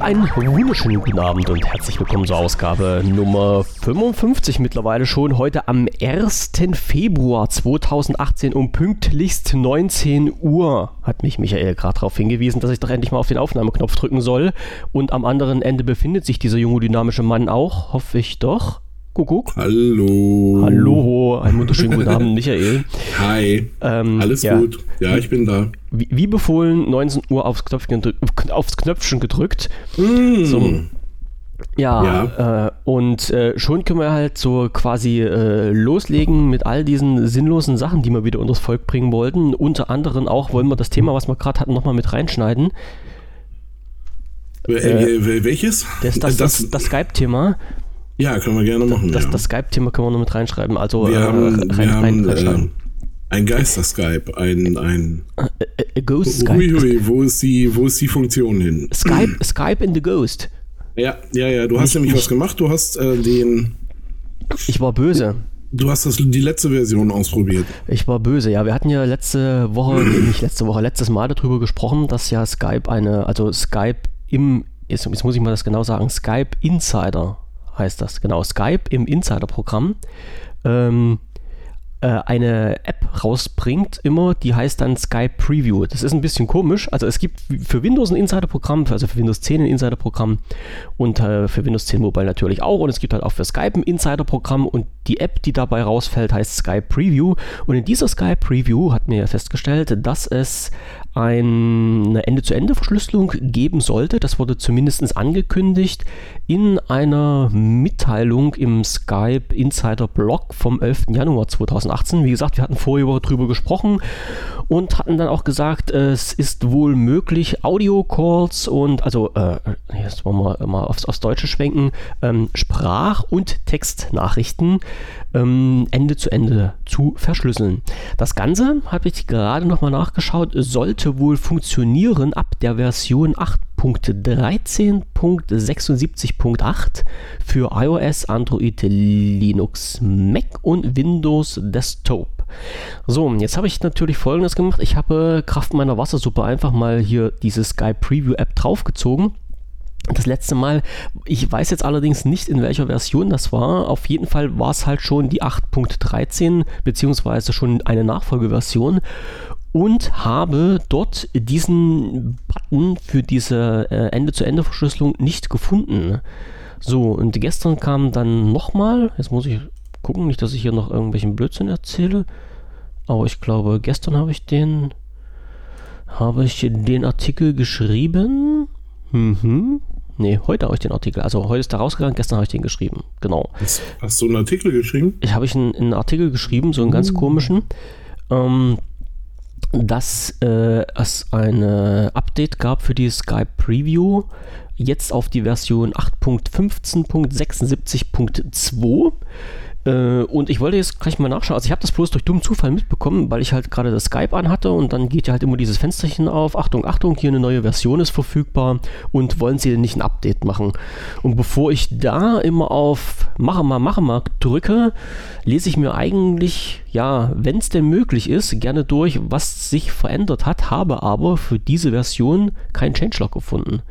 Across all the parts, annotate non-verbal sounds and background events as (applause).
Einen wunderschönen guten Abend und herzlich willkommen zur Ausgabe Nummer 55 mittlerweile schon. Heute am 1. Februar 2018 um pünktlichst 19 Uhr hat mich Michael gerade darauf hingewiesen, dass ich doch endlich mal auf den Aufnahmeknopf drücken soll. Und am anderen Ende befindet sich dieser junge dynamische Mann auch, hoffe ich doch. Kuckuck. Hallo. Hallo, einen wunderschönen guten Abend, Michael. Hi. Ähm, Alles ja. gut. Ja, ich bin da. Wie, wie befohlen, 19 Uhr aufs, Knöpfchen, aufs Knöpfchen gedrückt. Mm. So. Ja, Äh, und äh, schon können wir halt so quasi äh, loslegen mit all diesen sinnlosen Sachen, die wir wieder unters Volk bringen wollten. Unter anderem auch wollen wir das Thema, was wir gerade hatten, nochmal mit reinschneiden. Äh, äh, welches? Das, das, das, das Skype-Thema. Ja, können wir gerne machen. Das, ja. das Skype-Thema können wir noch mit reinschreiben. Also wir äh, haben, rein, wir rein, haben äh, ein Geister-Skype, ein, ein Äh, Ghost Skype. Hui, hui, wo ist die, wo ist die Funktion hin? Skype, Skype in the Ghost. Ja, ja, ja, du hast nämlich was gemacht, du hast äh, den, Ich war böse. du hast das, die letzte Version ausprobiert. Ich war böse, ja. Wir hatten ja letzte Woche, (clears throat) nicht letzte Woche, letztes Mal darüber gesprochen, dass ja Skype eine, also Skype im, jetzt, jetzt muss ich mal das genau sagen, Skype Insider heißt das, genau, Skype im Insider-Programm. Ähm, äh, eine App rausbringt immer, die heißt dann Skype Preview. Das ist ein bisschen komisch. Also es gibt für Windows ein Insider-Programm, also für Windows 10 ein Insider-Programm und äh, für Windows 10 Mobile natürlich auch. Und es gibt halt auch für Skype ein Insider-Programm und die App, die dabei rausfällt, heißt Skype Preview. Und in dieser Skype Preview hat mir festgestellt, dass es eine Ende-zu-Ende-Verschlüsselung geben sollte. Das wurde zumindest angekündigt in einer Mitteilung im Skype Insider Blog vom 11. Januar 2018. Wie gesagt, wir hatten vorher darüber gesprochen und hatten dann auch gesagt, es ist wohl möglich, Audio-Calls und, also, äh, jetzt wollen wir mal aufs, aufs Deutsche schwenken, ähm, Sprach- und Textnachrichten ähm, Ende zu Ende zu verschlüsseln. Das Ganze, habe ich gerade nochmal nachgeschaut, sollte wohl funktionieren ab der Version 8.13.76.8 für iOS, Android, Linux, Mac und Windows Desktop. So, jetzt habe ich natürlich folgendes gemacht. Ich habe Kraft meiner Wassersuppe einfach mal hier diese Sky Preview App draufgezogen. Das letzte Mal, ich weiß jetzt allerdings nicht, in welcher Version das war. Auf jeden Fall war es halt schon die 8.13, beziehungsweise schon eine Nachfolgeversion. Und habe dort diesen Button für diese äh, Ende-zu-Ende-Verschlüsselung nicht gefunden. So, und gestern kam dann nochmal, jetzt muss ich gucken, nicht, dass ich hier noch irgendwelchen Blödsinn erzähle. Aber ich glaube, gestern habe ich den, habe ich den Artikel geschrieben. Mhm. Nee, heute habe ich den Artikel. Also heute ist der rausgegangen, gestern habe ich den geschrieben. Genau. Hast, hast du einen Artikel geschrieben? Ich habe ich einen, einen Artikel geschrieben, so einen ganz komischen, ähm, dass äh, es ein Update gab für die Skype Preview. Jetzt auf die Version 8.15.76.2. Äh, und ich wollte jetzt gleich mal nachschauen. Also ich habe das bloß durch dummen Zufall mitbekommen, weil ich halt gerade das Skype anhatte und dann geht ja halt immer dieses Fensterchen auf. Achtung, Achtung, hier eine neue Version ist verfügbar und wollen Sie denn nicht ein Update machen? Und bevor ich da immer auf Mache mal, mache mal drücke, lese ich mir eigentlich, ja, wenn es denn möglich ist, gerne durch, was sich verändert hat, habe aber für diese Version keinen Changelog gefunden.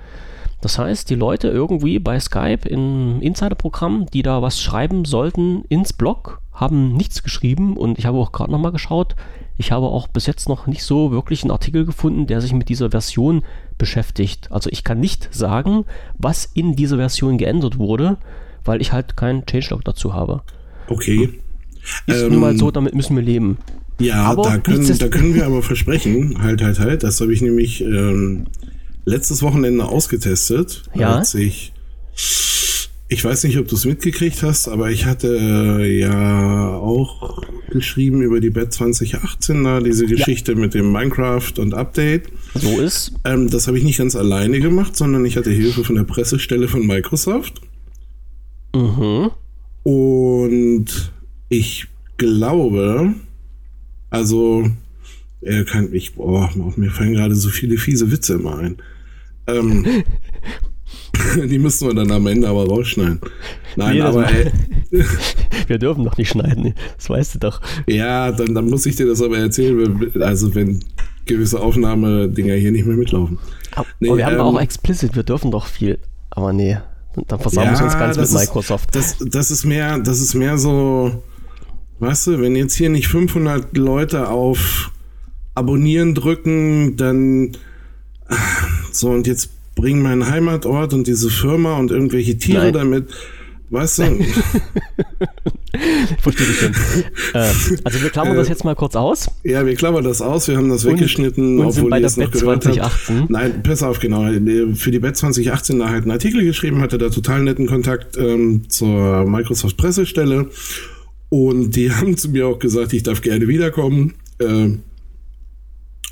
Das heißt, die Leute irgendwie bei Skype im Insider-Programm, die da was schreiben sollten ins Blog, haben nichts geschrieben und ich habe auch gerade nochmal geschaut. Ich habe auch bis jetzt noch nicht so wirklich einen Artikel gefunden, der sich mit dieser Version beschäftigt. Also ich kann nicht sagen, was in dieser Version geändert wurde, weil ich halt keinen Changelog dazu habe. Okay. Ist Ähm, nun mal so, damit müssen wir leben. Ja, Aber da können, da können wir aber versprechen, halt, halt, halt, das habe ich nämlich ähm, letztes Wochenende ausgetestet, Ja. als ich, ich weiß nicht, ob du es mitgekriegt hast, aber ich hatte äh, ja auch geschrieben über die Bet 2018, da diese Geschichte mit dem Minecraft und Update. So ist. Ähm, das habe ich nicht ganz alleine gemacht, sondern ich hatte Hilfe von der Pressestelle von Microsoft. Mhm. Und ich glaube, also, er kann mich, boah, mir fallen gerade so viele fiese Witze immer ein. Ähm, (laughs) die müssen wir dann am Ende aber rausschneiden. Nein, Nee, aber er, (laughs) Wir dürfen doch nicht schneiden, das weißt du doch. Ja, dann, dann muss ich dir das aber erzählen, also wenn gewisse Aufnahmedinger hier nicht mehr mitlaufen. Aber, nee, wir ähm, haben auch explicit, wir dürfen doch viel, aber nee, dann versauen ja, wir uns ganz mit Microsoft. das, das ist mehr, das ist mehr so, weißt du, wenn jetzt hier nicht 500 Leute auf Abonnieren drücken, dann so und jetzt bringen meinen Heimatort und diese Firma und irgendwelche Tiere Nein. damit. Weißt du? ich verstehe dich schon. Äh, also wir klammern äh, das jetzt mal kurz aus. Ja, wir klammern das aus. Wir haben das und, weggeschnitten, und obwohl ihr es noch gehört 2018. habt. Nein, pass auf, genau. Für die Bet 2018 da halt einen Artikel geschrieben, hatte da total netten Kontakt ähm, zur Microsoft Pressestelle. Und die (laughs) haben zu mir auch gesagt, ich darf gerne wiederkommen. Äh,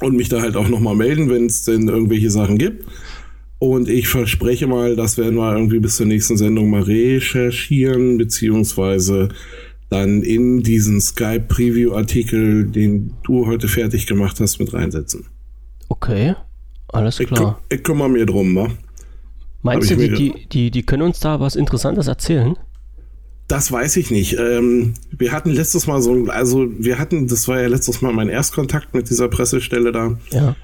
und mich da halt auch nochmal melden, wenn es denn irgendwelche Sachen gibt. Und ich verspreche mal, das werden wir irgendwie bis zur nächsten Sendung mal recherchieren, beziehungsweise dann in diesen Skype-Preview-Artikel, den du heute fertig gemacht hast, mit reinsetzen. Okay, alles klar. Ich, ich kümmere mir drum, wa? Meinst du, die, die, die, die können uns da was Interessantes erzählen? Das weiß ich nicht. Ähm, wir hatten letztes Mal so, also wir hatten, das war ja letztes Mal mein Erstkontakt mit dieser Pressestelle da. Ja.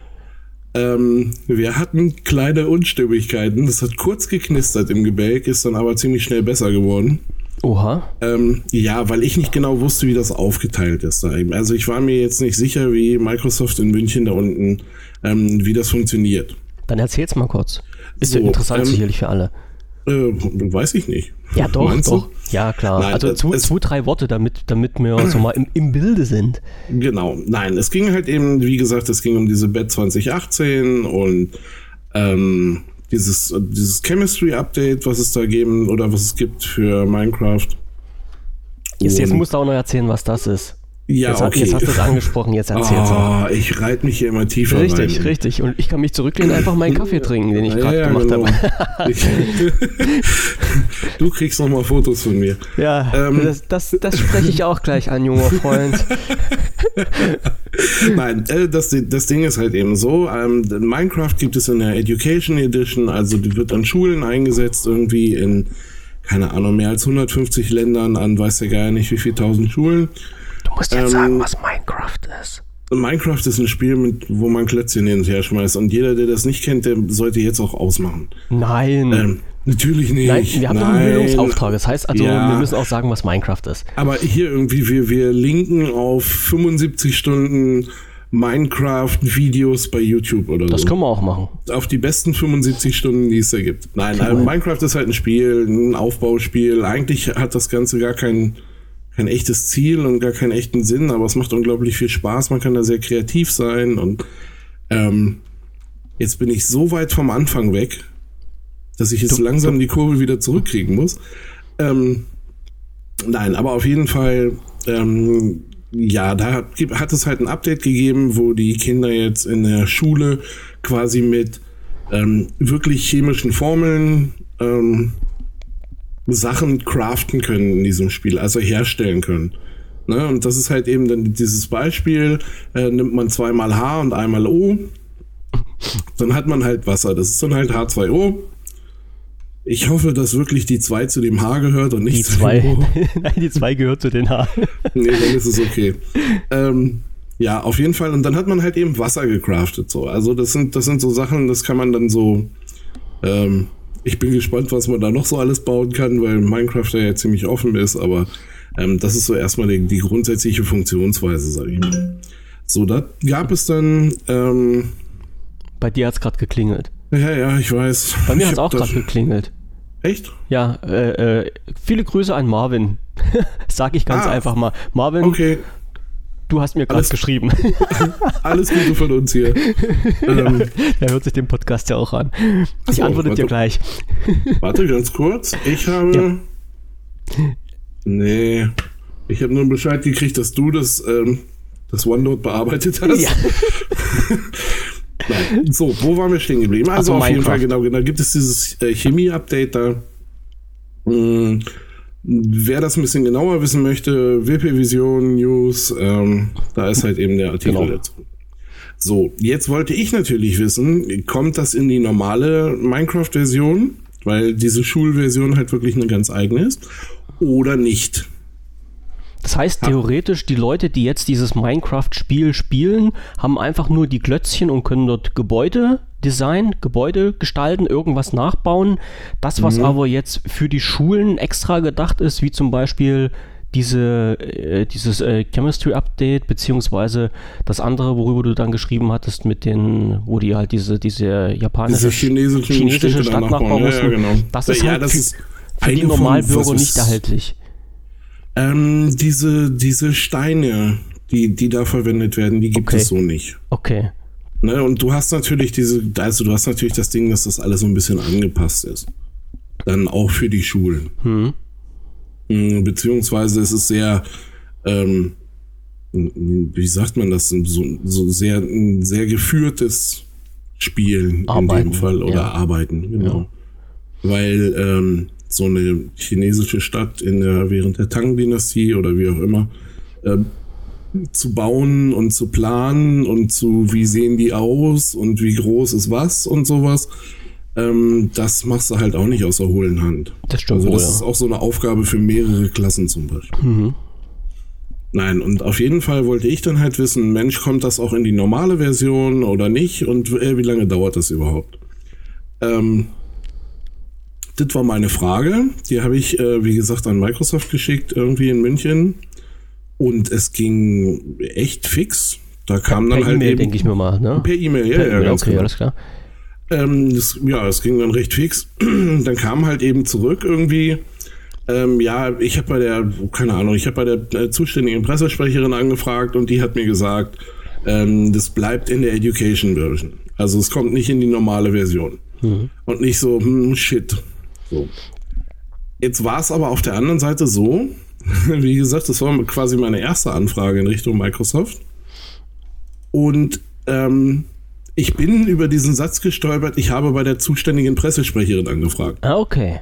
Ähm, wir hatten kleine Unstimmigkeiten. Das hat kurz geknistert im Gebälk, ist dann aber ziemlich schnell besser geworden. Oha. Ähm, ja, weil ich nicht genau wusste, wie das aufgeteilt ist. Also ich war mir jetzt nicht sicher, wie Microsoft in München da unten, ähm, wie das funktioniert. Dann erzähl's mal kurz. Ist so, ja interessant ähm, sicherlich für alle. Äh, weiß ich nicht. Ja, doch, Meinst doch. Du? Ja, klar. Nein, also zwei, zwei, drei Worte, damit, damit wir so mal im, im Bilde sind. Genau. Nein, es ging halt eben, wie gesagt, es ging um diese Bet 2018 und ähm, dieses, dieses Chemistry-Update, was es da geben oder was es gibt für Minecraft. Jetzt, jetzt musst du auch noch erzählen, was das ist. Ja, jetzt, okay. jetzt hast du es angesprochen, jetzt erzähl's oh, auch. Ich reite mich hier immer tiefer Richtig, rein. richtig. Und ich kann mich zurücklehnen, einfach meinen Kaffee trinken, den ich gerade ja, gemacht genau. habe. du kriegst noch mal Fotos von mir. Ja, ähm, das, das, das, spreche ich auch gleich an, junger Freund. (laughs) Nein, äh, das, das Ding ist halt eben so, ähm, Minecraft gibt es in der Education Edition, also die wird an Schulen eingesetzt, irgendwie in, keine Ahnung, mehr als 150 Ländern an weiß ja gar nicht wie viel tausend Schulen. Du musst jetzt ähm, sagen, was Minecraft ist. Minecraft ist ein Spiel, mit, wo man Klötzchen hin und her schmeißt. Und jeder, der das nicht kennt, der sollte jetzt auch ausmachen. Nein. Ähm, natürlich nicht. Nein, wir haben Nein. einen Bildungsauftrag. Das heißt also, ja. wir müssen auch sagen, was Minecraft ist. Aber hier irgendwie, wir, wir linken auf 75 Stunden Minecraft-Videos bei YouTube oder das so. Das können wir auch machen. Auf die besten 75 Stunden, die es da gibt. Nein, also Minecraft ist halt ein Spiel, ein Aufbauspiel. Eigentlich hat das Ganze gar keinen kein echtes Ziel und gar keinen echten Sinn, aber es macht unglaublich viel Spaß. Man kann da sehr kreativ sein und ähm, jetzt bin ich so weit vom Anfang weg, dass ich jetzt du, langsam du. die Kurve wieder zurückkriegen muss. Ähm, nein, aber auf jeden Fall, ähm, ja, da hat, hat es halt ein Update gegeben, wo die Kinder jetzt in der Schule quasi mit ähm, wirklich chemischen Formeln ähm, Sachen craften können in diesem Spiel, also herstellen können. Ne? Und das ist halt eben dann dieses Beispiel, äh, nimmt man zweimal H und einmal O, dann hat man halt Wasser. Das ist dann halt H2O. Ich hoffe, dass wirklich die 2 zu dem H gehört und nicht die zu zwei. dem O. (laughs) Nein, die 2 gehört zu den H. (laughs) nee, dann ist es okay. Ähm, ja, auf jeden Fall. Und dann hat man halt eben Wasser gecraftet. So. Also das sind, das sind so Sachen, das kann man dann so ähm, ich bin gespannt, was man da noch so alles bauen kann, weil Minecraft ja ziemlich offen ist, aber ähm, das ist so erstmal die, die grundsätzliche Funktionsweise, sag ich mal. So, da gab es dann. Ähm, Bei dir hat es gerade geklingelt. Ja, ja, ich weiß. Bei mir hat es auch gerade geklingelt. Echt? Ja, äh, äh, viele Grüße an Marvin. (laughs) Sag ich ganz ah, einfach mal. Marvin, okay. Du hast mir gerade geschrieben. (laughs) Alles Gute von uns hier. ähm, der hört sich den Podcast ja auch an. Ich so, antworte dir gleich. Warte ganz kurz. Ich habe. Ja. Nee. Ich habe nur Bescheid gekriegt, dass du das, ähm, das OneNote bearbeitet hast. Ja. (laughs) So, wo waren wir stehen geblieben? Also, also auf jeden Fall, genau, genau. Gibt es dieses äh, Chemie-Update da? Hm, Wer das ein bisschen genauer wissen möchte, WP Vision News, ähm, da ist halt eben der Artikel genau. dazu. So, jetzt wollte ich natürlich wissen, kommt das in die normale Minecraft-Version, weil diese Schulversion halt wirklich eine ganz eigene ist, oder nicht. Das heißt, theoretisch, die Leute, die jetzt dieses Minecraft-Spiel spielen, haben einfach nur die Klötzchen und können dort Gebäude designen, Gebäude gestalten, irgendwas nachbauen. Das, was mhm. aber jetzt für die Schulen extra gedacht ist, wie zum Beispiel diese, äh, dieses äh, Chemistry Update, beziehungsweise das andere, worüber du dann geschrieben hattest, mit den, wo die halt diese, diese japanische, diese chinesische, chinesische Stadt nachbauen mussten. Ja, ja, genau. Das ist ja, halt das für, ist für die Normalbürger nicht erhältlich. Ähm, diese, diese Steine, die, die da verwendet werden, die gibt Okay. es so nicht. Okay. Ne? Und du hast natürlich diese, also du hast natürlich das Ding, dass das alles so ein bisschen angepasst ist. Dann auch für die Schulen. Hm. Mm, Beziehungsweise es ist sehr, ähm, wie sagt man das, so, so sehr, ein sehr geführtes Spiel Arbeiten, in dem Fall oder ja. Arbeiten, genau. Weil ähm, so eine chinesische Stadt in der, während der Tang-Dynastie oder wie auch immer, ähm, zu bauen und zu planen und zu, wie sehen die aus und wie groß ist was und sowas, ähm, das machst du halt auch nicht aus der hohlen Hand. Das stimmt Also wohl, das ja. ist auch so eine Aufgabe für mehrere Klassen zum Beispiel. Mhm. Nein, und auf jeden Fall wollte ich dann halt wissen, Mensch, kommt das auch in die normale Version oder nicht und äh, wie lange dauert das überhaupt? Ähm, das war meine Frage. Die habe ich, äh, wie gesagt, an Microsoft geschickt, irgendwie in München. Und es ging echt fix. Da kam dann Per halt E-Mail, eben denke ich mir mal, ne? per E-Mail, ja, Per ja, E-Mail, ganz okay, genau. alles klar. Ähm, das, ja, es ging dann recht fix. (clears throat) dann kam halt eben zurück irgendwie. Ähm, ja, ich habe bei der, keine Ahnung, ich habe bei der äh, zuständigen Pressesprecherin angefragt und die hat mir gesagt, ähm, das bleibt in der Education Version. Also es kommt nicht in die normale Version. Und nicht so, hm, shit. So. Jetzt war es aber auf der anderen Seite so, (laughs) wie gesagt, das war quasi meine erste Anfrage in Richtung Microsoft. Und ähm, ich bin über diesen Satz gestolpert, ich habe bei der zuständigen Pressesprecherin angefragt Ah, okay.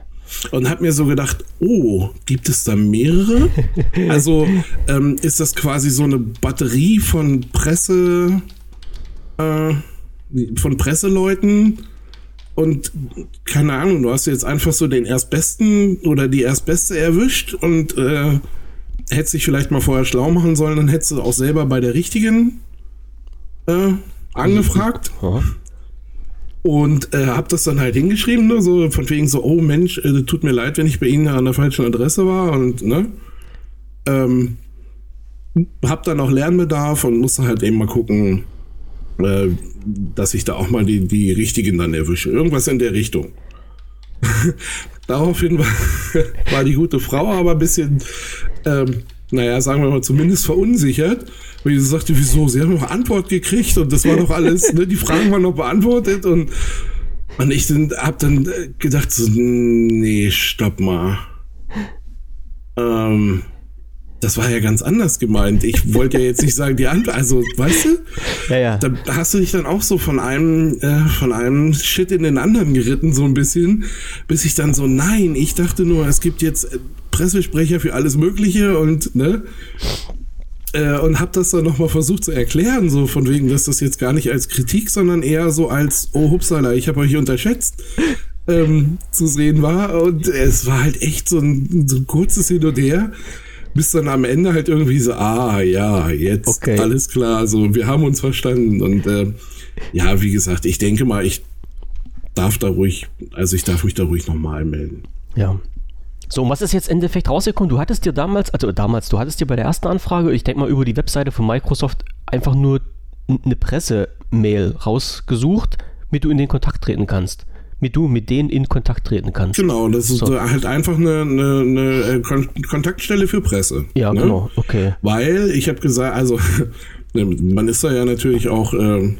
und habe mir so gedacht, oh, gibt es da mehrere? (laughs) also ähm, ist das quasi so eine Batterie von Presse, äh, von Presseleuten? Und keine Ahnung, du hast jetzt einfach so den Erstbesten oder die Erstbeste erwischt und äh, hättest dich vielleicht mal vorher schlau machen sollen, dann hättest du auch selber bei der richtigen äh, angefragt. Aha. Und äh, hab das dann halt hingeschrieben, ne, so von wegen so, oh Mensch, äh, tut mir leid, wenn ich bei Ihnen an der falschen Adresse war und ne, ähm, hab dann auch Lernbedarf und musste halt eben mal gucken, äh, dass ich da auch mal die, die richtigen dann erwische. Irgendwas in der Richtung. (laughs) Daraufhin war, (laughs) war die gute Frau aber ein bisschen, ähm, naja, sagen wir mal, zumindest verunsichert, weil sie sagte, wieso, sie haben noch Antwort gekriegt und das war doch alles, ne, die Fragen waren noch beantwortet und, und ich dann, hab dann gedacht, so, nee, stopp mal. Ähm, das war ja ganz anders gemeint. Ich wollte ja jetzt nicht sagen, die Antwort, also, weißt du? Ja, ja. Da hast du dich dann auch so von einem, äh, von einem Shit in den anderen geritten, so ein bisschen, bis ich dann so, nein, ich dachte nur, es gibt jetzt äh, Pressesprecher für alles Mögliche und, ne? Äh, und hab das dann nochmal versucht zu erklären, so von wegen, dass das jetzt gar nicht als Kritik, sondern eher so als, oh hupsala, ich habe euch unterschätzt, ähm, zu sehen war. Und es war halt echt so ein, so ein kurzes Hin und Her, bis dann am Ende halt irgendwie so, ah ja, jetzt Okay. alles klar, so wir haben uns verstanden. Und äh, ja, wie gesagt, ich denke mal, ich darf da ruhig, also ich darf mich da ruhig nochmal melden. Ja. So, und was ist jetzt im Endeffekt rausgekommen? Du hattest dir damals, also damals, du hattest dir bei der ersten Anfrage, ich denke mal über die Webseite von Microsoft, einfach nur eine Presse-Mail rausgesucht, mit du in den Kontakt treten kannst. Mit du mit denen in Kontakt treten kannst. Genau, das ist So. halt einfach eine, eine, eine äh, Kon Kontaktstelle für Presse. Ja, ne? genau, okay. Weil ich habe gesagt, also (laughs) man ist da ja natürlich auch, ähm,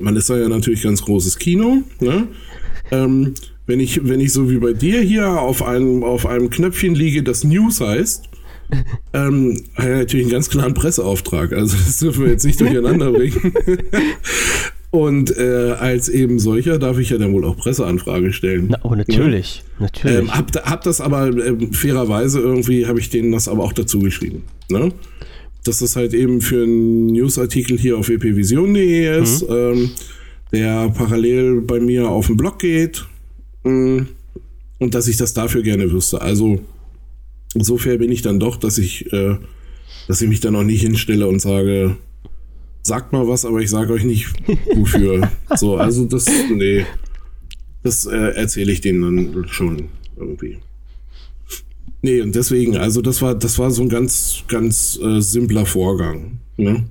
man ist da ja natürlich ganz großes Kino. Ne? Ähm, wenn ich, wenn ich so wie bei dir hier auf einem, auf einem Knöpfchen liege, das News heißt, (laughs) ähm, hat er natürlich einen ganz klaren Presseauftrag. Also das dürfen wir jetzt nicht durcheinander bringen. (laughs) Und äh, als eben solcher darf ich ja dann wohl auch Presseanfrage stellen. Na, aber natürlich, natürlich. Ähm, hab, hab das aber ähm, fairerweise irgendwie, habe ich denen das aber auch dazu geschrieben. Ne? Dass das halt eben für einen Newsartikel hier auf wpvision.de ist, ähm, der parallel bei mir auf dem Blog geht. Mm, und dass ich das dafür gerne wüsste. Also so fair bin ich dann doch, dass ich, äh, dass ich mich dann auch nicht hinstelle und sage, sagt mal was, aber ich sage euch nicht wofür. (laughs) so, also das, nee, das äh, erzähle ich denen dann schon irgendwie. Nee, und deswegen, also das war, das war so ein ganz, ganz äh, simpler Vorgang. Ne?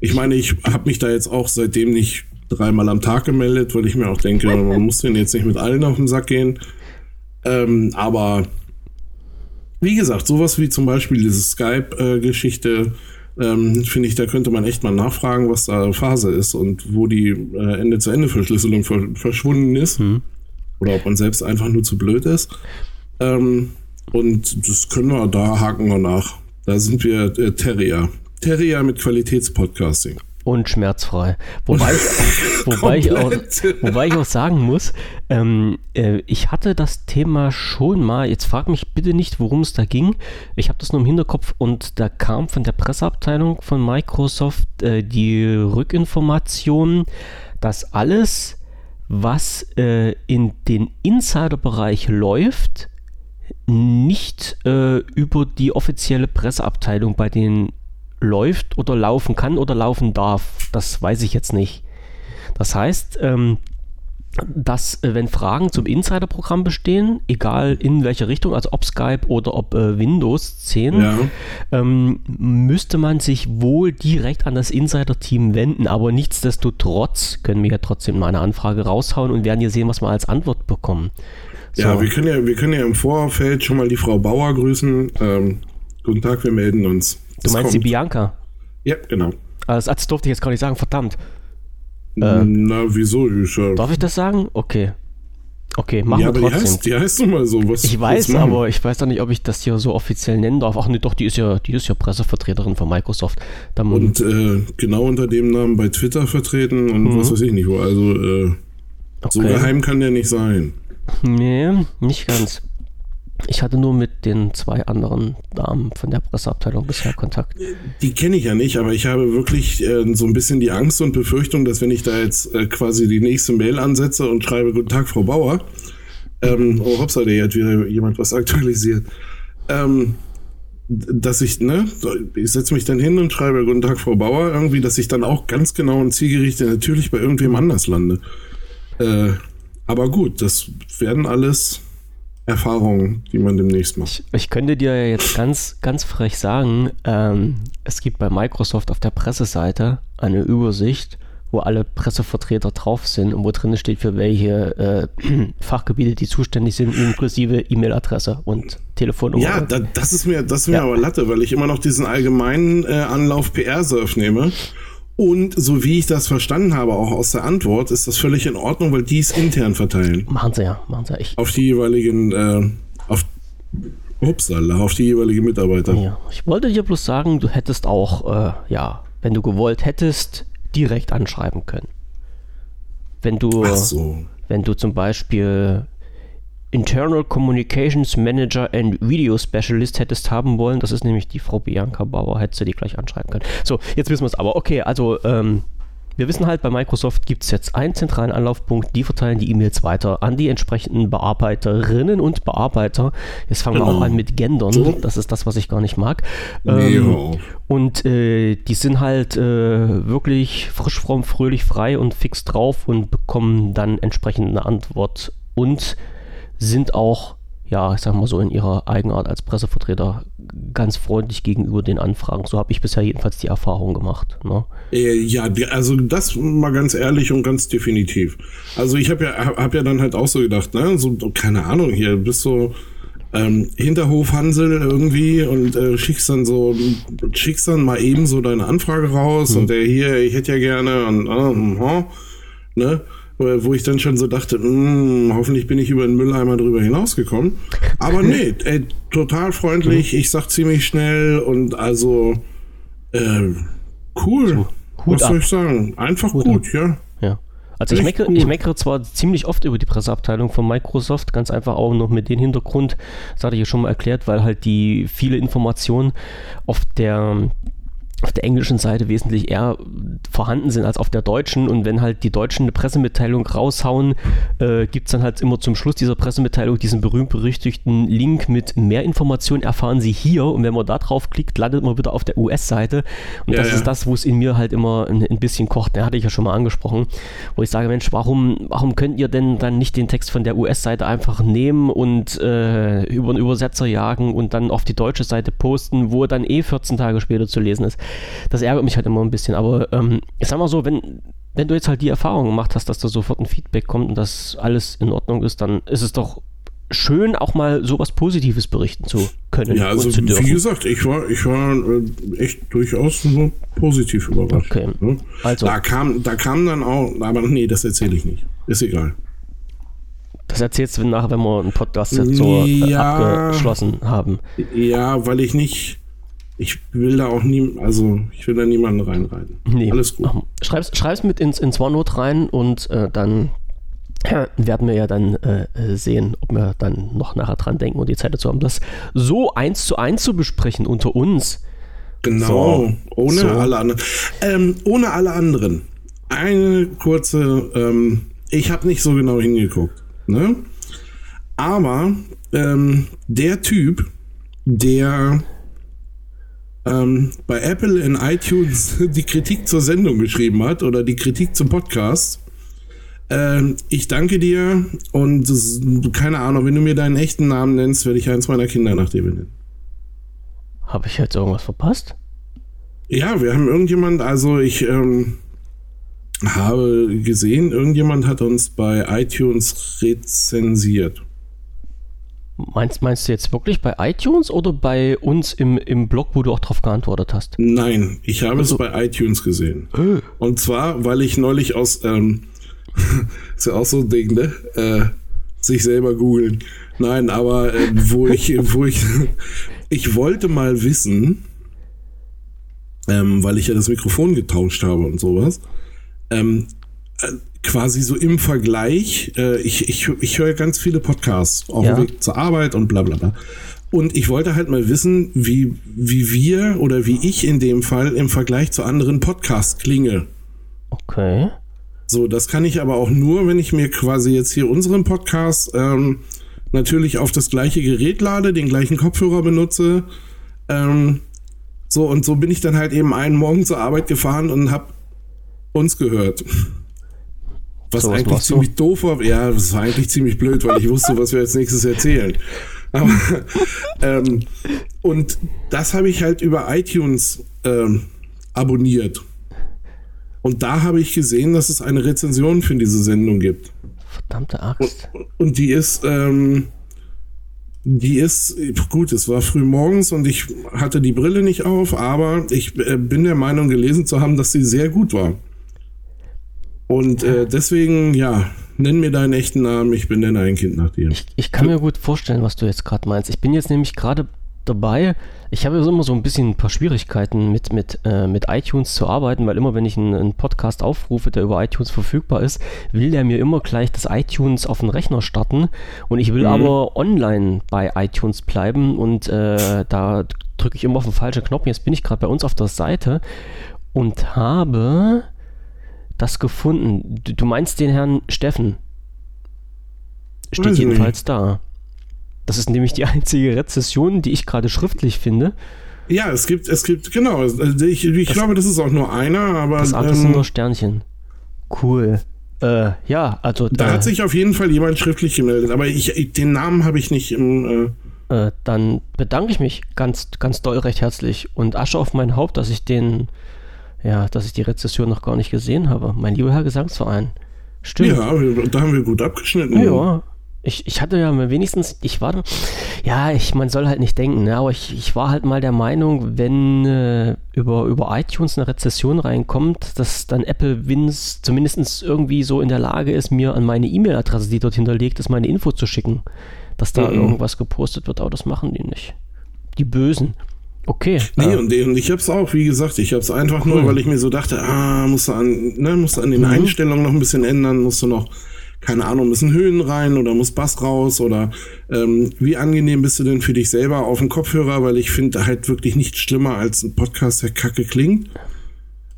Ich meine, ich habe mich da jetzt auch seitdem nicht dreimal am Tag gemeldet, weil ich mir auch denke, (laughs) man muss den jetzt nicht mit allen auf den Sack gehen. Ähm, aber wie gesagt, sowas wie zum Beispiel diese Skype-Geschichte, ähm, finde ich, da könnte man echt mal nachfragen, was da Phase ist und wo die äh, Ende-zu-Ende-Verschlüsselung ver verschwunden ist. Hm. Oder ob man selbst einfach nur zu blöd ist. Ähm, und das können wir, da haken wir nach. Da sind wir äh, Terrier. Terrier mit Qualitätspodcasting. Und schmerzfrei. Wobei, ich, (laughs) wobei, ich, auch, wobei ich auch sagen muss, ähm, äh, ich hatte das Thema schon mal, jetzt frag mich bitte nicht, worum es da ging. Ich habe das nur im Hinterkopf und da kam von der Presseabteilung von Microsoft äh, die Rückinformation, dass alles, was äh, in den Insider-Bereich läuft, nicht äh, über die offizielle Presseabteilung bei den läuft oder laufen kann oder laufen darf. Das weiß ich jetzt nicht. Das heißt, ähm, dass äh, wenn Fragen zum Insider-Programm bestehen, egal in welche Richtung, also ob Skype oder ob äh, Windows 10, ja. ähm, müsste man sich wohl direkt an das Insider-Team wenden. Aber nichtsdestotrotz können wir ja trotzdem mal eine Anfrage raushauen und werden hier sehen, was wir als Antwort bekommen. So. Ja, wir können ja, wir können ja im Vorfeld schon mal die Frau Bauer grüßen. Ähm, guten Tag, wir melden uns. Du meinst kommt. die Bianca? Ja, genau. Also, das durfte ich jetzt gar nicht sagen, verdammt. Äh, Na, wieso? Ich, äh, darf ich das sagen? Okay. Okay, machen ja, wir trotzdem. Die heißt, die heißt doch mal so. Was, ich weiß, aber ich weiß doch nicht, ob ich das hier so offiziell nennen darf. Ach nee, doch, die ist ja, die ist ja Pressevertreterin von Microsoft. Dann und äh, genau unter dem Namen bei Twitter vertreten und mhm. was weiß ich nicht wo. Also äh, okay. so geheim kann der nicht sein. Nee, nicht ganz. Ich hatte nur mit den zwei anderen Damen von der Presseabteilung bisher Kontakt. Die kenne ich ja nicht, aber ich habe wirklich äh, so ein bisschen die Angst und Befürchtung, dass wenn ich da jetzt äh, quasi die nächste Mail ansetze und schreibe Guten Tag, Frau Bauer, ähm, oh hoppsa, der hat wieder jemand was aktualisiert, ähm, dass ich, ne, ich setze mich dann hin und schreibe Guten Tag, Frau Bauer, irgendwie, dass ich dann auch ganz genau und zielgerichtet natürlich bei irgendwem anders lande. Äh, aber gut, das werden alles Erfahrungen, die man demnächst macht. Ich, ich könnte dir ja jetzt ganz, ganz frech sagen, ähm, es gibt bei Microsoft auf der Presseseite eine Übersicht, wo alle Pressevertreter drauf sind und wo drin steht, für welche äh, (clears throat) Fachgebiete die zuständig sind, inklusive E-Mail-Adresse und Telefonnummer. Ja, da, das ist mir, das ist mir ja. aber Latte, weil ich immer noch diesen allgemeinen äh, Anlauf PR-Surf nehme und so wie ich das verstanden habe, auch aus der Antwort, ist das völlig in Ordnung, weil die es intern verteilen. Machen sie ja, machen sie ja. Ich auf die jeweiligen, äh, auf, upsala, auf die jeweiligen Mitarbeiter. Ja, ich wollte dir bloß sagen, du hättest auch, äh, ja, wenn du gewollt hättest, direkt anschreiben können. Wenn du, so. wenn du zum Beispiel Internal Communications Manager and Video Specialist hättest haben wollen. Das ist nämlich die Frau Bianca Bauer, hättest du die gleich anschreiben können. So, jetzt wissen wir es aber. Okay, also ähm, wir wissen halt, bei Microsoft gibt es jetzt einen zentralen Anlaufpunkt, die verteilen die E-Mails weiter an die entsprechenden Bearbeiterinnen und Bearbeiter. Jetzt fangen genau. wir auch an mit Gendern, das ist das, was ich gar nicht mag. Ähm, und äh, die sind halt äh, wirklich frisch, fromm, fröhlich, frei und fix drauf und bekommen dann entsprechend eine Antwort und sind auch, ja, ich sag mal so, in ihrer Eigenart als Pressevertreter ganz freundlich gegenüber den Anfragen. So habe ich bisher jedenfalls die Erfahrung gemacht. Ne? Äh, ja, also das mal ganz ehrlich und ganz definitiv. Also ich habe ja, hab ja dann halt auch so gedacht, ne, so, keine Ahnung, hier bist du ähm, Hinterhofhansel irgendwie und äh, schickst dann so, schickst dann mal eben so deine Anfrage raus mhm. und der hier, ich hätte ja gerne und, äh, ne? Wo ich dann schon so dachte, mh, hm, hoffentlich bin ich über den Mülleimer drüber hinausgekommen. Aber (laughs) nee, ey, total freundlich, ich sag ziemlich schnell und also äh, cool. So, Was ab. soll ich sagen? Einfach Hut gut, ab. ja. Ja. Also ich meckere, ich meckere zwar ziemlich oft über die Presseabteilung von Microsoft, ganz einfach auch noch mit dem Hintergrund, das hatte ich ja schon mal erklärt, weil halt die viele Informationen auf der auf der englischen Seite wesentlich eher vorhanden sind als auf der deutschen. Und wenn halt die Deutschen eine Pressemitteilung raushauen, äh, gibt es dann halt immer zum Schluss dieser Pressemitteilung diesen berühmt-berüchtigten Link mit mehr Informationen erfahren Sie hier. Und wenn man da drauf klickt, landet man wieder auf der US-Seite. Und ja, das ja. ist das, wo es in mir halt immer ein, ein bisschen kocht. Den hatte ich ja schon mal angesprochen, wo ich sage, Mensch, warum, warum könnt ihr denn dann nicht den Text von der US-Seite einfach nehmen und äh, über einen Übersetzer jagen und dann auf die deutsche Seite posten, wo er dann eh 14 Tage später zu lesen ist? Das ärgert mich halt immer ein bisschen. Aber ähm, ich sag mal so, wenn, wenn du jetzt halt die Erfahrung gemacht hast, dass da sofort ein Feedback kommt und dass alles in Ordnung ist, dann ist es doch schön, auch mal sowas Positives berichten zu können. Ja, also wie gesagt, ich war, ich war äh, echt durchaus nur positiv überrascht. Okay. Ne? Also. Da kam, da kam dann auch, aber nee, das erzähle ich nicht. Ist egal. Das erzählst du nachher, wenn wir einen Podcast jetzt so ja, abgeschlossen haben. Ja, weil ich nicht ich will da auch nie, also ich will da niemanden reinreiten. Nee. Alles gut. Schreib's, schreib's mit ins, ins OneNote rein und äh, dann äh, werden wir ja dann äh, sehen, ob wir dann noch nachher dran denken und die Zeit dazu haben, das so eins zu eins zu besprechen unter uns. Genau, so, ohne so. alle anderen. Ähm, ohne alle anderen. Eine kurze, ähm, ich habe nicht so genau hingeguckt, ne? Aber ähm, der Typ, der ähm, bei Apple in iTunes (laughs) die Kritik zur Sendung geschrieben hat oder die Kritik zum Podcast. Ähm, ich danke dir und keine Ahnung, wenn du mir deinen echten Namen nennst, werde ich eins meiner Kinder nach dir benennen. Habe ich jetzt irgendwas verpasst? Ja, wir haben irgendjemand, also ich ähm, habe gesehen, irgendjemand hat uns bei iTunes rezensiert. Meinst, meinst du jetzt wirklich bei iTunes oder bei uns im, im Blog, wo du auch drauf geantwortet hast? Nein, ich habe also, es bei iTunes gesehen. Äh. Und zwar, weil ich neulich aus, ähm, (laughs) ist ja auch so ein Ding, ne? Äh, sich selber googeln. Nein, aber äh, wo ich, (laughs) wo ich, ich wollte mal wissen, ähm, weil ich ja das Mikrofon getauscht habe und sowas, ähm, äh, quasi so im Vergleich, äh, ich, ich, ich höre ganz viele Podcasts auf ja. dem Weg zur Arbeit und bla bla bla. Und ich wollte halt mal wissen, wie, wie wir oder wie ich in dem Fall im Vergleich zu anderen Podcasts klinge. Okay. So, das kann ich aber auch nur, wenn ich mir quasi jetzt hier unseren Podcast ähm, natürlich auf das gleiche Gerät lade, den gleichen Kopfhörer benutze. Ähm, so, und so bin ich dann halt eben einen Morgen zur Arbeit gefahren und habe uns gehört. Was so, eigentlich was ziemlich du? doof war. Ja, das war eigentlich ziemlich blöd, weil ich wusste, was wir als nächstes erzählen. Aber, (laughs) ähm, und das habe ich halt über iTunes ähm, abonniert. Und da habe ich gesehen, dass es eine Rezension für diese Sendung gibt. Verdammte Axt. Und, und die ist, ähm, die ist, gut, es war früh morgens und ich hatte die Brille nicht auf, aber ich äh, bin der Meinung gelesen zu haben, dass sie sehr gut war. Und äh, deswegen, ja, nenn mir deinen echten Namen, ich benenne ein Kind nach dir. Ich, ich kann mir gut vorstellen, was du jetzt gerade meinst. Ich bin jetzt nämlich gerade dabei, ich habe immer so ein bisschen ein paar Schwierigkeiten mit, mit, äh, mit iTunes zu arbeiten, weil immer wenn ich einen, einen, Podcast aufrufe, der über iTunes verfügbar ist, will der mir immer gleich das iTunes auf den Rechner starten und ich will mhm. aber online bei iTunes bleiben und äh, da drücke ich immer auf den falschen Knopf. Jetzt bin ich gerade bei uns auf der Seite und habe das gefunden. Du meinst den Herrn Steffen? Steht jedenfalls nicht. da. Das ist nämlich die (laughs) einzige Rezession, die ich gerade schriftlich finde. Ja, es gibt, es gibt, genau. Also ich, ich das, glaube, das ist auch nur einer, aber. Das andere ähm, sind nur Sternchen. Cool. Äh, ja, also. Da äh, hat sich auf jeden Fall jemand schriftlich gemeldet, aber ich, ich den Namen habe ich nicht im. Äh, äh, dann bedanke ich mich ganz, ganz doll recht herzlich und Asche auf mein Haupt, dass ich den ja, dass ich die Rezession noch gar nicht gesehen habe. Mein lieber Herr Gesangsverein. Stimmt. Ja, da haben wir gut abgeschnitten. Ja, ich, ich hatte ja wenigstens, ich war, ja, ich, man soll halt nicht denken, ne, aber ich, ich war halt mal der Meinung, wenn äh, über, über iTunes eine Rezession reinkommt, dass dann Apple Wins zumindest irgendwie so in der Lage ist, mir an meine E-Mail-Adresse, die dort hinterlegt ist, meine Info zu schicken, dass da mhm. irgendwas gepostet wird, aber das machen die nicht. Die Bösen. Okay. Nee, und, und ich hab's auch, wie gesagt, ich hab's einfach cool. nur, weil ich mir so dachte, ah, musst du an, ne, musst du an den mhm. Einstellungen noch ein bisschen ändern, musst du noch, keine Ahnung, müssen Höhen rein oder muss Bass raus oder ähm, wie angenehm bist du denn für dich selber auf dem Kopfhörer, weil ich finde halt wirklich nichts schlimmer als ein Podcast, der kacke klingt.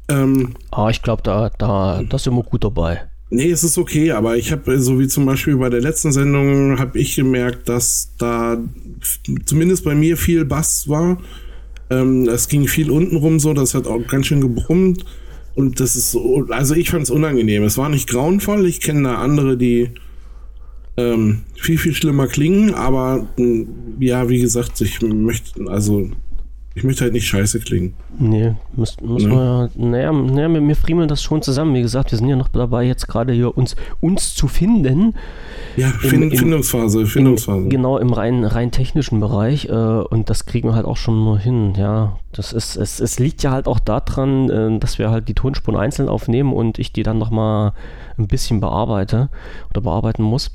Ähm, ah, ich glaube, da, da, da sind wir gut dabei. Nee, es ist okay, aber ich habe, so wie zum Beispiel bei der letzten Sendung, habe ich gemerkt, dass da zumindest bei mir viel Bass war. Ähm, es ging viel unten rum so, das hat auch ganz schön gebrummt. Und das ist so, also ich fand es unangenehm. Es war nicht grauenvoll. Ich kenne da andere, die ähm, viel, viel schlimmer klingen, aber ja, wie gesagt, ich möchte, also ich möchte halt nicht scheiße klingen. Nee, muss, muss ja. man, naja, naja, wir, wir friemeln das schon zusammen. Wie gesagt, wir sind ja noch dabei, jetzt gerade hier uns, uns zu finden. Ja, Im, im, Findungsphase, Findungsphase. Im, genau, im rein, rein technischen Bereich. Äh, und das kriegen wir halt auch schon mal hin. Ja, das ist, es, es liegt ja halt auch daran, äh, dass wir halt die Tonspuren einzeln aufnehmen und ich die dann nochmal ein bisschen bearbeite oder bearbeiten muss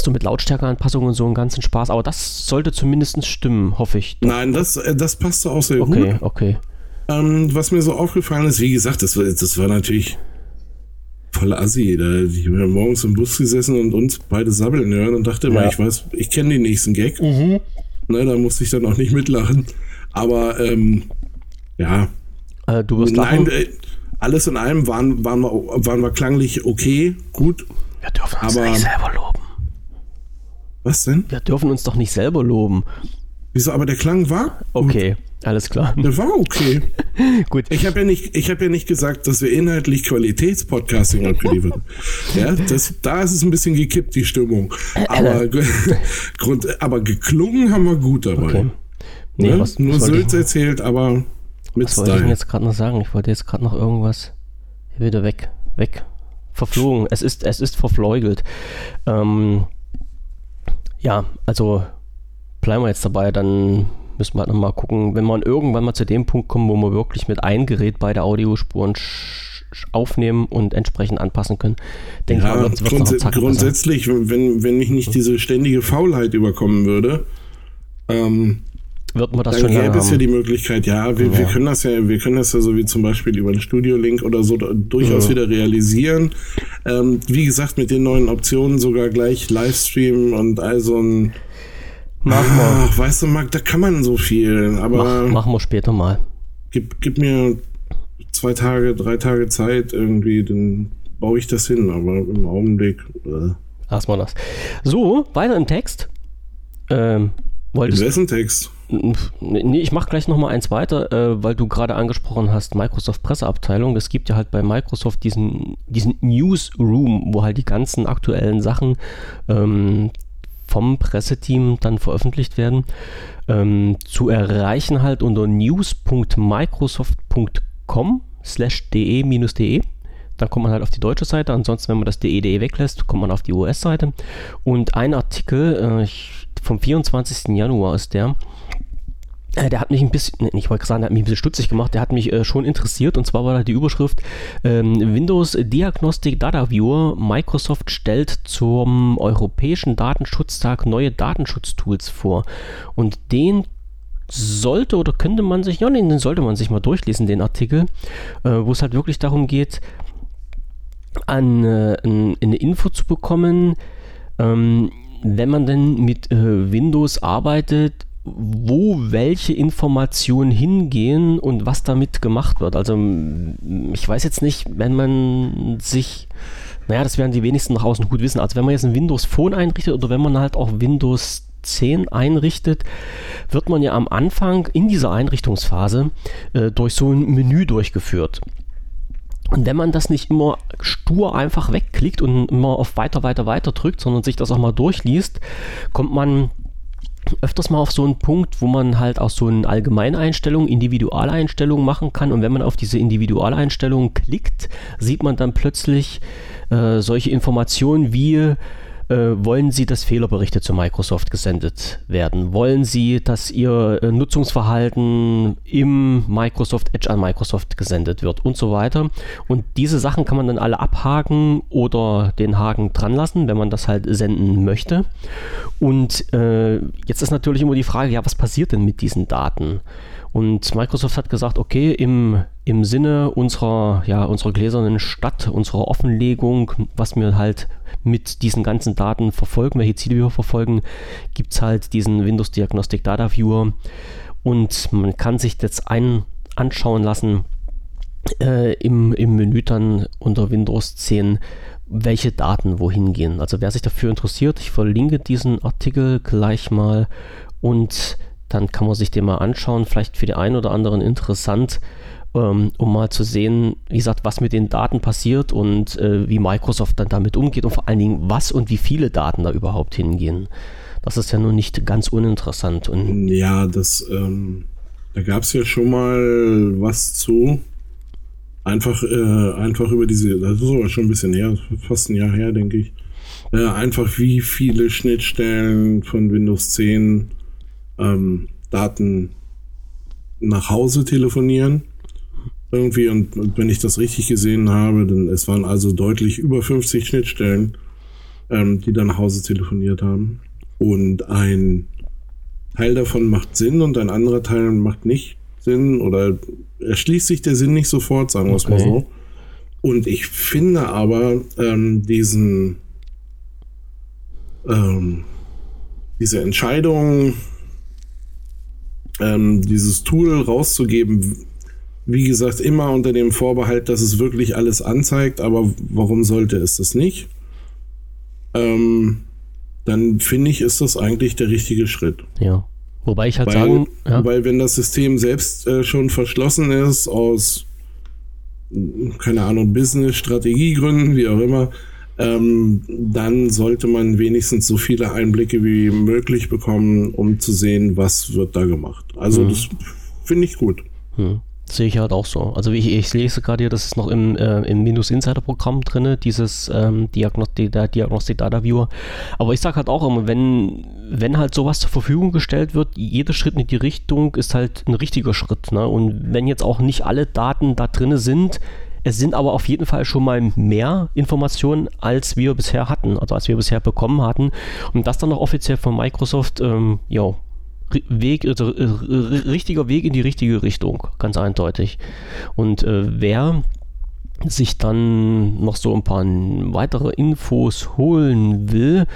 so mit Lautstärkeanpassungen und so einen ganzen Spaß. Aber das sollte zumindest stimmen, hoffe ich. Nein, das, äh, das passte auch sehr okay, gut. Okay, okay. Ähm, was mir so aufgefallen ist, wie gesagt, das war, das war natürlich voll assi. Da, ich bin morgens im Bus gesessen und uns beide sabbeln hören und dachte ja. mal, ich weiß, ich kenne den nächsten Gag. Mhm. Ne, da musste ich dann auch nicht mitlachen. Aber ähm, ja. Äh, du wirst Nein, äh, alles in allem waren, waren, wir, waren wir klanglich okay, gut. Wir dürfen uns aber, nicht selber loben. Was denn? Wir dürfen uns doch nicht selber loben. Wieso? Aber der Klang war? Okay, alles klar. Der war okay. (laughs) gut. Ich habe ja nicht, ich habe ja nicht gesagt, dass wir inhaltlich Qualitätspodcasting abgeliefert. ja, das, da ist es ein bisschen gekippt die Stimmung. Aber, (laughs) Grund, aber geklungen haben wir gut dabei. Okay. Nee, ne? was, Nur Sülz erzählt, aber mit was Style. Was wollte ich jetzt gerade noch sagen? Ich wollte jetzt gerade noch irgendwas wieder weg, weg, verflogen. Es ist, es ist verfleugelt. Ähm, ja, also bleiben wir jetzt dabei, dann müssen wir halt nochmal gucken, wenn wir irgendwann mal zu dem Punkt kommen, wo wir wirklich mit einem Gerät beide Audiospuren aufnehmen und entsprechend anpassen können. Denke ja, ich, grunds grundsätzlich, wenn, wenn mich nicht diese ständige Faulheit überkommen würde, ähm, wird man das dann schon gäbe es ja die Möglichkeit, ja wir, ja. wir können das ja, wir können das ja so wie zum Beispiel über einen Studio-Link oder so durchaus ja. wieder realisieren. Ähm, wie gesagt, mit den neuen Optionen sogar gleich Livestream und all so ein Mach mal. Ach, weißt du, Marc, da kann man so viel, aber. Mach, machen wir später mal. Gib, gib mir zwei Tage, drei Tage Zeit irgendwie, dann baue ich das hin, aber im Augenblick. Äh. Lass mal das. So, weiter im Text. Ähm, wolltest In wessen Text? Nee, ich mache gleich nochmal eins weiter, äh, weil du gerade angesprochen hast, Microsoft Presseabteilung. Es gibt ja halt bei Microsoft diesen, diesen Newsroom, wo halt die ganzen aktuellen Sachen ähm, vom Presseteam dann veröffentlicht werden. Ähm, zu erreichen halt unter news.microsoft.com slash de-de. Dann kommt man halt auf die deutsche Seite. Ansonsten, wenn man das de.de weglässt, kommt man auf die US-Seite. Und ein Artikel äh, vom 24. Januar ist der, der hat mich ein bisschen, ich wollte sagen, der hat mich ein bisschen stutzig gemacht, der hat mich äh, schon interessiert. Und zwar war da die Überschrift ähm, Windows Diagnostic Data Viewer, Microsoft stellt zum Europäischen Datenschutztag neue Datenschutztools vor. Und den sollte oder könnte man sich, ja, den sollte man sich mal durchlesen, den Artikel, äh, wo es halt wirklich darum geht, an, äh, an eine Info zu bekommen, ähm, wenn man denn mit äh, Windows arbeitet, wo welche Informationen hingehen und was damit gemacht wird. Also ich weiß jetzt nicht, wenn man sich, naja, das werden die wenigsten nach außen gut wissen. Also wenn man jetzt ein Windows Phone einrichtet oder wenn man halt auch Windows 10 einrichtet, wird man ja am Anfang in dieser Einrichtungsphase äh, durch so ein Menü durchgeführt. Und wenn man das nicht immer stur einfach wegklickt und immer auf weiter, weiter, weiter drückt, sondern sich das auch mal durchliest, kommt man öfters mal auf so einen Punkt, wo man halt auch so eine Allgemeineinstellung, Individualeinstellung machen kann. Und wenn man auf diese Individualeinstellung klickt, sieht man dann plötzlich äh, solche Informationen wie äh, wollen Sie, dass Fehlerberichte zu Microsoft gesendet werden? Wollen Sie, dass Ihr äh, Nutzungsverhalten im Microsoft Edge an Microsoft gesendet wird und so weiter? Und diese Sachen kann man dann alle abhaken oder den Haken dran lassen, wenn man das halt senden möchte. Und äh, jetzt ist natürlich immer die Frage, ja, was passiert denn mit diesen Daten? Und Microsoft hat gesagt, okay, im, im Sinne unserer, ja, unserer gläsernen Stadt, unserer Offenlegung, was wir halt mit diesen ganzen Daten verfolgen, welche Ziele wir verfolgen, gibt es halt diesen Windows Diagnostic Data Viewer und man kann sich jetzt ein anschauen lassen äh, im, im Menü dann unter Windows 10, welche Daten wohin gehen. Also wer sich dafür interessiert, ich verlinke diesen Artikel gleich mal und dann kann man sich den mal anschauen, vielleicht für die einen oder anderen interessant, ähm, um mal zu sehen, wie gesagt, was mit den Daten passiert und äh, wie Microsoft dann damit umgeht und vor allen Dingen, was und wie viele Daten da überhaupt hingehen. Das ist ja nun nicht ganz uninteressant. Und ja, das, ähm, da gab es ja schon mal was zu. Einfach, äh, einfach über diese, das ist aber schon ein bisschen her, fast ein Jahr her, denke ich. Äh, einfach wie viele Schnittstellen von Windows 10 ähm, Daten nach Hause telefonieren. Irgendwie, und, und, wenn ich das richtig gesehen habe, dann es waren also deutlich über 50 Schnittstellen, ähm, die dann nach Hause telefoniert haben. Und ein Teil davon macht Sinn und ein anderer Teil macht nicht Sinn oder erschließt sich der Sinn nicht sofort, sagen wir es okay. mal so. Und ich finde aber ähm, diesen ähm, diese Entscheidung, ähm, dieses Tool rauszugeben, wie gesagt, immer unter dem Vorbehalt, dass es wirklich alles anzeigt, aber warum sollte es das nicht? Ähm, dann finde ich, ist das eigentlich der richtige Schritt. Ja. Wobei ich halt weil, sagen, ja. weil wenn das System selbst äh, schon verschlossen ist aus, keine Ahnung, Business-Strategiegründen, wie auch immer, ähm, dann sollte man wenigstens so viele Einblicke wie möglich bekommen, um zu sehen, was wird da gemacht. Also mhm. das finde ich gut. Mhm. Sehe ich halt auch so. Also ich, ich lese gerade hier, das ist noch im, äh, im Minus Insider Programm drin, dieses ähm, Diagnostik, der Diagnostik Data Viewer. Aber ich sage halt auch immer, wenn, wenn halt sowas zur Verfügung gestellt wird, jeder Schritt in die Richtung ist halt ein richtiger Schritt. Ne? Und wenn jetzt auch nicht alle Daten da drin sind, es sind aber auf jeden Fall schon mal mehr Informationen, als wir bisher hatten, also als wir bisher bekommen hatten. Und das dann noch offiziell von Microsoft, ähm, ja, Weg, also, richtiger Weg in die richtige Richtung, ganz eindeutig. Und äh, wer sich dann noch so ein paar weitere Infos holen will,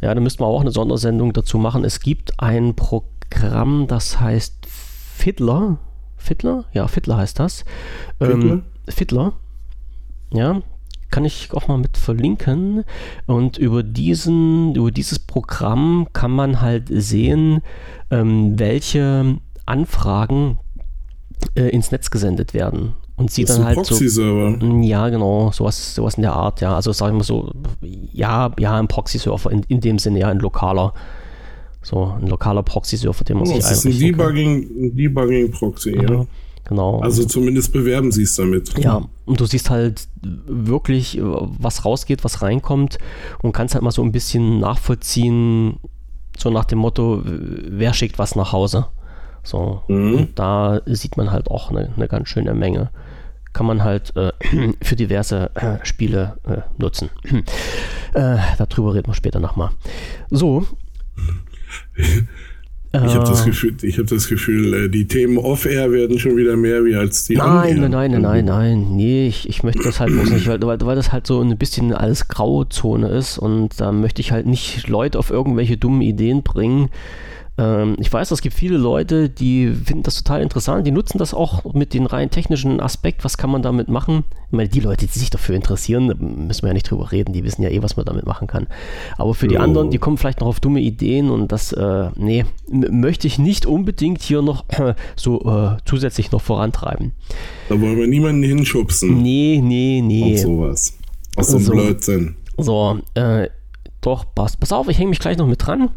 ja, dann müssten wir auch eine Sondersendung dazu machen. Es gibt ein Programm, das heißt Fiddler. Fiddler? Ja, Fiddler heißt das. Fiddler? Ähm, Fiddler. Ja, kann ich auch mal mit verlinken. Und über diesen, über dieses Programm kann man halt sehen, ähm, welche Anfragen äh, ins Netz gesendet werden. Und sieht das dann halt Proxy-Server. so. Ja, genau, sowas, sowas in der Art, ja. Also sagen wir so, ja, ja, ein Proxy-Server in, in dem Sinne, ja, ein lokaler. So, ein lokaler Proxy-Server, den man oh, sich das ist ein Debugging, Debugging-Proxy, ja. ja. Genau. Also zumindest bewerben sie es damit. Ja, und du siehst halt wirklich, was rausgeht, was reinkommt und kannst halt mal so ein bisschen nachvollziehen, so nach dem Motto, wer schickt was nach Hause. So, mhm. da sieht man halt auch eine, eine ganz schöne Menge. Kann man halt äh, (clears throat) für diverse äh, Spiele äh, nutzen. (clears throat) Äh, darüber reden wir später nochmal. So. (laughs) Ich habe das äh. Gefühl, ich habe das Gefühl, äh, die Themen off-air werden schon wieder mehr wie als die Nein, nein, nein, nein, nein, nee, ich, ich möchte das halt bloß nicht, weil, weil, weil das halt so ein bisschen alles Grauzone ist und da möchte ich halt nicht Leute auf irgendwelche dummen Ideen bringen, ähm, ich weiß, es gibt viele Leute, die finden das total interessant, die nutzen das auch mit den rein technischen Aspekt, was kann man damit machen. Ich meine, die Leute, die sich dafür interessieren, müssen wir ja nicht drüber reden, die wissen ja eh, was man damit machen kann. Aber für die anderen, die kommen vielleicht noch auf dumme Ideen und das, äh, nee, möchte ich nicht unbedingt hier noch äh, (clears throat) so äh, zusätzlich noch vorantreiben. Da wollen wir niemanden hinschubsen. Nee, nee, nee. Und sowas. Was so ein Blödsinn. So, äh, doch, pass, pass auf, ich hänge mich gleich noch mit dran.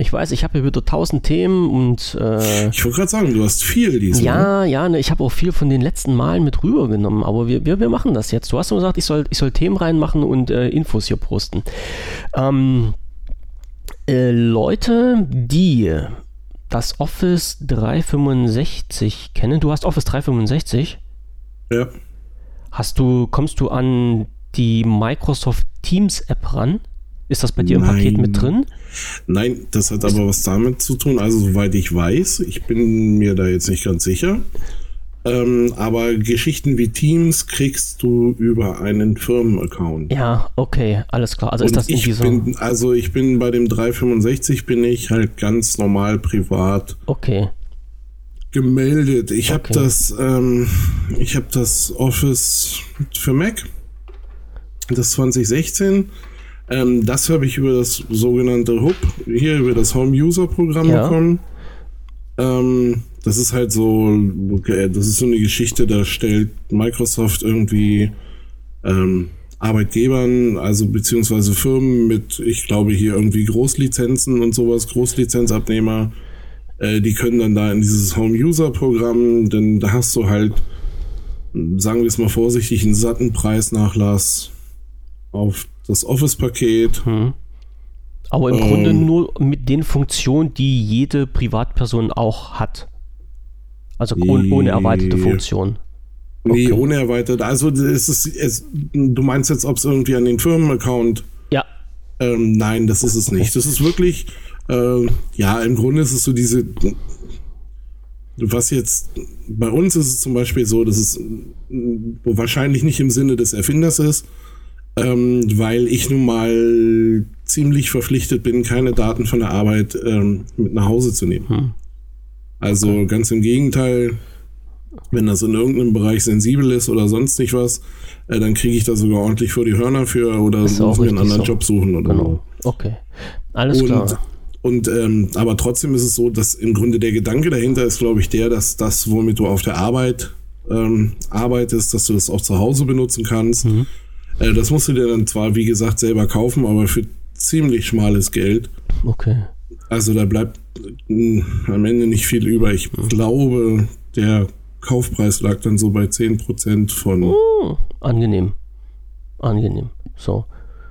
Ich weiß, ich habe hier wieder tausend Themen und. Äh, ich wollte gerade sagen, du hast viel diesmal. Ja, ja, ne, ich habe auch viel von den letzten Malen mit rübergenommen, aber wir, wir, wir machen das jetzt. Du hast gesagt, ich soll, ich soll Themen reinmachen und äh, Infos hier posten. Ähm, äh, Leute, die das Office 365 kennen, du hast Office 365? Ja. Hast du, kommst du an die Microsoft Teams App ran? Ist das bei dir im Paket mit drin? Nein, das hat aber was damit zu tun. Also, soweit ich weiß, ich bin mir da jetzt nicht ganz sicher. Ähm, aber Geschichten wie Teams kriegst du über einen Firmenaccount. Ja, okay, alles klar. Also Und ist das ich so. bin, also ich bin bei dem 365 bin ich halt ganz normal privat Okay. gemeldet. Ich habe Okay. das, ähm, ich habe das Office für Mac, das 2016. Ähm, das habe ich über das sogenannte Hub, hier über das Home User Programm Ja. bekommen. Ähm, das ist halt so, okay, das ist so eine Geschichte, da stellt Microsoft irgendwie ähm, Arbeitgebern, also beziehungsweise Firmen mit, ich glaube hier irgendwie Großlizenzen und sowas, Großlizenzabnehmer, äh, die können dann da in dieses Home-User-Programm, denn da hast du halt, sagen wir es mal vorsichtig, einen satten Preisnachlass auf das Office-Paket. Hm. Aber im Ähm. Grunde nur mit den Funktionen, die jede Privatperson auch hat. Also ohne, ohne erweiterte Ja. Funktion. Nee, Okay. ohne erweitert. Also es ist, es, du meinst jetzt, ob es irgendwie an den Firmenaccount Ja, Ähm, nein, das ist es nicht. Das ist wirklich, äh, ja, im Grunde ist es so diese, was jetzt, bei uns ist es zum Beispiel so, dass es wahrscheinlich nicht im Sinne des Erfinders ist, ähm, weil ich nun mal ziemlich verpflichtet bin, keine Daten von der Arbeit ähm, mit nach Hause zu nehmen. Hm. Also ganz im Gegenteil, wenn das in irgendeinem Bereich sensibel ist oder sonst nicht was, äh, dann kriege ich da sogar ordentlich vor die Hörner für oder muss mir einen anderen so. Job suchen oder genau. Okay. Alles so. klar. Und, und ähm, aber trotzdem ist es so, dass im Grunde der Gedanke dahinter ist, glaube ich, der, dass das, womit du auf der Arbeit ähm, arbeitest, dass du das auch zu Hause benutzen kannst. Mhm. Äh, das musst du dir dann zwar, wie gesagt, selber kaufen, aber für ziemlich schmales Geld. Okay. Also da bleibt mh, am Ende nicht viel über. Ich glaube, der Kaufpreis lag dann so bei 10% von. Hm, angenehm. Angenehm. So.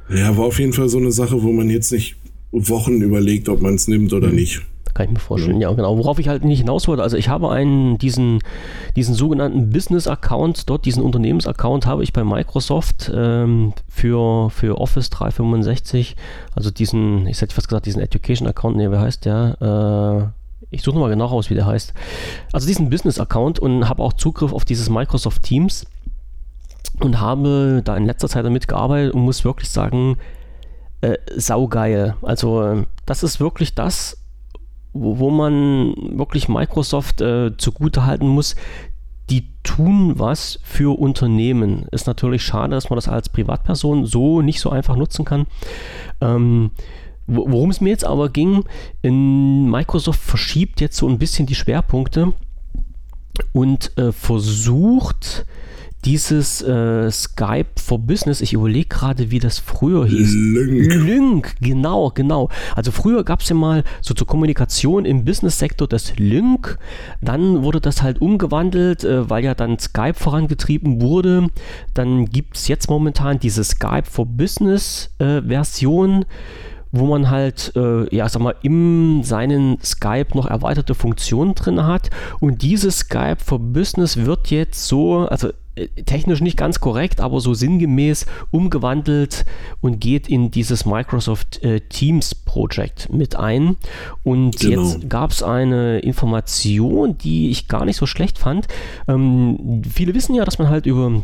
Ja, war auf jeden Fall so eine Sache, wo man jetzt nicht Wochen überlegt, ob man es nimmt oder nicht. Kann ich mir vorstellen. Ja, genau. Worauf ich halt nicht hinaus wollte, also ich habe einen, diesen, diesen sogenannten Business-Account, dort diesen Unternehmens-Account habe ich bei Microsoft ähm, für, für Office 365, also diesen, ich hätte fast gesagt, diesen Education-Account, nee, wie heißt der? Äh, ich suche nochmal genau raus, wie der heißt. Also diesen Business-Account und habe auch Zugriff auf dieses Microsoft Teams und habe da in letzter Zeit damit gearbeitet und muss wirklich sagen, äh, saugeil. Also das ist wirklich das, wo, wo man wirklich Microsoft äh, zugute halten muss. Die tun was für Unternehmen. Ist natürlich schade, dass man das als Privatperson so nicht so einfach nutzen kann. Ähm, wo- worum es mir jetzt aber ging, in Microsoft verschiebt jetzt so ein bisschen die Schwerpunkte und äh, versucht dieses äh, Skype for Business, ich überlege gerade, wie das früher hieß. Link. Lync, genau, genau. Also früher gab es ja mal so zur Kommunikation im Business-Sektor das Lync. Dann wurde das halt umgewandelt, äh, weil ja dann Skype vorangetrieben wurde. Dann gibt es jetzt momentan diese Skype for Business-Version. Wo man halt, äh, ja, sag mal, in seinen Skype noch erweiterte Funktionen drin hat. Und dieses Skype for Business wird jetzt so, also äh, technisch nicht ganz korrekt, aber so sinngemäß umgewandelt und geht in dieses Microsoft äh, Teams Project mit ein. Und Genau. jetzt gab es eine Information, die ich gar nicht so schlecht fand. Ähm, viele wissen ja, dass man halt über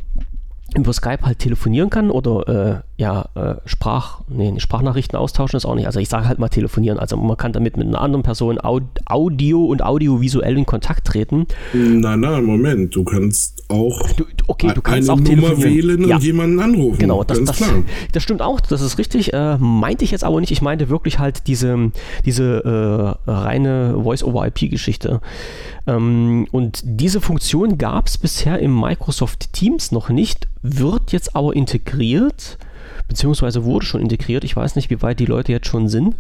über Skype halt telefonieren kann oder äh, ja, äh, Sprach, nee, Sprachnachrichten austauschen ist auch nicht. Also ich sage halt mal telefonieren. Also man kann damit mit einer anderen Person Au- Audio und audiovisuell in Kontakt treten. Nein, nein, Moment. Du kannst auch Du, okay, du kannst eine auch Nummer wählen ja. und jemanden anrufen. Genau, das, das, das stimmt auch, das ist richtig. Äh, meinte ich jetzt aber nicht. Ich meinte wirklich halt diese, diese äh, reine Voice-over-IP-Geschichte. Ähm, und diese Funktion gab es bisher im Microsoft Teams noch nicht, wird jetzt aber integriert, beziehungsweise wurde schon integriert. Ich weiß nicht, wie weit die Leute jetzt schon sind.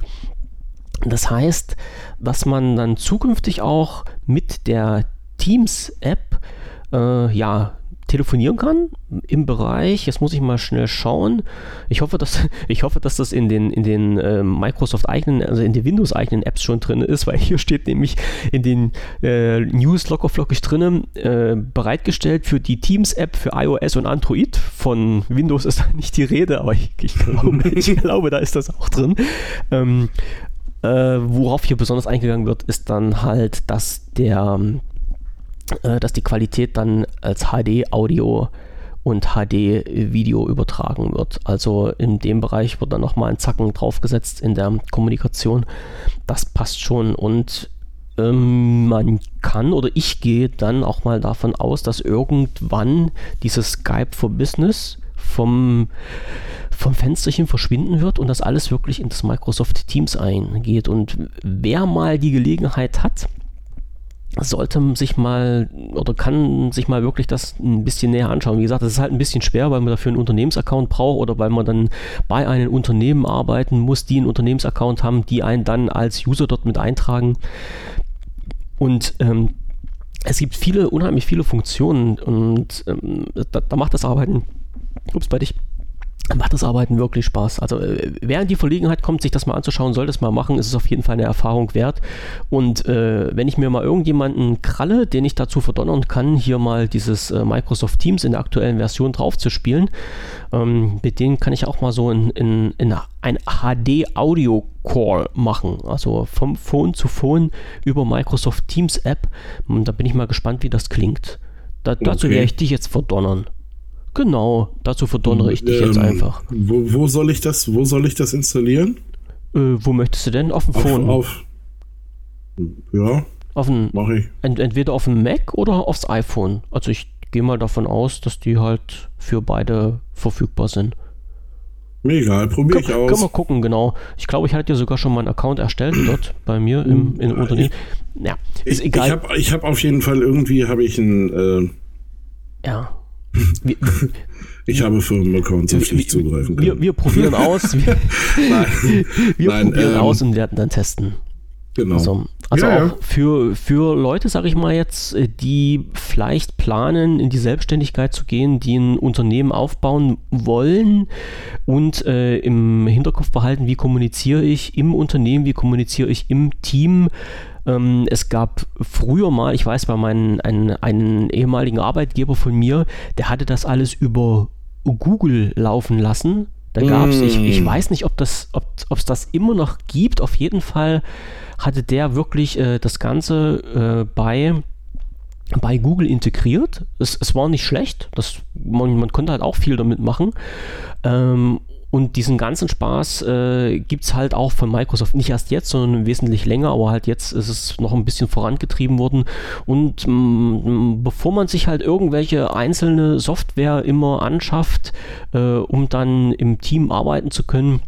Das heißt, dass man dann zukünftig auch mit der Teams-App äh, ja, telefonieren kann im Bereich, jetzt muss ich mal schnell schauen. Ich hoffe, dass, (laughs) ich hoffe, dass das in den, in den äh, Microsoft eigenen, also in den Windows eigenen Apps schon drin ist, weil hier steht nämlich in den äh, News locker flockig drinnen, äh, bereitgestellt für die Teams App für iOS und Android von Windows ist da nicht die Rede, aber ich, ich, glaube, (laughs) ich glaube, da ist das auch drin. Ähm, äh, worauf hier besonders eingegangen wird, ist dann halt, dass der, äh, dass die Qualität dann als HD-Audio und HD-Video übertragen wird. Also in dem Bereich wird dann nochmal ein Zacken draufgesetzt in der Kommunikation. Das passt schon und ähm, man kann oder ich gehe dann auch mal davon aus, dass irgendwann dieses Skype for Business vom, vom Fensterchen verschwinden wird und das alles wirklich in das Microsoft Teams eingeht. Und wer mal die Gelegenheit hat, sollte sich mal oder kann sich mal wirklich das ein bisschen näher anschauen. Wie gesagt, das ist halt ein bisschen schwer, weil man dafür einen Unternehmensaccount braucht oder weil man dann bei einem Unternehmen arbeiten muss, die einen Unternehmensaccount haben, die einen dann als User dort mit eintragen. Und ähm, es gibt viele, unheimlich viele Funktionen und ähm, da, da, macht das Arbeiten, ups, bei dich, macht das Arbeiten wirklich Spaß. Also äh, wer in die Verlegenheit kommt, sich das mal anzuschauen, soll das mal machen, ist es auf jeden Fall eine Erfahrung wert. Und äh, wenn ich mir mal irgendjemanden kralle, den ich dazu verdonnern kann, hier mal dieses äh, Microsoft Teams in der aktuellen Version drauf zu spielen, ähm, mit denen kann ich auch mal so in, in, in ein HD-Audio-Call machen. Also vom Phone zu Phone über Microsoft Teams App. Und da bin ich mal gespannt, wie das klingt. Da, dazu okay. werde ich dich jetzt verdonnern. Genau, dazu verdonnere ich dich ähm, jetzt einfach. Wo, wo, soll ich das, wo soll ich das installieren? Äh, wo möchtest du denn? Auf dem Phone? Auf, ja. Auf ein, mach ich. Ent, entweder auf dem Mac oder aufs iPhone. Also ich gehe mal davon aus, dass die halt für beide verfügbar sind. Mir egal, probiere ich aus. Können wir gucken, genau. Ich glaube, ich hatte dir sogar schon meinen Account erstellt dort bei mir im, im Unternehmen. Ja, ist ich, egal. Ich habe hab auf jeden Fall irgendwie habe ich ein äh, ja wir, (laughs) ich habe Firmenaccounts, auf die ich zugreifen kann. Wir, wir probieren (laughs) aus. Wir, Nein. (laughs) wir Nein, probieren ähm, aus und werden dann testen. Genau. Also, also ja, auch. Für, für Leute, sage ich mal jetzt, äh, die vielleicht planen, in die Selbstständigkeit zu gehen, die ein Unternehmen aufbauen wollen und äh, im Hinterkopf behalten, wie kommuniziere ich im Unternehmen, wie kommuniziere ich im Team, ähm, es gab früher mal, ich weiß bei meinem einen, einen ehemaligen Arbeitgeber von mir, der hatte das alles über Google laufen lassen. Da gab es, mm. ich, ich mm. weiß nicht, ob das, ob es das immer noch gibt. Auf jeden Fall hatte der wirklich äh, das Ganze äh, bei bei Google integriert. Es, es war nicht schlecht. Das, man, man konnte halt auch viel damit machen. Ähm, und diesen ganzen Spaß äh, gibt es halt auch von Microsoft nicht erst jetzt, sondern wesentlich länger, aber halt jetzt ist es noch ein bisschen vorangetrieben worden. Und mh, bevor man sich halt irgendwelche einzelne Software immer anschafft, äh, um dann im Team arbeiten zu können,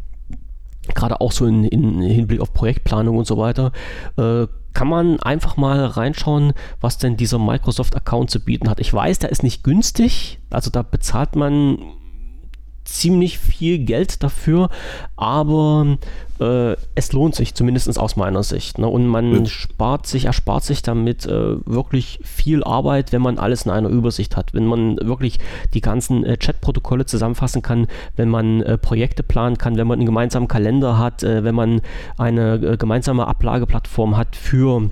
gerade auch so in, in, Hinblick auf Projektplanung und so weiter, äh, kann man einfach mal reinschauen, was denn dieser Microsoft-Account zu bieten hat. Ich weiß, der ist nicht günstig, also da bezahlt man ziemlich viel Geld dafür, aber äh, es lohnt sich, zumindest aus meiner Sicht. Ne? Und man ja. spart sich, erspart sich damit äh, wirklich viel Arbeit, wenn man alles in einer Übersicht hat. Wenn man wirklich die ganzen äh, Chat-Protokolle zusammenfassen kann, wenn man äh, Projekte planen kann, wenn man einen gemeinsamen Kalender hat, äh, wenn man eine äh, gemeinsame Ablageplattform hat für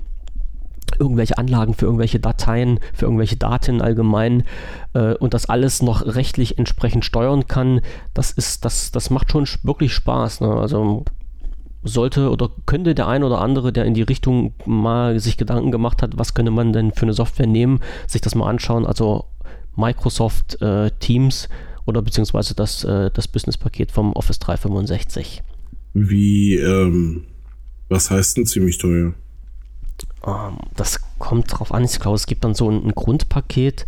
irgendwelche Anlagen für irgendwelche Dateien, für irgendwelche Daten allgemein äh, und das alles noch rechtlich entsprechend steuern kann, das ist, das, das macht schon wirklich Spaß. Ne? Also sollte oder könnte der ein oder andere, der in die Richtung mal sich Gedanken gemacht hat, was könnte man denn für eine Software nehmen, sich das mal anschauen. Also Microsoft äh, Teams oder beziehungsweise das, äh, das Business-Paket vom Office 365. Wie, ähm, was heißt denn ziemlich teuer? Ähm, das kommt drauf an. Ich glaube, es gibt dann so ein, ein Grundpaket.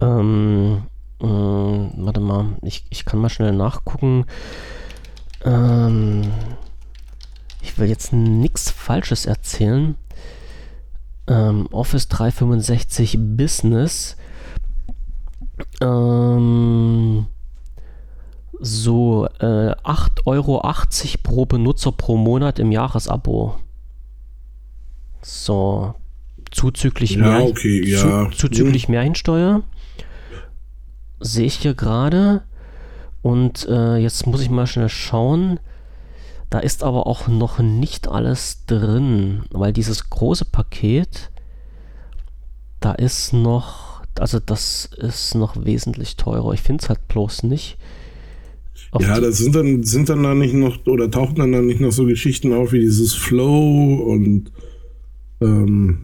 Ähm, äh, warte mal, ich, ich kann mal schnell nachgucken. Ähm, ich will jetzt nichts Falsches erzählen. Ähm, Office 365 Business. Ähm, so, äh, 8,80 Euro pro Benutzer pro Monat im Jahresabo. So, zuzüglich, ja, mehr, okay, ja. zu, zuzüglich hm. Mehrhinsteuer. Sehe ich hier gerade. Und äh, jetzt muss ich mal schnell schauen. Da ist aber auch noch nicht alles drin, weil dieses große Paket, da ist noch also das ist noch wesentlich teurer. Ich finde es halt bloß nicht. Auf ja, das sind dann, sind dann da nicht noch, oder tauchen dann, dann nicht noch so Geschichten auf wie dieses Flow und ähm,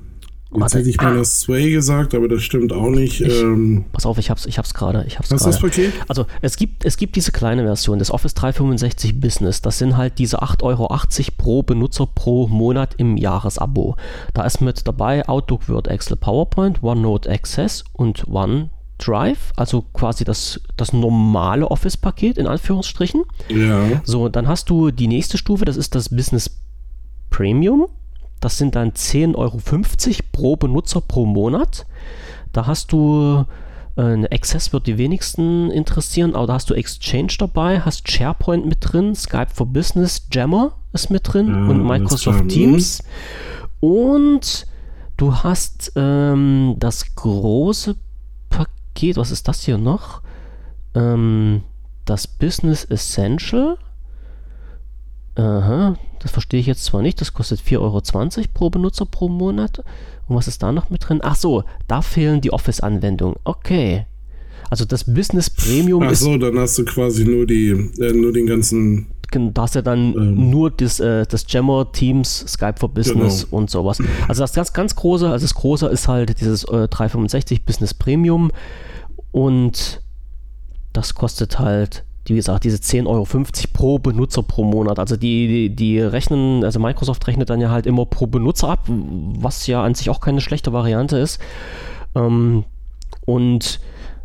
Jetzt Warte. hätte ich mal das Sway gesagt, aber das stimmt auch nicht. Ich, ähm, pass auf, ich hab's, ich hab's gerade. Ich hab's Hast du das Paket? Also es gibt, es gibt diese kleine Version des Office 365 Business. Das sind halt diese 8,80 Euro pro Benutzer pro Monat im Jahresabo. Da ist mit dabei Outlook, Word, Excel, PowerPoint, OneNote Access und OneDrive, also quasi das, das normale Office-Paket in Anführungsstrichen. Ja. So, dann hast du die nächste Stufe, das ist das Business Premium. Das sind dann 10,50 Euro pro Benutzer pro Monat. Da hast du äh, eine Access wird die wenigsten interessieren, aber da hast du Exchange dabei, hast SharePoint mit drin, Skype for Business, Jammer ist mit drin ja, und Microsoft Teams. Und du hast ähm, das große Paket, was ist das hier noch? Ähm, das Business Essential. Aha, das verstehe ich jetzt zwar nicht, das kostet 4,20 Euro pro Benutzer pro Monat. Und was ist da noch mit drin? Ach so, da fehlen die Office-Anwendungen. Okay. Also das Business Premium Ach so, dann hast du quasi nur die, äh, nur den ganzen. Da hast du dann ähm, nur das, äh, das Jammer, Teams, Skype for Business genau. und sowas. Also das ganz, ganz große, also das große ist halt dieses äh, 365 Business Premium und das kostet halt wie gesagt, diese 10,50 Euro pro Benutzer pro Monat. Also die, die, die, rechnen, also Microsoft rechnet dann ja halt immer pro Benutzer ab, was ja an sich auch keine schlechte Variante ist. Ähm, und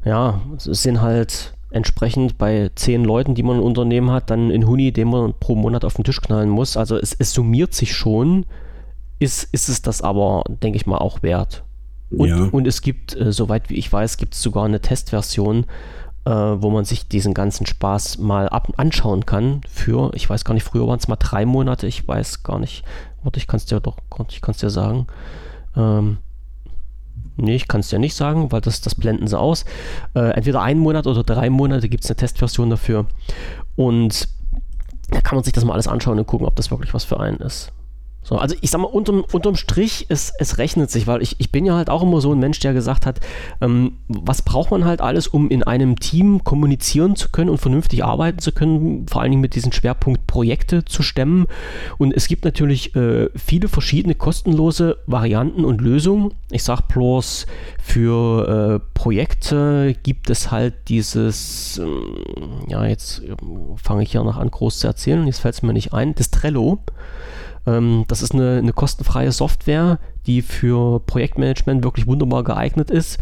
ja, es sind halt entsprechend bei 10 Leuten, die man ein Unternehmen hat, dann in Huni, den man pro Monat auf den Tisch knallen muss. Also es, es summiert sich schon, ist, ist es das aber, denke ich mal, auch wert. Und, ja. und es gibt, äh, soweit wie ich weiß, gibt es sogar eine Testversion, äh, wo man sich diesen ganzen Spaß mal ab anschauen kann für, ich weiß gar nicht, früher waren es mal drei Monate, ich weiß gar nicht, warte, ich kann es dir doch, ich kann es dir sagen. Ähm, nee, ich kann es dir nicht sagen, weil das, das blenden sie aus. Äh, entweder ein Monat oder drei Monate gibt es eine Testversion dafür und da kann man sich das mal alles anschauen und gucken, ob das wirklich was für einen ist. So, also ich sag mal, unterm, unterm Strich, es, es rechnet sich, weil ich, ich bin ja halt auch immer so ein Mensch, der gesagt hat, ähm, was braucht man halt alles, um in einem Team kommunizieren zu können und vernünftig arbeiten zu können, vor allen Dingen mit diesem Schwerpunkt Projekte zu stemmen. Und es gibt natürlich äh, viele verschiedene kostenlose Varianten und Lösungen. Ich sag bloß, für äh, Projekte gibt es halt dieses, äh, ja, jetzt fange ich ja noch an groß zu erzählen, jetzt fällt es mir nicht ein, das Trello. Ähm, das ist eine, eine kostenfreie Software, die für Projektmanagement wirklich wunderbar geeignet ist.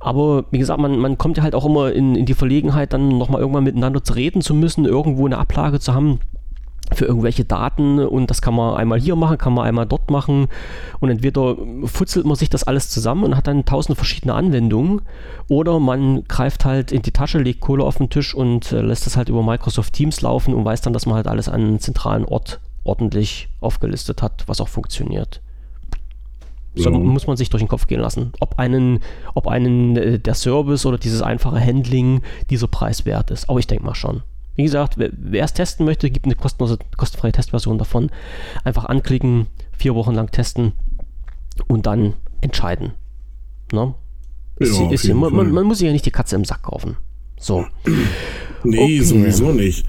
Aber wie gesagt, man, man kommt ja halt auch immer in, in die Verlegenheit, dann nochmal irgendwann miteinander zu reden zu müssen, irgendwo eine Ablage zu haben für irgendwelche Daten und das kann man einmal hier machen, kann man einmal dort machen und entweder futzelt man sich das alles zusammen und hat dann tausende verschiedene Anwendungen oder man greift halt in die Tasche, legt Kohle auf den Tisch und äh, lässt das halt über Microsoft Teams laufen und weiß dann, dass man halt alles an einen zentralen Ort ordentlich aufgelistet hat, was auch funktioniert. So ja. muss man sich durch den Kopf gehen lassen, ob einen, ob einen äh, der Service oder dieses einfache Handling dieser Preis wert ist. Aber ich denke mal schon. Wie gesagt, wer, es testen möchte, gibt eine kostenlose, kostenfreie Testversion davon. Einfach anklicken, vier Wochen lang testen und dann entscheiden. Ne? Ist, ja, ist, man, man, man, muss sich ja nicht die Katze im Sack kaufen. So. Nee, okay. sowieso nicht.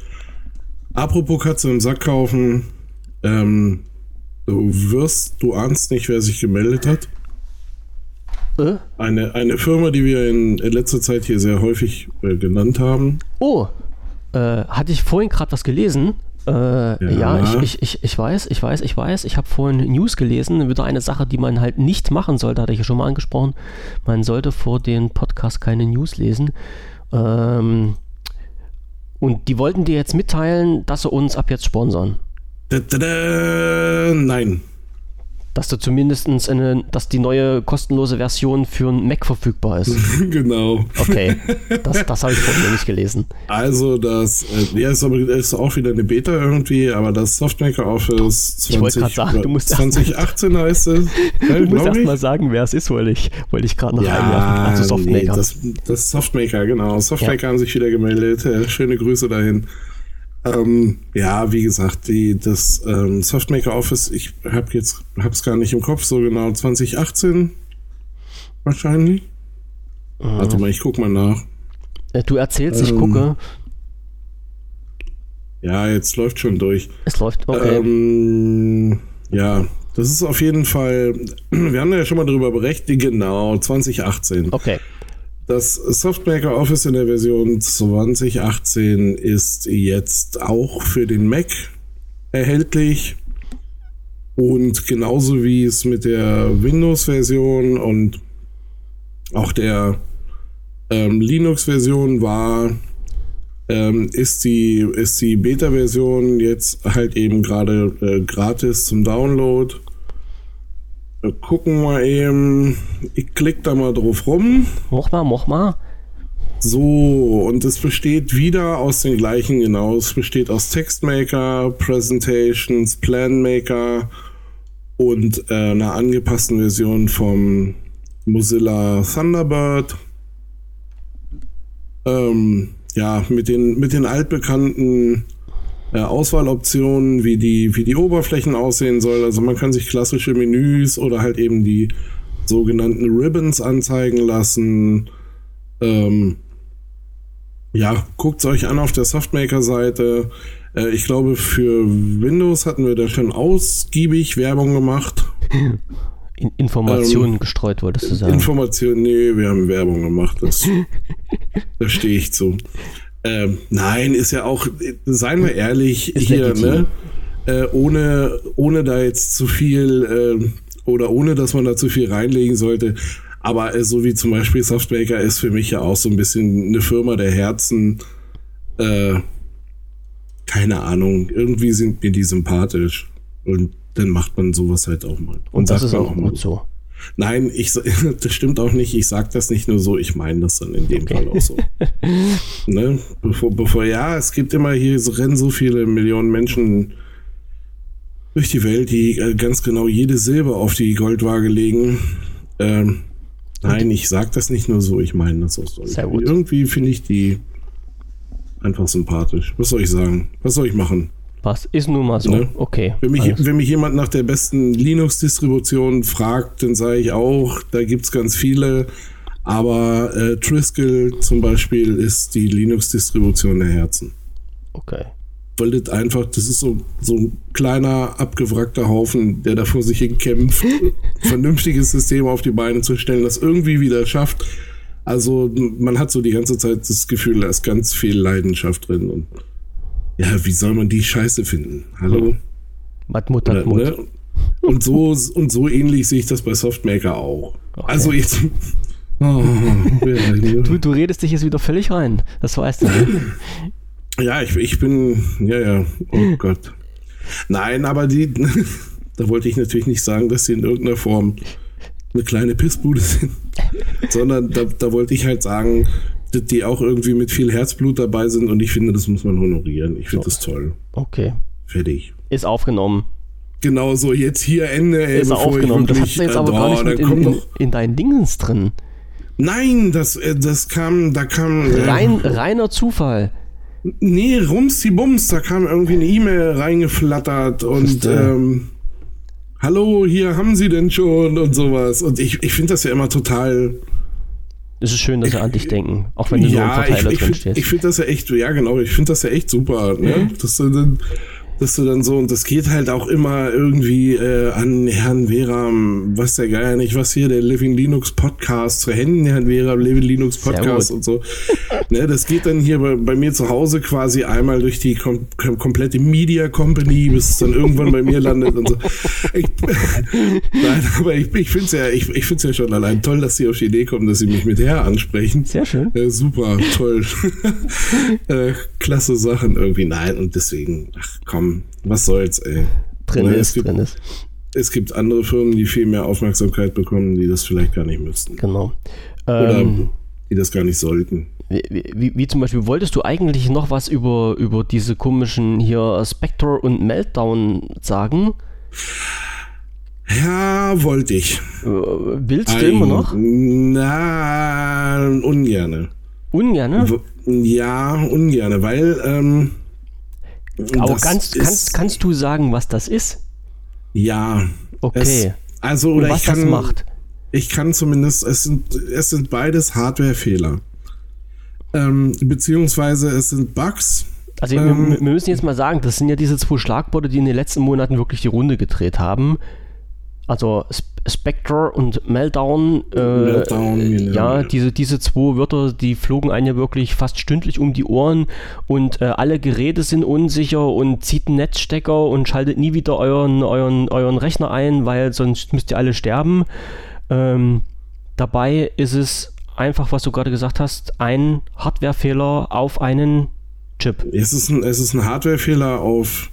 Apropos Katze im Sack kaufen, ähm, du wirst, du ahnst nicht, wer sich gemeldet hat. Äh? Eine, eine Firma, die wir in, in letzter Zeit hier sehr häufig äh, genannt haben. Oh, äh, hatte ich vorhin gerade was gelesen. Äh, ja, ja ich, ich, ich, ich weiß, ich weiß, ich weiß. Ich habe vorhin News gelesen. Wieder eine Sache, die man halt nicht machen sollte, hatte ich ja schon mal angesprochen. Man sollte vor den Podcast keine News lesen. Ähm, und die wollten dir jetzt mitteilen, dass sie uns ab jetzt sponsern. Nein. Dass du zumindest eine, dass die neue kostenlose Version für ein Mac verfügbar ist. (laughs) genau. Okay, das, das habe ich vorhin nicht gelesen. Also das, äh, ja, ist, aber, ist auch wieder eine Beta irgendwie, aber das Softmaker Office 20, sagen, du musst 2018 heißt es. (laughs) du musst erst mal sagen, wer es ist, wollte ich, wollte ich gerade noch ja, einwerfen. Also Softmaker. Nee, das, das Softmaker, genau. Softmaker ja. haben sich wieder gemeldet. Schöne Grüße dahin. Ähm, ja, wie gesagt, die, das ähm, Softmaker Office, ich habe jetzt, hab's gar nicht im Kopf, so genau 2018 wahrscheinlich. Warte mal, ich guck mal nach. Äh, Du erzählst, ich Ähm, gucke. Ja, jetzt läuft schon durch. Es läuft. Okay. Ähm, ja, das ist auf jeden Fall, (clears throat) wir haben ja schon mal darüber berichtet, genau, 2018. okay. Das Softmaker Office in der Version 2018 ist jetzt auch für den Mac erhältlich. Und genauso wie es mit der Windows-Version und auch der ähm, Linux-Version war, ähm, ist die, ist die Beta-Version jetzt halt eben gerade äh, gratis zum Download. Wir gucken mal eben. Ich klicke da mal drauf rum. Mach mal, mach mal. So, und es besteht wieder aus den gleichen, genau. Es besteht aus Textmaker, Presentations, Planmaker und äh, einer angepassten Version vom Mozilla Thunderbird. Ähm, ja, mit den, mit den altbekannten äh, Auswahloptionen, wie die, wie die Oberflächen aussehen soll. Also man kann sich klassische Menüs oder halt eben die sogenannten Ribbons anzeigen lassen. Ähm, ja, guckt es euch an auf der Softmaker-Seite. Äh, ich glaube, für Windows hatten wir da schon ausgiebig Werbung gemacht. (laughs) In Informationen gestreut, wolltest du sagen. Informationen, nee, wir haben Werbung gemacht. Das, (laughs) da stehe ich zu. Ähm, nein, ist ja auch, seien wir ehrlich, Ist hier, legitim. ne? Äh, ohne, ohne da jetzt zu viel äh, oder ohne dass man da zu viel reinlegen sollte. Aber äh, so wie zum Beispiel Softmaker ist für mich ja auch so ein bisschen eine Firma der Herzen. Äh, keine Ahnung, irgendwie sind mir die sympathisch. Und dann macht man sowas halt auch mal. Und das sagt ist man auch mal gut so. Nein, ich, (laughs) das stimmt auch nicht. Ich sage das nicht nur so, ich meine das dann in dem Okay. Fall auch so. (laughs) ne? bevor, bevor, ja, es gibt immer hier, so rennen so viele Millionen Menschen durch die Welt, die äh, ganz genau jede Silbe auf die Goldwaage legen. Ähm, nein, ich sage das nicht nur so, ich meine das auch so. Sehr gut. Irgendwie finde ich die einfach sympathisch. Was soll ich sagen? Was soll ich machen? Was ist nun mal so? Ne? Okay. Wenn mich, wenn mich jemand nach der besten Linux-Distribution fragt, dann sage ich auch, da gibt es ganz viele. Aber äh, Triskel zum Beispiel ist die Linux-Distribution der Herzen. okay. Weil das einfach, das ist so, so ein kleiner, abgewrackter Haufen, der da vor sich hin kämpft, (laughs) vernünftiges System auf die Beine zu stellen, das irgendwie wieder schafft. Also man hat so die ganze Zeit das Gefühl, da ist ganz viel Leidenschaft drin. Und ja, wie soll man die Scheiße finden? Hallo? Mat Mut, Oder, hat Mut. ne? Und so, und so ähnlich sehe ich das bei Softmaker auch. Also jetzt. (laughs) Oh, Du, du redest dich jetzt wieder völlig rein. Das weißt du. Ne? (laughs) ja, ich, ich bin. Ja, ja. Oh Gott. Nein, aber die. (laughs) Da wollte ich natürlich nicht sagen, dass sie in irgendeiner Form eine kleine Pissbude sind. Sondern da, da wollte ich halt sagen, die auch irgendwie mit viel Herzblut dabei sind und ich finde, das muss man honorieren. Ich finde das toll. Okay. Fertig. Ist aufgenommen. Genau so, jetzt hier Ende, ey, Ist aufgenommen. Das wirklich, hast du jetzt äh, aber gar nicht in, in, in deinen Dingens drin. Nein, das, äh, das kam, da kam. äh, Rein, reiner Zufall. Nee, rumsti bums, da kam irgendwie eine E-Mail reingeflattert und ähm, Hallo, hier haben Sie denn schon und sowas. Und ich, ich finde das ja immer total. Es ist schön, dass sie an dich denken. Auch wenn du nur im ja, ich, Verteiler ich drin finde stehst. ich find das ja echt, ja genau, ich finde das ja echt super, ne? Dass du dann, dass du dann so, und das geht halt auch immer irgendwie äh, an Herrn Veram, was der Geier nicht, was hier, der Living Linux Podcast, zu Händen Herrn Veram, Living Linux Podcast und so. (laughs) ne, das geht dann hier bei, bei mir zu Hause quasi einmal durch die kom kom komplette Media Company, bis es dann irgendwann bei mir landet und so. Ich, (laughs) Nein, aber ich, ich finde es ja, ich, ich find's ja schon allein toll, dass sie auf die Idee kommen, dass sie mich mit Herr ansprechen. Sehr schön. Äh, super, toll. (laughs) äh, klasse Sachen irgendwie. Nein, und deswegen, ach komm, was soll's, ey. Drin Ne, ist, es, gibt, drin ist. es gibt andere Firmen, die viel mehr Aufmerksamkeit bekommen, die das vielleicht gar nicht müssten. Genau. Oder Ähm, die das gar nicht sollten. wie, wie, wie zum Beispiel, wolltest du eigentlich noch was über, über diese komischen hier Spectre und Meltdown sagen? Ja, wollte ich. Äh, willst du immer noch? Na, ungerne. Ungerne? Ja, ungerne, weil. Ähm, Aber kannst, kannst, kannst du sagen, was das ist? Ja. Okay. Es, also, Und oder was ich kann. das macht? Ich kann zumindest, es sind, es sind beides Hardwarefehler. Ähm, beziehungsweise es sind Bugs. Also ähm, wir, wir, müssen jetzt mal sagen, das sind ja diese zwei Schlagworte, die in den letzten Monaten wirklich die Runde gedreht haben. Also Spectre und Meltdown, äh, Meltdown genau. ja, diese, diese zwei Wörter, die flogen einen ja wirklich fast stündlich um die Ohren und äh, alle Geräte sind unsicher und zieht einen Netzstecker und schaltet nie wieder euren, euren, euren Rechner ein, weil sonst müsst ihr alle sterben. Ähm, dabei ist es einfach, was du gerade gesagt hast, ein Hardwarefehler auf einen Chip. Es ist ein, es ist ein Hardwarefehler auf,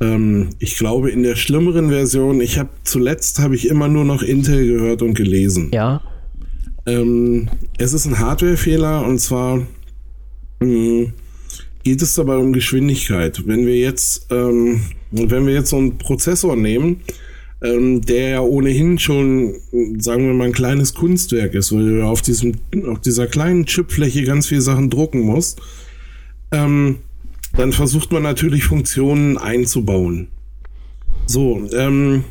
ähm, ich glaube, in der schlimmeren Version. Ich habe zuletzt habe ich immer nur noch Intel gehört und gelesen. Ja. Ähm, es ist ein Hardwarefehler und zwar mh, hm, geht es dabei um Geschwindigkeit. Wenn wir jetzt, ähm, wenn wir jetzt so einen Prozessor nehmen, ähm, der ja ohnehin schon, sagen wir mal, ein kleines Kunstwerk ist, weil du auf, diesem, auf dieser kleinen Chipfläche ganz viele Sachen drucken musst, ähm, dann versucht man natürlich Funktionen einzubauen. So, ähm,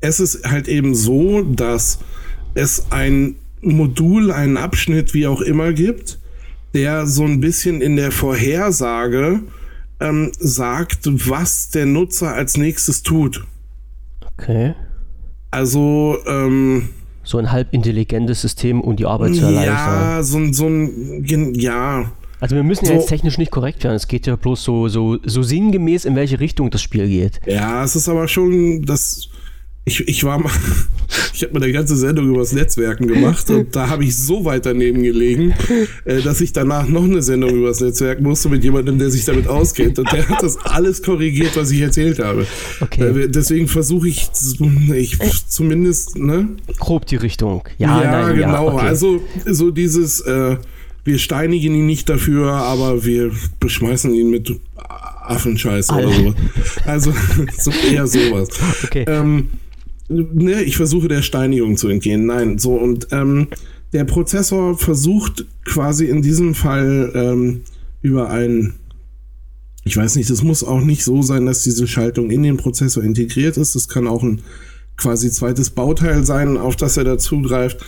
es ist halt eben so, dass es ein Modul, einen Abschnitt, wie auch immer gibt, der so ein bisschen in der Vorhersage ähm, sagt, was der Nutzer als nächstes tut. Okay. Also, ähm, so ein halb intelligentes System, um die Arbeit zu erleichtern. Ja, so, ein, so ein, ja. Also wir müssen so, ja jetzt technisch nicht korrekt werden. Es geht ja bloß so, so, so sinngemäß, in welche Richtung das Spiel geht. Ja, es ist aber schon, das, ich, ich war mal, (laughs) ich habe mal eine ganze Sendung über das Netzwerken gemacht und da habe ich so weit daneben gelegen, äh, dass ich danach noch eine Sendung über das Netzwerk musste mit jemandem, der sich damit auskennt und der hat das alles korrigiert, was ich erzählt habe. Okay. Äh, deswegen versuche ich, ich zumindest, ne? Grob die Richtung. Ja, ja nein, genau. Ja, okay. Also so dieses, äh, wir steinigen ihn nicht dafür, aber wir beschmeißen ihn mit Affenscheiß oder so. Also (laughs) so eher sowas. Okay. Ähm, ne, ich versuche der Steinigung zu entgehen. Nein, so und ähm, der Prozessor versucht quasi in diesem Fall ähm, über ein, ich weiß nicht, das muss auch nicht so sein, dass diese Schaltung in den Prozessor integriert ist. Das kann auch ein quasi zweites Bauteil sein, auf das er dazugreift.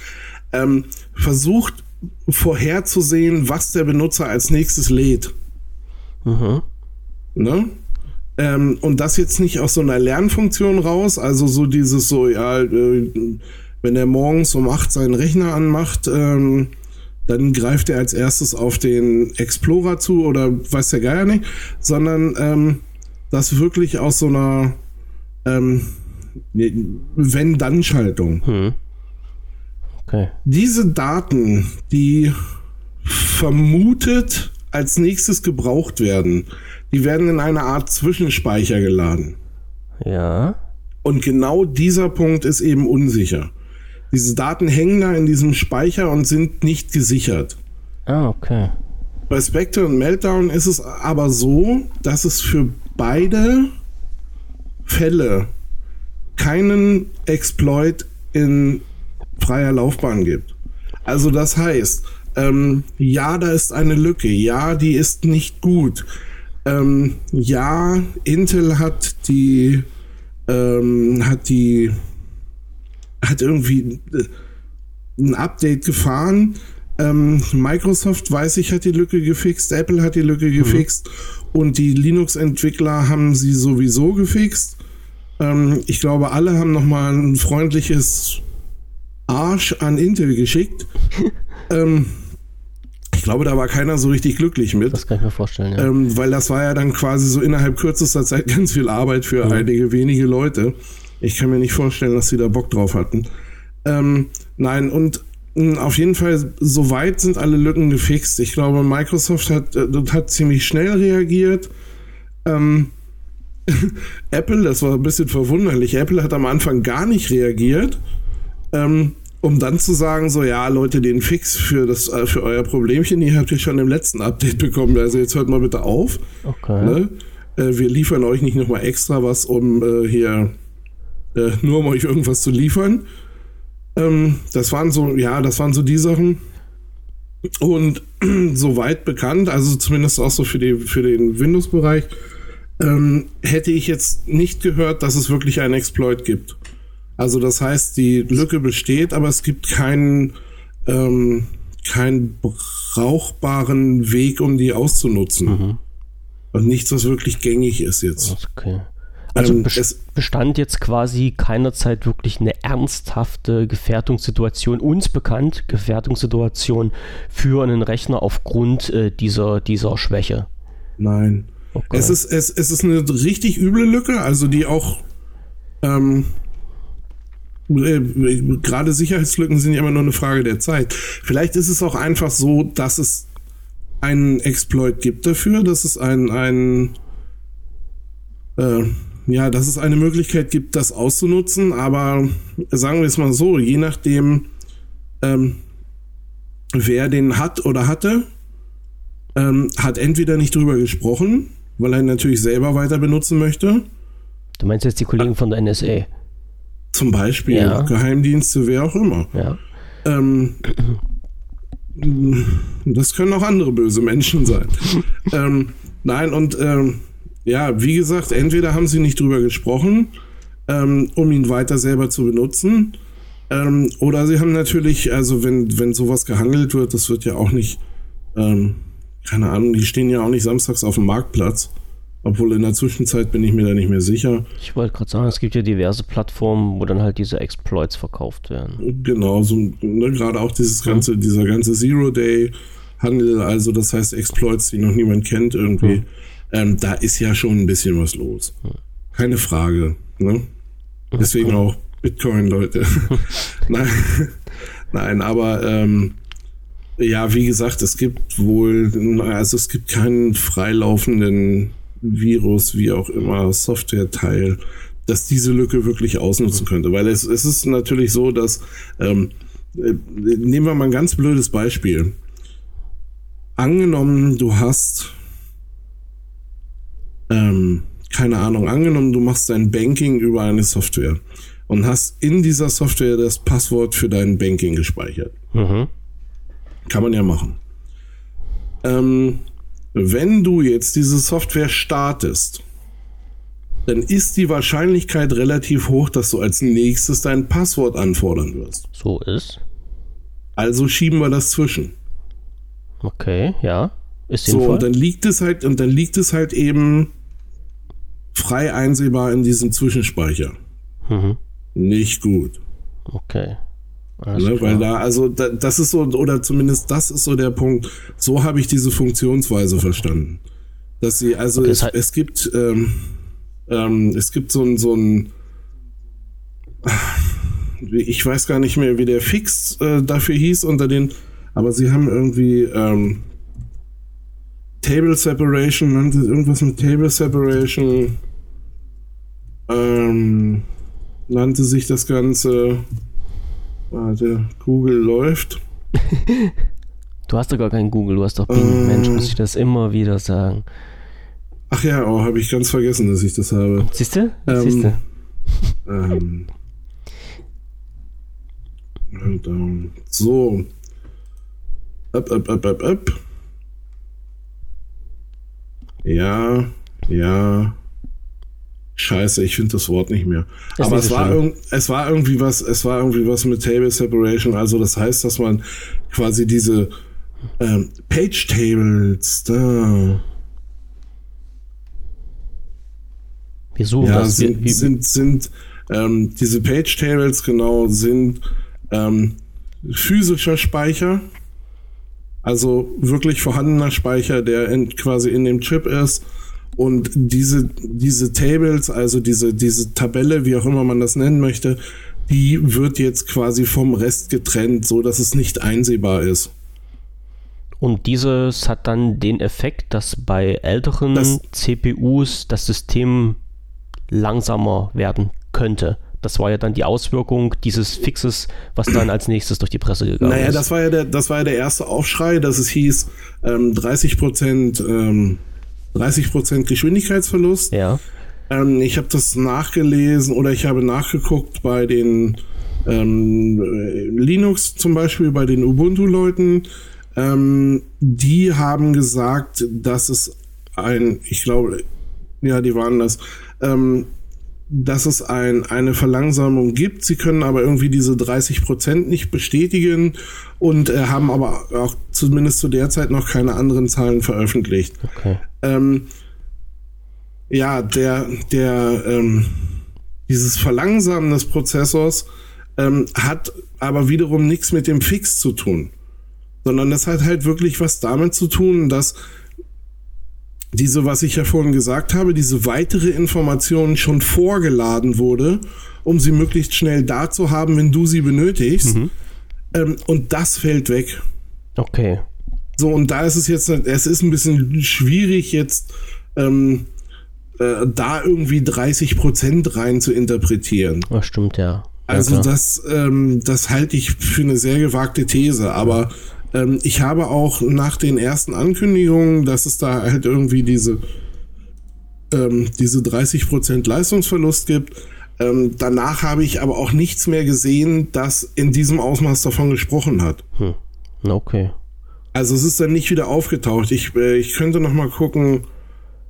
Ähm, versucht vorherzusehen, was der Benutzer als nächstes lädt. Mhm. Ne? Ähm, und das jetzt nicht aus so einer Lernfunktion raus, also so dieses so, ja, äh, wenn er morgens um 8 seinen Rechner anmacht, ähm, dann greift er als erstes auf den Explorer zu oder weiß der Geier nicht, sondern ähm, das wirklich aus so einer ähm, Wenn-Dann-Schaltung. Hm. Okay. Diese Daten, die vermutet als nächstes gebraucht werden, die werden in eine Art Zwischenspeicher geladen. Ja. Und genau dieser Punkt ist eben unsicher. Diese Daten hängen da in diesem Speicher und sind nicht gesichert. Ah, okay. Bei Spectre und Meltdown ist es aber so, dass es für beide Fälle keinen Exploit in freier Laufbahn gibt. Also das heißt, ähm, ja, da ist eine Lücke, ja, die ist nicht gut. Ähm, ja, Intel hat die, ähm, hat die, hat irgendwie äh, ein Update gefahren. Ähm, Microsoft, weiß ich, hat die Lücke gefixt, Apple hat die Lücke mhm. gefixt und die Linux-Entwickler haben sie sowieso gefixt. Ähm, ich glaube, alle haben nochmal ein freundliches Arsch an Intel geschickt. (laughs) ähm, ich glaube, da war keiner so richtig glücklich mit. Das kann ich mir vorstellen, ja. Ähm, weil das war ja dann quasi so innerhalb kürzester Zeit (laughs) ganz viel Arbeit für ja. einige wenige Leute. Ich kann mir nicht vorstellen, dass sie da Bock drauf hatten. Ähm, nein, und mh, hm, auf jeden Fall, soweit sind alle Lücken gefixt. Ich glaube, Microsoft hat, äh, hat ziemlich schnell reagiert. Ähm, (laughs) Apple, das war ein bisschen verwunderlich. Apple hat am Anfang gar nicht reagiert. Ähm, um dann zu sagen, so ja, Leute, den Fix für das äh, für euer Problemchen, die habt ihr schon im letzten Update (laughs) bekommen. Also jetzt hört mal bitte auf. Okay. Ne? Äh, wir liefern euch nicht nochmal extra was, um äh, hier äh, nur um euch irgendwas zu liefern. Ähm, das waren so, ja, das waren so die Sachen. Und (clears throat) soweit bekannt, also zumindest auch so für, die, für den Windows-Bereich, ähm, hätte ich jetzt nicht gehört, dass es wirklich einen Exploit gibt. Also das heißt, die Lücke besteht, aber es gibt keinen, ähm, keinen brauchbaren Weg, um die auszunutzen. Mhm. Und nichts, was wirklich gängig ist jetzt. Okay. Also ähm, bestand jetzt quasi keinerzeit wirklich eine ernsthafte Gefährdungssituation, uns bekannt, Gefährdungssituation für einen Rechner aufgrund äh, dieser, dieser Schwäche. Nein. Okay. Es, ist, es, es ist eine richtig üble Lücke, also die auch ähm, äh, gerade Sicherheitslücken sind ja immer nur eine Frage der Zeit. Vielleicht ist es auch einfach so, dass es einen Exploit gibt dafür, dass es ein, ein äh, ja, dass es eine Möglichkeit gibt, das auszunutzen, aber sagen wir es mal so, je nachdem, ähm, wer den hat oder hatte, ähm, hat entweder nicht drüber gesprochen, weil er natürlich selber weiter benutzen möchte. Du meinst jetzt die Kollegen von der NSA? Zum Beispiel, ja. Geheimdienste, wer auch immer. Ja. Ähm, das können auch andere böse Menschen sein. (laughs) ähm, nein, und ähm, ja, wie gesagt, entweder haben sie nicht drüber gesprochen, ähm, um ihn weiter selber zu benutzen, ähm, oder sie haben natürlich, also wenn, wenn sowas gehandelt wird, das wird ja auch nicht, ähm, keine Ahnung, die stehen ja auch nicht samstags auf dem Marktplatz. Obwohl in der Zwischenzeit bin ich mir da nicht mehr sicher. Ich wollte gerade sagen, es gibt ja diverse Plattformen, wo dann halt diese Exploits verkauft werden. Genau, so ne, gerade auch dieses ganze, ja. dieser ganze Zero-Day-Handel, also das heißt Exploits, die noch niemand kennt irgendwie. Ja. Ähm, da ist ja schon ein bisschen was los. Keine Frage. Ne? Deswegen auch Bitcoin, Leute. (laughs) nein, nein, aber ähm, ja, wie gesagt, es gibt wohl, also es gibt keinen freilaufenden Virus, wie auch immer, Software-Teil, dass diese Lücke wirklich ausnutzen könnte. Weil es, es ist natürlich so, dass, ähm, äh, nehmen wir mal ein ganz blödes Beispiel. Angenommen, du hast, ähm, keine Ahnung, angenommen, du machst dein Banking über eine Software und hast in dieser Software das Passwort für dein Banking gespeichert. Mhm. Kann man ja machen. Ähm, wenn du jetzt diese Software startest, dann ist die Wahrscheinlichkeit relativ hoch, dass du als nächstes dein Passwort anfordern wirst. So ist. Also schieben wir das zwischen. Okay, ja. Ist sinnvoll. So, und dann liegt es halt, und dann liegt es halt eben frei einsehbar in diesem Zwischenspeicher. Mhm. Nicht gut. Okay. Ne, weil da, also da, das ist so, oder zumindest das ist so der Punkt, so habe ich diese Funktionsweise verstanden. Dass sie, also okay, es, es gibt, ähm, ähm, es gibt so ein, so ein, (sighs) ich weiß gar nicht mehr, wie der Fix äh, dafür hieß unter den, aber sie haben irgendwie ähm, Table Separation, nannte irgendwas mit Table Separation, ähm, nannte sich das Ganze. Warte, Google läuft. (laughs) du hast doch gar keinen Google, du hast doch Bing. Äh, Mensch, muss ich das immer wieder sagen. Ach ja, oh, habe ich ganz vergessen, dass ich das habe. Siehst du? Ähm, Siehst du? Ähm, so. Up, up, up, up, up. Ja, ja. Scheiße, ich finde das Wort nicht mehr. Das Aber es war, es war irgendwie was, es war irgendwie was mit Table Separation. Also das heißt, dass man quasi diese ähm, Page Tables da. Wir suchen ja, das. Sind, sind, sind ähm, diese Page Tables genau sind ähm, physischer Speicher. Also wirklich vorhandener Speicher, der in, quasi in dem Chip ist und diese, diese Tables, also diese, diese Tabelle, wie auch immer man das nennen möchte, die wird jetzt quasi vom Rest getrennt, so dass es nicht einsehbar ist. Und dieses hat dann den Effekt, dass bei älteren das, CPUs das System langsamer werden könnte. Das war ja dann die Auswirkung dieses Fixes, was dann als nächstes durch die Presse gegangen naja, ist. Naja, das war ja der, das war ja der erste Aufschrei, dass es hieß, ähm, 30 Prozent ähm, 30% Geschwindigkeitsverlust. Ja. Ähm, ich habe das nachgelesen oder ich habe nachgeguckt bei den ähm, Linux zum Beispiel, bei den Ubuntu-Leuten. Ähm, die haben gesagt, dass es ein, ich glaube, ja, die waren das, ähm, dass es ein, eine Verlangsamung gibt. Sie können aber irgendwie diese 30 Prozent nicht bestätigen und äh, haben aber auch zumindest zu der Zeit noch keine anderen Zahlen veröffentlicht. Okay. Ähm, ja, der, der, ähm, dieses Verlangsamen des Prozessors ähm, hat aber wiederum nichts mit dem Fix zu tun, sondern das hat halt wirklich was damit zu tun, dass diese, was ich ja vorhin gesagt habe, diese weitere Information schon vorgeladen wurde, um sie möglichst schnell da zu haben, wenn du sie benötigst. Mhm. Ähm, und das fällt weg. Okay. So, und da ist es jetzt, es ist ein bisschen schwierig jetzt, ähm, äh, da irgendwie 30 Prozent rein zu interpretieren. Das stimmt, ja. Also das, ähm, das halte ich für eine sehr gewagte These, aber ähm, ich habe auch nach den ersten Ankündigungen, dass es da halt irgendwie diese, ähm, diese 30% Leistungsverlust gibt, ähm, danach habe ich aber auch nichts mehr gesehen, das in diesem Ausmaß davon gesprochen hat. Hm. Okay. Also es ist dann nicht wieder aufgetaucht. Ich, äh, ich könnte noch mal gucken,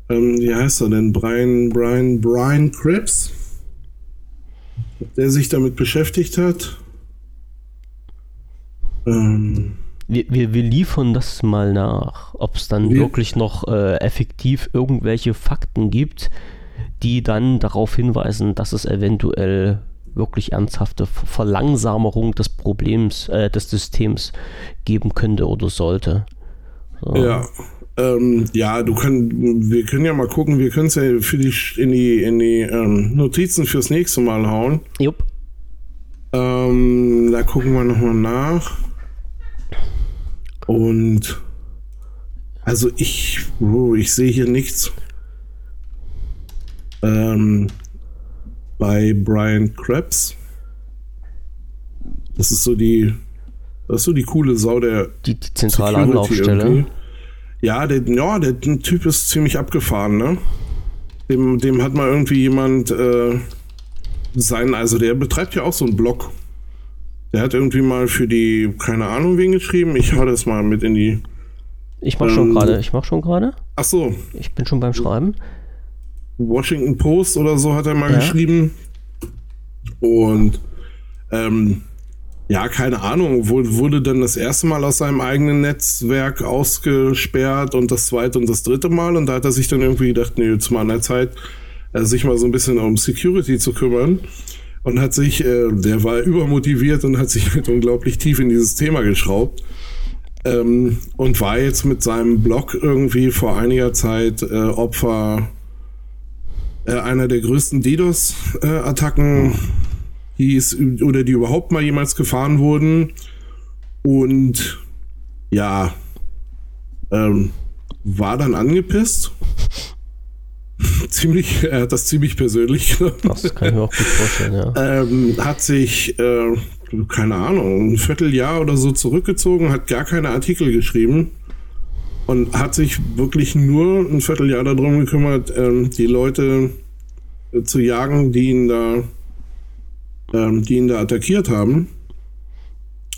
ähm, wie heißt er denn? Brian, Brian, Brian Krebs, der sich damit beschäftigt hat. Ähm, wir, wir, wir liefern das mal nach, ob es dann wir, wirklich noch äh, effektiv irgendwelche Fakten gibt, die dann darauf hinweisen, dass es eventuell wirklich ernsthafte Verlangsamung des Problems, äh, des Systems geben könnte oder sollte. So. Ja. Ähm, ja, du kannst, wir können ja mal gucken, wir können es ja für die in die, in die ähm, Notizen fürs nächste Mal hauen. Jupp. Ähm, da gucken wir nochmal nach. Und also ich, oh, ich sehe hier nichts. Ähm, bei Brian Krebs. Das ist so die, das ist so die coole Sau der die, die zentrale Anlaufstelle. Irgendwie. Ja, der, ja, der Typ ist ziemlich abgefahren, ne? Dem, dem hat mal irgendwie jemand äh, sein, also der betreibt ja auch so einen Blog. Der hat irgendwie mal für die, keine Ahnung wen geschrieben. Ich hau das mal mit in die. Ich mach ähm, schon gerade. Ich mach schon gerade. Ach so. Ich bin schon beim Schreiben. Washington Post oder so hat er mal ja. geschrieben. Und ähm, ja, keine Ahnung, wurde dann das erste Mal aus seinem eigenen Netzwerk ausgesperrt und das zweite und das dritte Mal. Und da hat er sich dann irgendwie gedacht, nee, jetzt mal an der Zeit, äh, sich mal so ein bisschen um Security zu kümmern und hat sich, äh, der war übermotiviert und hat sich halt unglaublich tief in dieses Thema geschraubt. Ähm, und war jetzt mit seinem Blog irgendwie vor einiger Zeit äh, Opfer äh, einer der größten DDoS-Attacken, die es oder die überhaupt mal jemals gefahren wurden. Und ja, ähm, war dann angepisst ziemlich, er hat das ziemlich persönlich genommen. Das kann ich mir auch gut vorstellen, ja. Ähm, hat sich, äh, keine Ahnung, ein Vierteljahr oder so zurückgezogen, hat gar keine Artikel geschrieben und hat sich wirklich nur ein Vierteljahr darum gekümmert, ähm, die Leute äh, zu jagen, die ihn da, ähm, die ihn da attackiert haben.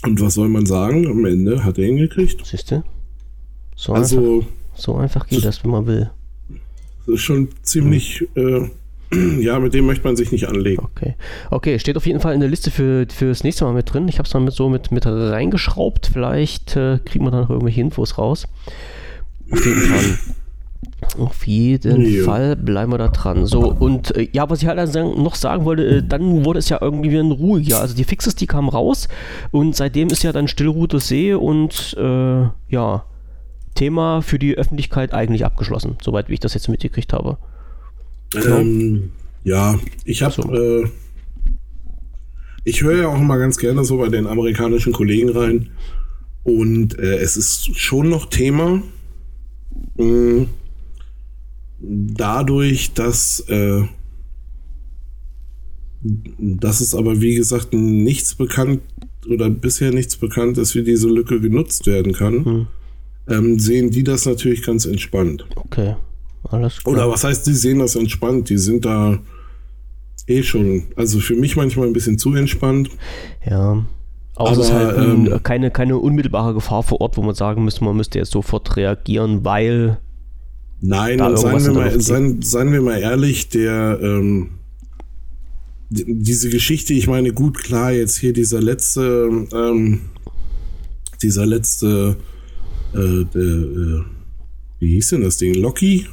Und was soll man sagen? Am Ende hat er ihn gekriegt. Siehst du? So also, einfach, so einfach geht das, wenn man will. Das ist schon ziemlich, mhm. äh, (clears throat) ja, mit dem möchte man sich nicht anlegen. Okay. Okay, steht auf jeden Fall in der Liste für, für das nächste Mal mit drin. Ich habe es mal mit so mit, mit reingeschraubt. Vielleicht äh, kriegen wir dann noch irgendwelche Infos raus. Auf jeden Fall. Auf jeden ja. Fall bleiben wir da dran. So, und äh, ja, was ich halt noch sagen wollte, äh, dann wurde es ja irgendwie wieder ruhiger. Also die Fixes, die kamen raus und seitdem ist ja dann Stillroute See und äh, ja, Thema für die Öffentlichkeit eigentlich abgeschlossen, soweit wie ich das jetzt mitgekriegt habe. Ähm, ja, ich habe, so. äh, ich höre ja auch immer ganz gerne so bei den amerikanischen Kollegen rein und äh, es ist schon noch Thema. Mh, hm, dadurch, dass äh, dass es aber wie gesagt nichts bekannt oder bisher nichts bekannt ist, wie diese Lücke genutzt werden kann. Hm ähm, sehen die das natürlich ganz entspannt. Okay, alles klar. Oder was heißt, die sehen das entspannt? Die sind da eh schon, also für mich manchmal ein bisschen zu entspannt. Ja. Aber, Aber es ist halt ähm, keine, keine unmittelbare Gefahr vor Ort, wo man sagen müsste, man müsste jetzt sofort reagieren, weil. Nein, seien wir, mal, seien, seien wir mal ehrlich, der, ähm, diese Geschichte, ich meine, gut, klar, jetzt hier dieser letzte, ähm, dieser letzte, äh, der, äh, wie hieß denn das Ding? Loki?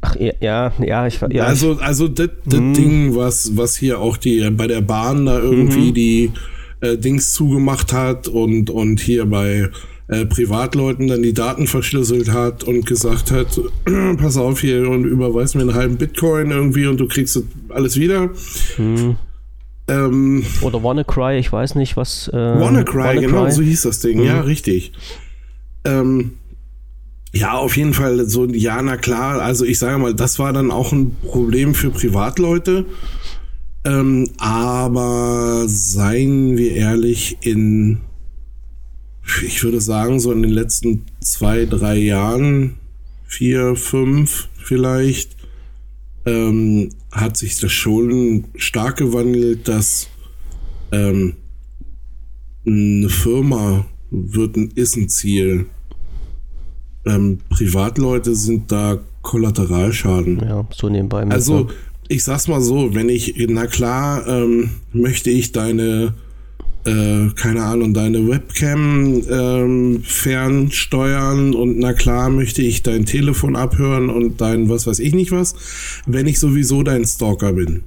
Ach ja, ja, ich ja, Also, also das hm. Ding, was, was hier auch die bei der Bahn da irgendwie mhm. die äh, Dings zugemacht hat und, und hier bei äh, Privatleuten dann die Daten verschlüsselt hat und gesagt hat, (clears throat) pass auf hier und überweis mir einen halben Bitcoin irgendwie und du kriegst alles wieder. Hm. Ähm, Oder WannaCry, ich weiß nicht, was. Äh, WannaCry, Wanna genau, so hieß das Ding, hm. ja, richtig. Ähm, ja, auf jeden Fall so, ja, na klar, also ich sage mal, das war dann auch ein Problem für Privatleute. Ähm, aber seien wir ehrlich, in ich würde sagen, so in den letzten zwei, drei Jahren, vier, fünf vielleicht, ähm, hat sich das schon stark gewandelt, dass ähm, eine Firma wird ein, ist ein Ziel. Ähm, Privatleute sind da Kollateralschaden. Ja, so nebenbei. Also, ich sag's mal so, wenn ich, na klar, ähm, möchte ich deine äh, keine Ahnung, deine Webcam ähm, fernsteuern und na klar möchte ich dein Telefon abhören und dein was weiß ich nicht was, wenn ich sowieso dein Stalker bin.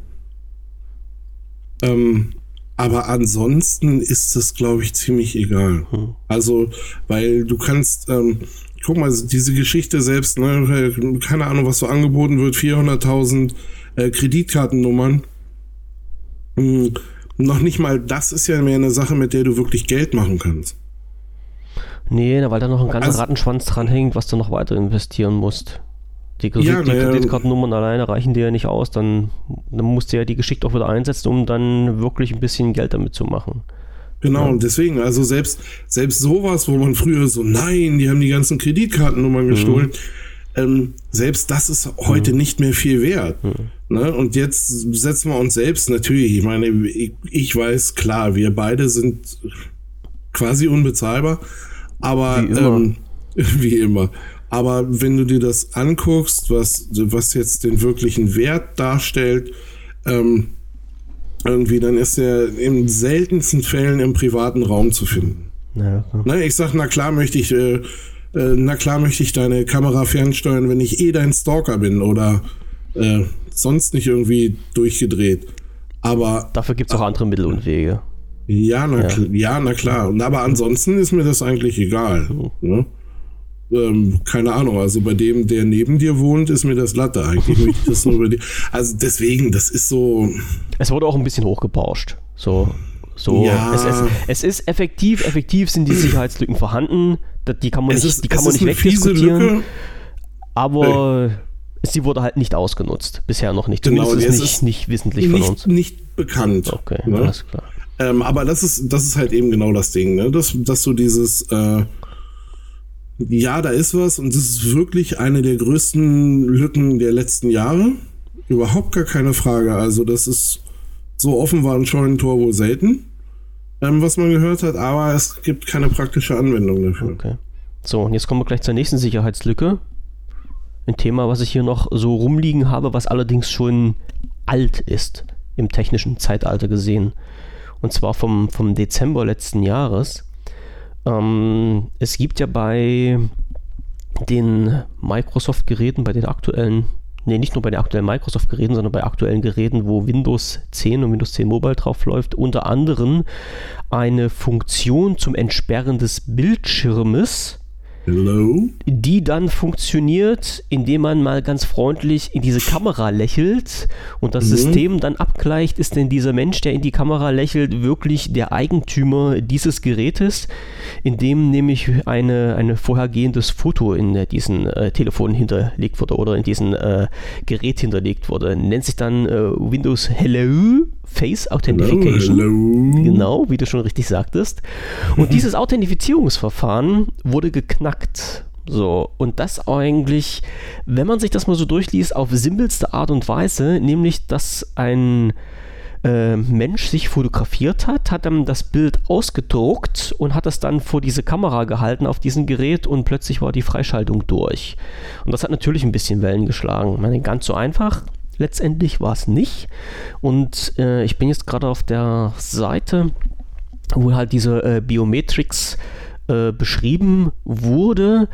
Ähm, aber ansonsten ist es, glaube ich, ziemlich egal. Hm. Also, weil du kannst, ähm, guck mal, diese Geschichte selbst, ne, keine Ahnung, was so angeboten wird, 400.000 äh, Kreditkartennummern. Hm noch nicht mal das ist ja mehr eine Sache, mit der du wirklich Geld machen kannst. Nee, weil da noch ein ganzer also, Rattenschwanz dranhängt, was du noch weiter investieren musst. Die, Kredit, ja, die Kreditkartennummern alleine reichen dir ja nicht aus, dann, dann musst du ja die geschickt auch wieder einsetzen, um dann wirklich ein bisschen Geld damit zu machen. Genau, ja. und deswegen, also selbst, selbst sowas, wo man früher so, nein, die haben die ganzen Kreditkartennummern gestohlen, mhm ähm, selbst das ist heute mhm. nicht mehr viel wert. Mhm. Ne? Und jetzt setzen wir uns selbst natürlich, ich meine, ich, ich, weiß, klar, wir beide sind quasi unbezahlbar, aber wie immer. Ähm, (laughs) wie immer. Aber wenn du dir das anguckst, was, was jetzt den wirklichen Wert darstellt, ähm, irgendwie, dann ist er in seltensten Fällen im privaten Raum zu finden. Ja, ne, ich sag, na klar möchte ich äh, äh, na klar möchte ich deine Kamera fernsteuern, wenn ich eh dein Stalker bin oder äh, sonst nicht irgendwie durchgedreht. Aber. Dafür gibt es auch andere Mittel und Wege. Ja na, ja. ja, na klar. Aber ansonsten ist mir das eigentlich egal. Mhm. Ne? Ähm, keine Ahnung, also bei dem, der neben dir wohnt, ist mir das Latte. Eigentlich das. Also deswegen, das ist so. Es wurde auch ein bisschen hochgebauscht. So. So, ja. es, es, es, ist effektiv, effektiv sind die Sicherheitslücken vorhanden. Die kann man es nicht, ist, die kann man nicht wegdiskutieren. Aber äh. sie wurde halt nicht ausgenutzt. Bisher noch nicht. Genau, Zumindest ist nicht, nicht wissentlich von nicht, uns. Nicht bekannt. Okay, ne? alles klar. Ähm, aber das ist, das ist halt eben genau das Ding, ne? Dass, dass du dieses, äh, ja, da ist was und das ist wirklich eine der größten Lücken der letzten Jahre. Überhaupt gar keine Frage. Also, das ist so offen war ein Scheunentor wohl selten ähm, was man gehört hat, aber es gibt keine praktische Anwendung dafür. Okay. So, und jetzt kommen wir gleich zur nächsten Sicherheitslücke. Ein Thema, was ich hier noch so rumliegen habe, was allerdings schon alt ist, im technischen Zeitalter gesehen. Und zwar vom, vom Dezember letzten Jahres. Ähm, es gibt ja bei den Microsoft-Geräten, bei den aktuellen nee, nicht nur bei den aktuellen Microsoft-Geräten, sondern bei aktuellen Geräten, wo Windows 10 und Windows 10 Mobile drauf läuft, unter anderem eine Funktion zum Entsperren des Bildschirmes Hello? Die dann funktioniert, indem man mal ganz freundlich in diese Kamera lächelt und das mhm. System dann abgleicht, ist denn dieser Mensch, der in die Kamera lächelt, wirklich der Eigentümer dieses Gerätes, indem nämlich eine, ein vorhergehendes Foto in diesen äh, Telefon hinterlegt wurde oder in diesem äh, Gerät hinterlegt wurde. Nennt sich dann äh, Windows Hello Face Authentification. Hello, hello. Genau, wie du schon richtig sagtest. Und (laughs) dieses Authentifizierungsverfahren wurde geknackt. So, und das eigentlich, wenn man sich das mal so durchliest, auf simpelste Art und Weise, nämlich, dass ein äh, Mensch sich fotografiert hat, hat dann das Bild ausgedruckt und hat das dann vor diese Kamera gehalten auf diesem Gerät und plötzlich war die Freischaltung durch. Und das hat natürlich ein bisschen Wellen geschlagen. Ich meine, ganz so einfach letztendlich war es nicht. Und äh, ich bin jetzt gerade auf der Seite, wo halt diese äh, Biometrics äh, beschrieben wurde.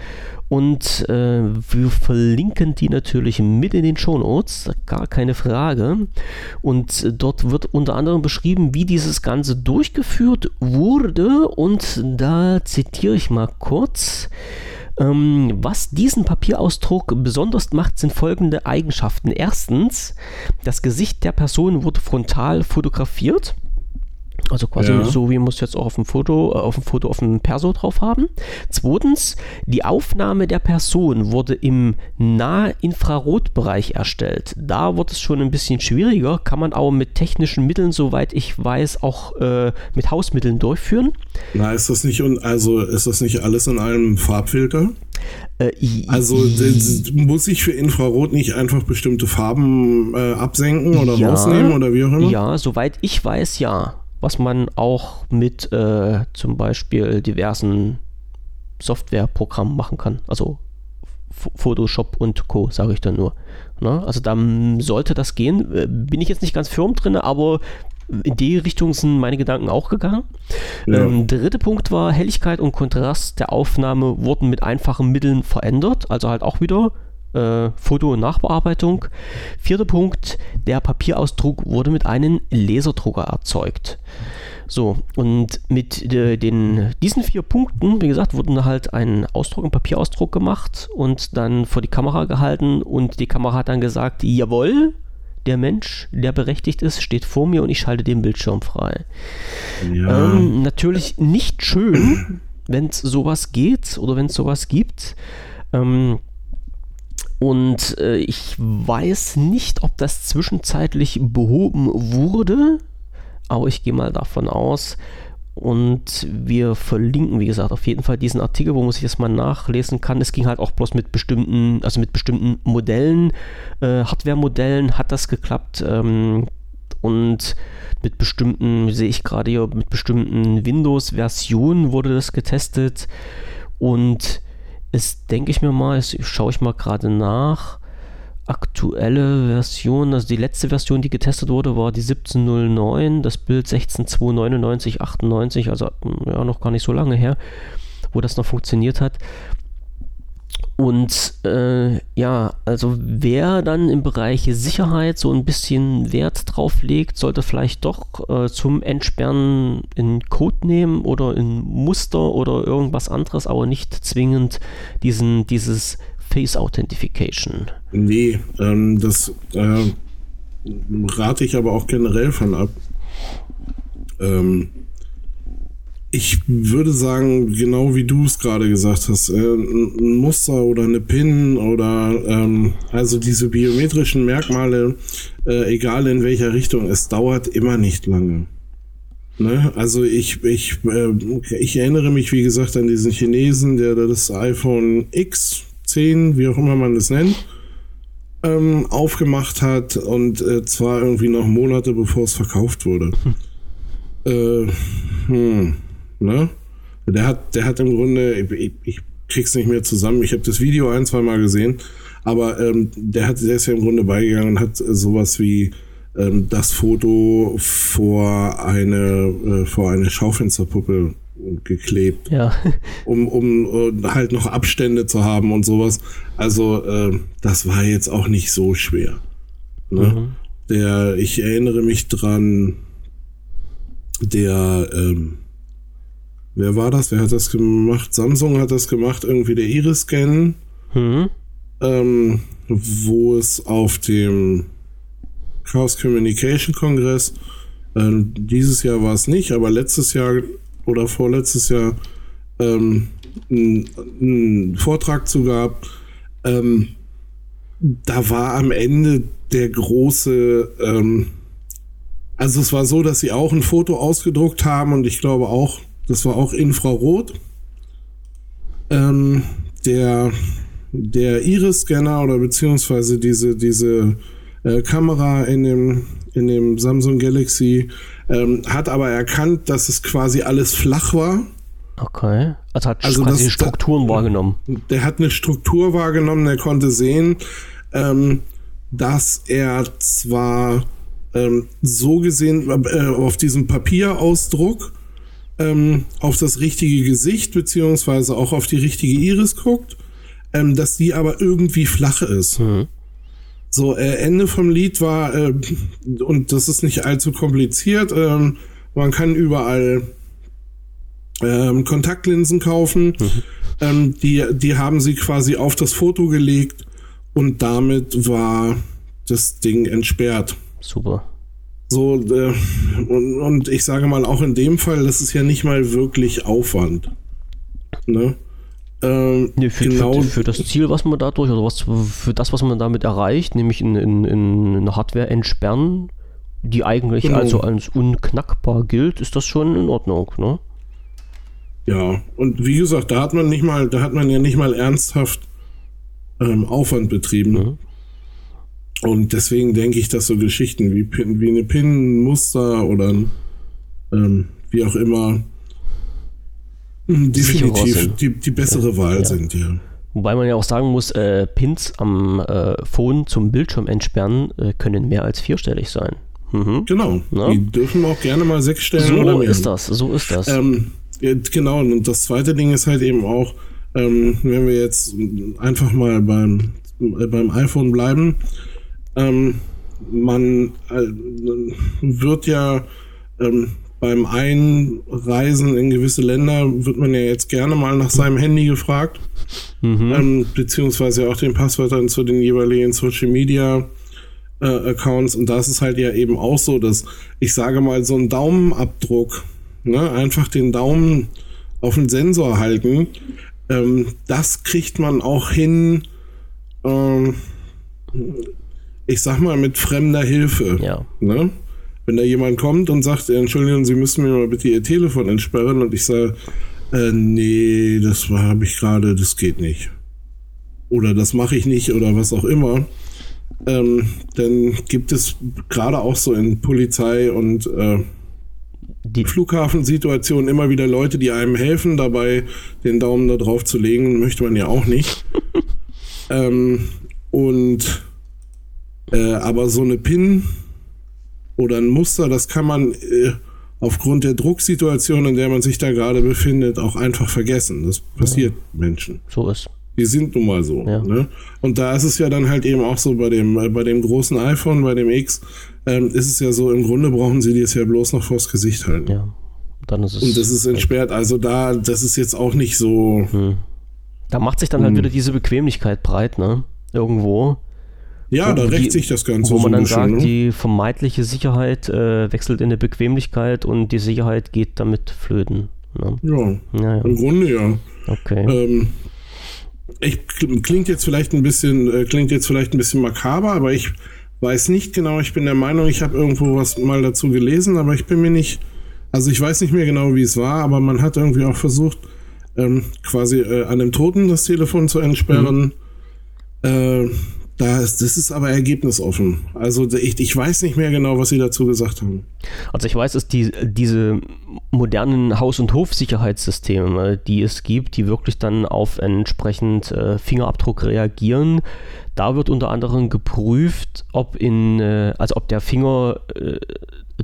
Und äh, wir verlinken die natürlich mit in den Show Notes, gar keine Frage. Und dort wird unter anderem beschrieben, wie dieses Ganze durchgeführt wurde. Und da zitiere ich mal kurz. Ähm, was diesen Papierausdruck besonders macht, sind folgende Eigenschaften. Erstens, das Gesicht der Person wurde frontal fotografiert. Also quasi ja. so, wie man es jetzt auch auf dem Foto, äh, auf dem Foto auf dem Perso drauf haben. Zweitens, die Aufnahme der Person wurde im Nahinfrarotbereich erstellt. Da wird es schon ein bisschen schwieriger, kann man aber mit technischen Mitteln, soweit ich weiß, auch äh, mit Hausmitteln durchführen. Na, ist das nicht also ist das nicht alles in einem Farbfilter? Äh, also muss ich für Infrarot nicht einfach bestimmte Farben äh, absenken oder ja, rausnehmen oder wie auch immer? Ja, soweit ich weiß, ja was man auch mit äh, zum Beispiel diversen Softwareprogrammen machen kann. Also Photoshop und Co., sage ich dann nur. Ne? Also da sollte das gehen. Äh, bin ich jetzt nicht ganz firm drin, aber in die Richtung sind meine Gedanken auch gegangen. Ja. Ähm, dritter Punkt war, Helligkeit und Kontrast der Aufnahme wurden mit einfachen Mitteln verändert. Also halt auch wieder äh, Foto- und Nachbearbeitung. Vierter Punkt, der Papierausdruck wurde mit einem Laserdrucker erzeugt. So, und mit äh, den, diesen vier Punkten, wie gesagt, wurden halt ein Ausdruck, ein Papierausdruck gemacht und dann vor die Kamera gehalten und die Kamera hat dann gesagt, jawohl, der Mensch, der berechtigt ist, steht vor mir und ich schalte den Bildschirm frei. Ja. Ähm, natürlich nicht schön, wenn es sowas geht oder wenn es sowas gibt. Ähm, und äh, ich weiß nicht, ob das zwischenzeitlich behoben wurde, aber ich gehe mal davon aus. Und wir verlinken, wie gesagt, auf jeden Fall diesen Artikel, wo man sich das mal nachlesen kann. Es ging halt auch bloß mit bestimmten, also mit bestimmten Modellen, äh, Hardware-Modellen hat das geklappt. Ähm, und mit bestimmten, sehe ich gerade hier, mit bestimmten Windows-Versionen wurde das getestet. Und ist, denke ich mir mal, schaue ich mal gerade nach. Aktuelle Version, also die letzte Version, die getestet wurde, war die 1709, das Bild 16.299, 98, also ja, noch gar nicht so lange her, wo das noch funktioniert hat. Und äh, ja, also wer dann im Bereich Sicherheit so ein bisschen Wert drauf legt, sollte vielleicht doch äh, zum Entsperren in Code nehmen oder in Muster oder irgendwas anderes, aber nicht zwingend diesen, dieses Face Authentification. Nee, ähm, das äh, rate ich aber auch generell von ab. Ähm, ich würde sagen, genau wie du es gerade gesagt hast, äh, ein Muster oder eine PIN oder ähm, also diese biometrischen Merkmale, äh, egal in welcher Richtung, es dauert immer nicht lange. Ne? Also ich, ich, äh, ich erinnere mich, wie gesagt, an diesen Chinesen, der das iPhone X 10, wie auch immer man es nennt, ähm, aufgemacht hat und äh, zwar irgendwie noch Monate bevor es verkauft wurde. Hm. Äh, hm. Ne? Der hat, der hat im Grunde, ich, ich krieg's nicht mehr zusammen. Ich habe das Video ein, zwei Mal gesehen, aber ähm, der hat, der ist ja im Grunde beigegangen und hat sowas wie ähm, das Foto vor eine äh, vor eine Schaufensterpuppe geklebt, ja. um, um uh, halt noch Abstände zu haben und sowas. Also äh, das war jetzt auch nicht so schwer. Ne? Mhm. Der, ich erinnere mich dran, der ähm, Wer war das? Wer hat das gemacht? Samsung hat das gemacht, irgendwie der Iris-Scan. Mhm. Ähm, wo es auf dem Chaos Communication Kongress, äh, dieses Jahr war es nicht, aber letztes Jahr oder vorletztes Jahr ähm, einen Vortrag zu gab. Ähm, da war am Ende der große, ähm, also es war so, dass sie auch ein Foto ausgedruckt haben und ich glaube auch das war auch Infrarot. Ähm, der der Iris-Scanner oder beziehungsweise diese, diese äh, Kamera in dem, in dem Samsung Galaxy ähm, hat aber erkannt, dass es quasi alles flach war. Okay. Also hat also quasi das, Strukturen wahrgenommen. Der hat eine Struktur wahrgenommen, der konnte sehen, ähm, dass er zwar ähm, so gesehen äh, auf diesem Papierausdruck ähm, auf das richtige Gesicht beziehungsweise auch auf die richtige Iris guckt, ähm, dass die aber irgendwie flach ist. Mhm. So, äh, Ende vom Lied war, äh, und das ist nicht allzu kompliziert, äh, man kann überall ähm, Kontaktlinsen kaufen. Mhm. Ähm, die, die haben sie quasi auf das Foto gelegt und damit war das Ding entsperrt. Super. So, äh, und, und ich sage mal, auch in dem Fall, das ist ja nicht mal wirklich Aufwand. Ne? Ähm, nee, für, genau. Für, für, das Ziel, was man dadurch, oder was für das, was man damit erreicht, nämlich in, in, in eine Hardware entsperren, die eigentlich genau. also als unknackbar gilt, ist das schon in Ordnung, ne? Ja, und wie gesagt, da hat man nicht mal, da hat man ja nicht mal ernsthaft ähm, Aufwand betrieben. Mhm. Und deswegen denke ich, dass so Geschichten wie, Pin, wie eine Pin-Muster oder ähm, wie auch immer definitiv die, die bessere ja, Wahl ja. sind, ja. Wobei man ja auch sagen muss, äh, Pins am äh, Phone zum Bildschirm entsperren äh, können mehr als vierstellig sein. Mhm. Genau. Na? Die dürfen auch gerne mal sechs stellen so oder mehr. So ist das, so ist das. Ähm, genau, und das zweite Ding ist halt eben auch, ähm, wenn wir jetzt einfach mal beim, äh, beim iPhone bleiben, ähm, man äh, wird ja ähm, beim Einreisen in gewisse Länder wird man ja jetzt gerne mal nach seinem Handy gefragt, mhm. ähm, beziehungsweise auch den Passwörtern zu den jeweiligen Social Media äh, Accounts. Und da ist es halt ja eben auch so, dass ich sage mal so ein Daumenabdruck, ne, einfach den Daumen auf den Sensor halten, ähm, das kriegt man auch hin. Ähm, ich sag mal, mit fremder Hilfe. Ja. Ne? wenn da jemand kommt und sagt, Entschuldigung, Sie müssen mir mal bitte Ihr Telefon entsperren und ich sage, äh, nee, das habe ich gerade, das geht nicht. Oder das mache ich nicht oder was auch immer. Ähm, dann gibt es gerade auch so in Polizei und äh, die Flughafensituationen immer wieder Leute, die einem helfen, dabei den Daumen da drauf zu legen, möchte man ja auch nicht. (laughs) ähm, und äh, aber so eine PIN oder ein Muster, das kann man äh, aufgrund der Drucksituation, in der man sich da gerade befindet, auch einfach vergessen. Das passiert ja. Menschen. So ist. Die sind nun mal so. Ja. Ne? Und da ist es ja dann halt eben auch so bei dem, äh, bei dem großen iPhone, bei dem X, ähm, ist es ja so, im Grunde brauchen sie die jetzt ja bloß noch vors Gesicht halten. Ja. Dann ist es Und das ist entsperrt. Also da, das ist jetzt auch nicht so. Hm. Da macht sich dann halt hm. wieder diese Bequemlichkeit breit, ne? Irgendwo. Ja, da rächt die, sich das Ganze. Wo man so dann sagt, ne? die vermeintliche Sicherheit äh, wechselt in eine Bequemlichkeit und die Sicherheit geht damit flöten. Ne? Ja, ja, ja, im Grunde ja. Okay. Ähm, ich, klingt jetzt vielleicht ein bisschen, äh, klingt jetzt vielleicht ein bisschen makaber, aber ich weiß nicht genau. Ich bin der Meinung, ich habe irgendwo was mal dazu gelesen, aber ich bin mir nicht, also ich weiß nicht mehr genau, wie es war, aber man hat irgendwie auch versucht, ähm, quasi äh, an dem Toten das Telefon zu entsperren. Mhm. Äh, das, das ist aber ergebnisoffen. Also ich, ich weiß nicht mehr genau, was Sie dazu gesagt haben. Also ich weiß, dass die, diese modernen Haus- und Hofsicherheitssysteme, die es gibt, die wirklich dann auf entsprechend äh, Fingerabdruck reagieren, da wird unter anderem geprüft, ob in, äh, also ob der Finger äh,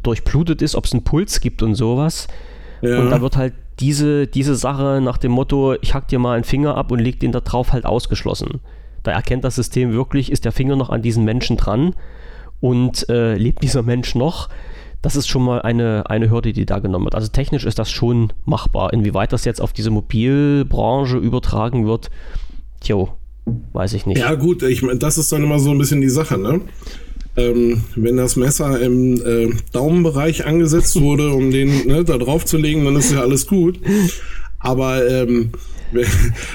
durchblutet ist, ob es einen Puls gibt und sowas. Ja. Und da wird halt diese, diese Sache nach dem Motto, ich hack dir mal einen Finger ab und leg den da drauf halt ausgeschlossen. Da erkennt das System wirklich, ist der Finger noch an diesen Menschen dran und äh, lebt dieser Mensch noch. Das ist schon mal eine, eine Hürde, die da genommen wird. Also technisch ist das schon machbar. Inwieweit das jetzt auf diese Mobilbranche übertragen wird, tjo, weiß ich nicht. Ja, gut, ich meine, das ist dann immer so ein bisschen die Sache, ne? Ähm, wenn das Messer im äh, Daumenbereich angesetzt (laughs) wurde, um den ne, da drauf zu legen, dann ist ja alles gut. Aber ähm,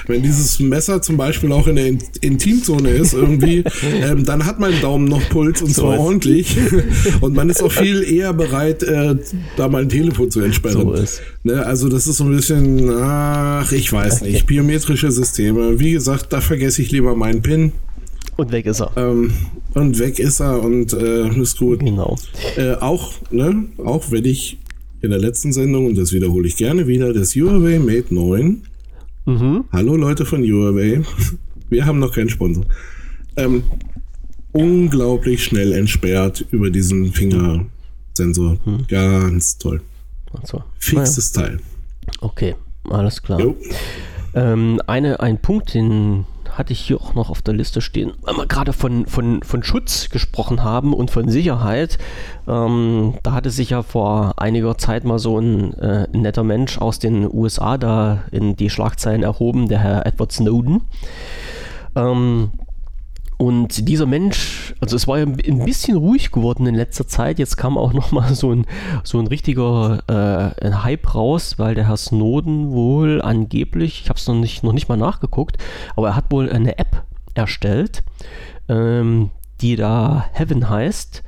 wenn dieses Messer zum Beispiel auch in der Intimzone ist irgendwie, (laughs) ähm, dann hat mein Daumen noch Puls und so zwar ordentlich. und man ist auch viel eher bereit, äh, da mal ein Telefon zu entsperren. So. Ne, also das ist so ein bisschen, ach, ich weiß nicht, (laughs) biometrische Systeme. Wie gesagt, da vergesse ich lieber meinen PIN. Und weg ist er. Ähm, und weg ist er und äh, ist gut. Genau. Äh, auch, ne, auch wenn ich in der letzten Sendung, und das wiederhole ich gerne wieder, das Huawei Mate 9 Mhm. Hallo Leute von Huawei. (laughs) Wir haben noch keinen Sponsor. Ähm, unglaublich schnell entsperrt über diesen Fingersensor. Hm. Ganz toll. Also, Fixes naja. Teil. Okay, alles klar. Ähm, eine, ein Punkt, den hatte ich hier auch noch auf der Liste stehen, weil wir gerade von, von, von Schutz gesprochen haben und von Sicherheit. Ähm, da hatte sich ja vor einiger Zeit mal so ein, äh, netter Mensch aus den USA da in die Schlagzeilen erhoben, der Herr Edward Snowden. Ähm, und dieser Mensch, also es war ja ein bisschen ruhig geworden in letzter Zeit. Jetzt kam auch nochmal so ein, so ein richtiger äh, ein Hype raus, weil der Herr Snowden wohl angeblich, ich habe es noch nicht, noch nicht mal nachgeguckt, aber er hat wohl eine App erstellt, ähm, die da Heaven heißt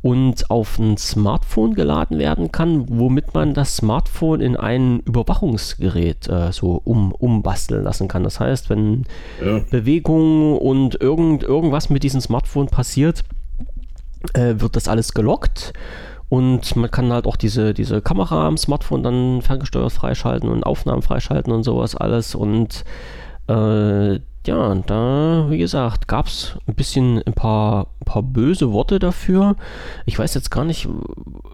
und auf ein Smartphone geladen werden kann, womit man das Smartphone in ein Überwachungsgerät äh, so um, umbasteln lassen kann. Das heißt, wenn ja. Bewegungen und irgend, irgendwas mit diesem Smartphone passiert, äh, wird das alles gelockt. Und man kann halt auch diese, diese Kamera am Smartphone dann ferngesteuert freischalten und Aufnahmen freischalten und sowas alles. Und äh, ja, da, wie gesagt, gab es ein bisschen ein paar, ein paar böse Worte dafür. Ich weiß jetzt gar nicht,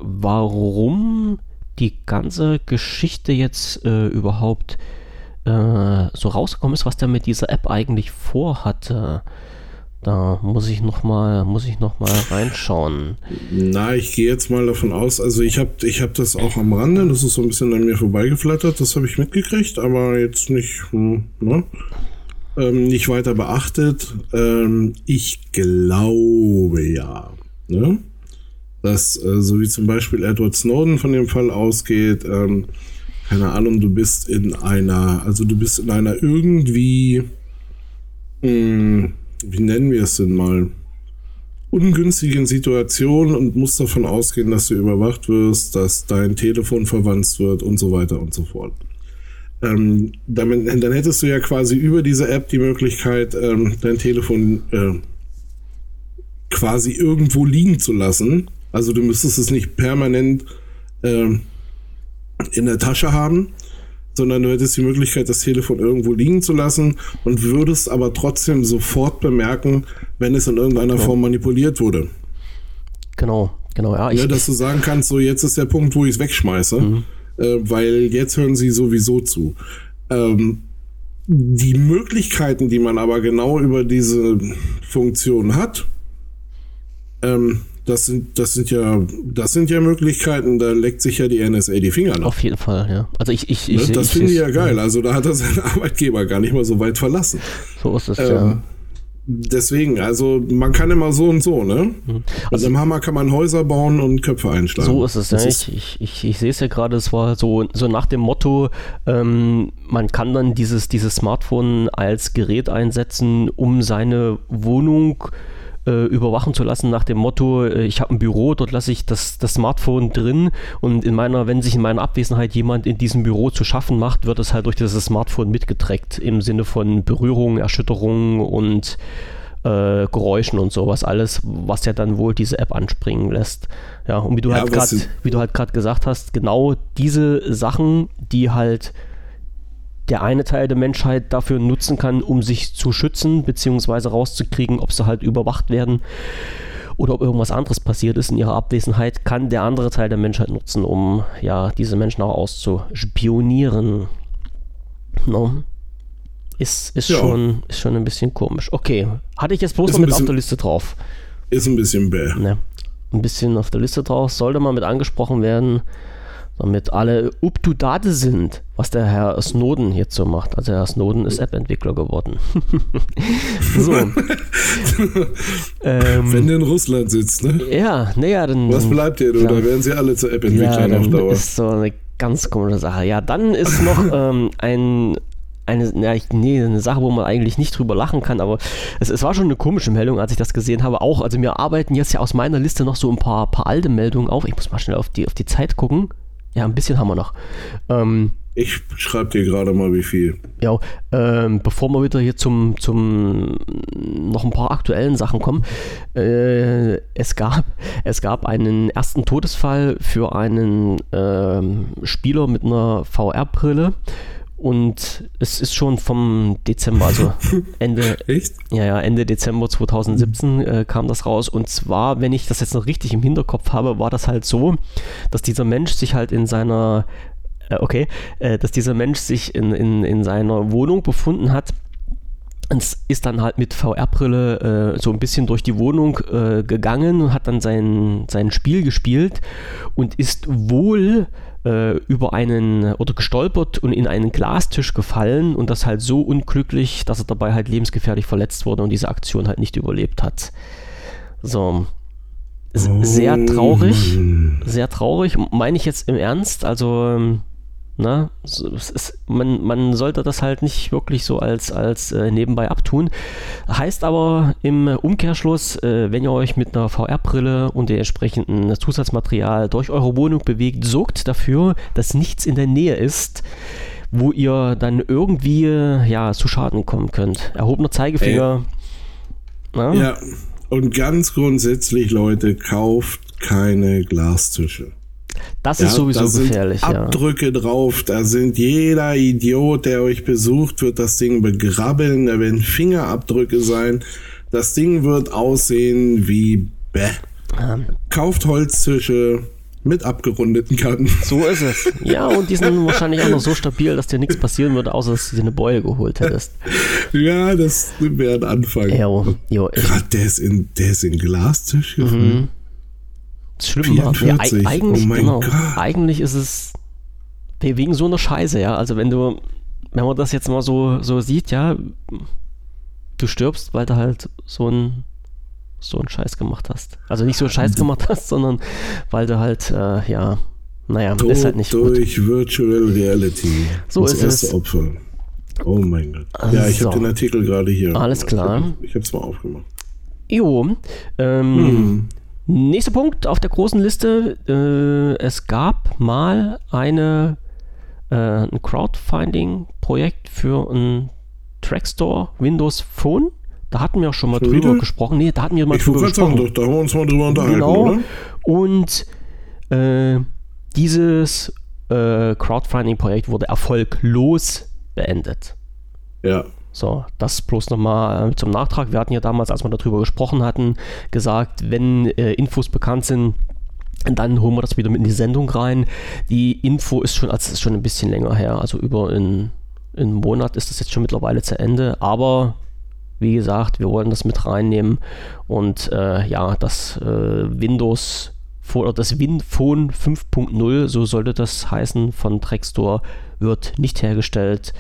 warum die ganze Geschichte jetzt äh, überhaupt äh, so rausgekommen ist, was der mit dieser App eigentlich vorhatte. Da muss ich noch mal, muss ich noch mal reinschauen. Na, ich gehe jetzt mal davon aus. Also ich habe, ich habe das auch am Rande. Das ist so ein bisschen an mir vorbeigeflattert. Das habe ich mitgekriegt, aber jetzt nicht. Hm, ne? Ähm, nicht weiter beachtet. Ähm, ich glaube ja, ne? dass äh, so wie zum Beispiel Edward Snowden von dem Fall ausgeht, ähm, keine Ahnung, du bist in einer, also du bist in einer irgendwie, mh, hm, wie nennen wir es denn mal, ungünstigen Situation und musst davon ausgehen, dass du überwacht wirst, dass dein Telefon verwandt wird und so weiter und so fort. Ähm, damit, dann hättest du ja quasi über diese App die Möglichkeit, ähm, dein Telefon äh, quasi irgendwo liegen zu lassen. Also du müsstest es nicht permanent äh, in der Tasche haben, sondern du hättest die Möglichkeit, das Telefon irgendwo liegen zu lassen und würdest aber trotzdem sofort bemerken, wenn es in irgendeiner Form manipuliert wurde. Genau, genau, ja. ja dass du sagen kannst, so jetzt ist der Punkt, wo ich es wegschmeiße. Mhm äh, weil jetzt hören sie sowieso zu. Ähm, die Möglichkeiten, die man aber genau über diese Funktion hat, ähm, das sind, das sind ja, das sind ja Möglichkeiten, da leckt sich ja die NSA die Finger nach. Auf jeden Fall, ja. Also ich, ich, ich ne, Das finde ich ja geil. Also da hat er seinen (laughs) Arbeitgeber gar nicht mal so weit verlassen. So ist es, ähm, ja. Deswegen, also man kann immer so und so, ne? Mhm. Also im Hammer kann man Häuser bauen und Köpfe einschlagen. So ist es, ja. Ich, ich, ich, ich sehe es ja gerade, es war so, so nach dem Motto, ähm, man kann dann dieses, dieses Smartphone als Gerät einsetzen, um seine Wohnung äh, äh, überwachen zu lassen nach dem Motto, äh, ich habe ein Büro, dort lasse ich das, das Smartphone drin. Und in meiner, wenn sich in meiner Abwesenheit jemand in diesem Büro zu schaffen macht, wird es halt durch dieses Smartphone mitgetrackt im Sinne von Berührung, Erschütterung und äh, Geräuschen und sowas. Alles, was ja dann wohl diese App anspringen lässt. Ja, und wie du ja, halt gerade, wie du halt gerade gesagt hast, genau diese Sachen, die halt der eine Teil der Menschheit dafür nutzen kann, um sich zu schützen, beziehungsweise rauszukriegen, ob sie halt überwacht werden oder ob irgendwas anderes passiert ist in ihrer Abwesenheit, kann der andere Teil der Menschheit nutzen, um ja diese Menschen auch auszuspionieren. No? Ist, ist, ja. schon, ist schon ein bisschen komisch. Okay, hatte ich jetzt bloß noch mit bisschen, auf der Liste drauf. Ist ein bisschen bäh. Ne, ein bisschen auf der Liste drauf, sollte mal mit angesprochen werden damit alle up to date sind, was der Herr Snowden jetzt so macht. Also Herr Snowden ist App-Entwickler geworden. (laughs) so. (laughs) ähm, Wenn der in Russland sitzt, ne? Ja, naja, dann. Was bleibt dir, oder werden sie alle zu App-Entwicklern ja, auf Dauer? Das ist so eine ganz komische Sache. Ja, dann ist noch (laughs) ähm, ein eine, ja, nee, eine Sache, wo man eigentlich nicht drüber lachen kann, aber es, es, war schon eine komische Meldung, als ich das gesehen habe. Auch, also wir arbeiten jetzt ja aus meiner Liste noch so ein paar, paar alte Meldungen auf. Ich muss mal schnell auf die, auf die Zeit gucken. Ja, ein bisschen haben wir noch. Ähm, ich schreibe dir gerade mal, wie viel. Ja, ähm, bevor wir wieder hier zum, zum noch ein paar aktuellen Sachen kommen. Äh, es, gab, es gab einen ersten Todesfall für einen ähm, Spieler mit einer VR-Brille. Und es ist schon vom Dezember, also (laughs) Ende, ja, ja, Ende Dezember 2017 äh, kam das raus. Und zwar, wenn ich das jetzt noch richtig im Hinterkopf habe, war das halt so, dass dieser Mensch sich halt in seiner, äh, okay, äh, dass dieser Mensch sich in, in, in seiner Wohnung befunden hat. Und ist dann halt mit VR-Brille äh, so ein bisschen durch die Wohnung äh, gegangen und hat dann sein, sein Spiel gespielt und ist wohl äh, über einen oder gestolpert und in einen Glastisch gefallen und das halt so unglücklich, dass er dabei halt lebensgefährlich verletzt wurde und diese Aktion halt nicht überlebt hat. So. S- Sehr Oh traurig. Sehr traurig. Meine ich jetzt im Ernst. Also, ähm, na, es ist, man, man sollte das halt nicht wirklich so als, als äh, nebenbei abtun. Heißt aber im Umkehrschluss, äh, wenn ihr euch mit einer VR-Brille und dem entsprechenden Zusatzmaterial durch eure Wohnung bewegt, sorgt dafür, dass nichts in der Nähe ist, wo ihr dann irgendwie äh, ja, zu Schaden kommen könnt. Erhobener Zeigefinger. Na? Ja, und ganz grundsätzlich, Leute, kauft keine Glastische. Das Ja, ist sowieso da sind gefährlich. Ja. Abdrücke drauf, da sind jeder Idiot, der euch besucht, wird das Ding begrabbeln, da werden Fingerabdrücke sein. Das Ding wird aussehen wie bäh. Kauft Holztische mit abgerundeten Kanten. So ist es. Ja, und die sind wahrscheinlich auch noch so stabil, dass dir nichts passieren würde, außer dass du dir eine Beule geholt hättest. Ja, das wäre ein Anfang. Jo, jo, Gerade der ist in, der ist in Glastisch gefallen. Schlimm, war. Ja, 44, eig- eigentlich, oh genau, eigentlich ist es wegen so einer Scheiße, ja. Also wenn du, wenn man das jetzt mal so, so sieht, ja, du stirbst, weil du halt so ein so einen Scheiß gemacht hast. Also nicht so einen Scheiß (laughs) gemacht hast, sondern weil du halt, äh, ja, naja, Tod ist halt nicht gut. durch Virtual Reality. So das ist erste es. Opfer. Oh mein Gott. Ja, ich So. habe den Artikel gerade hier. Alles klar. Ich habe es mal aufgemacht. Jo, ähm, nächster Punkt auf der großen Liste. Äh, es gab mal eine, äh, ein Crowdfunding-Projekt für ein Trackstore Windows Phone. Da hatten wir auch schon mal Schon drüber gesprochen. Nee, da hatten wir mal Ich drüber sagen, gesprochen. doch, da haben wir uns mal drüber unterhalten, Genau. oder? Und äh, dieses äh, Crowdfunding-Projekt wurde erfolglos beendet. Ja. So, das bloß nochmal äh, zum Nachtrag. Wir hatten ja damals, als wir darüber gesprochen hatten, gesagt, wenn äh, Infos bekannt sind, dann holen wir das wieder mit in die Sendung rein. Die Info ist schon, also ist schon ein bisschen länger her, also über einen, einen Monat ist das jetzt schon mittlerweile zu Ende, aber wie gesagt, wir wollen das mit reinnehmen und äh, ja, das äh, Windows oder das WinPhone 5.0, so sollte das heißen, von Trackstore wird nicht hergestellt,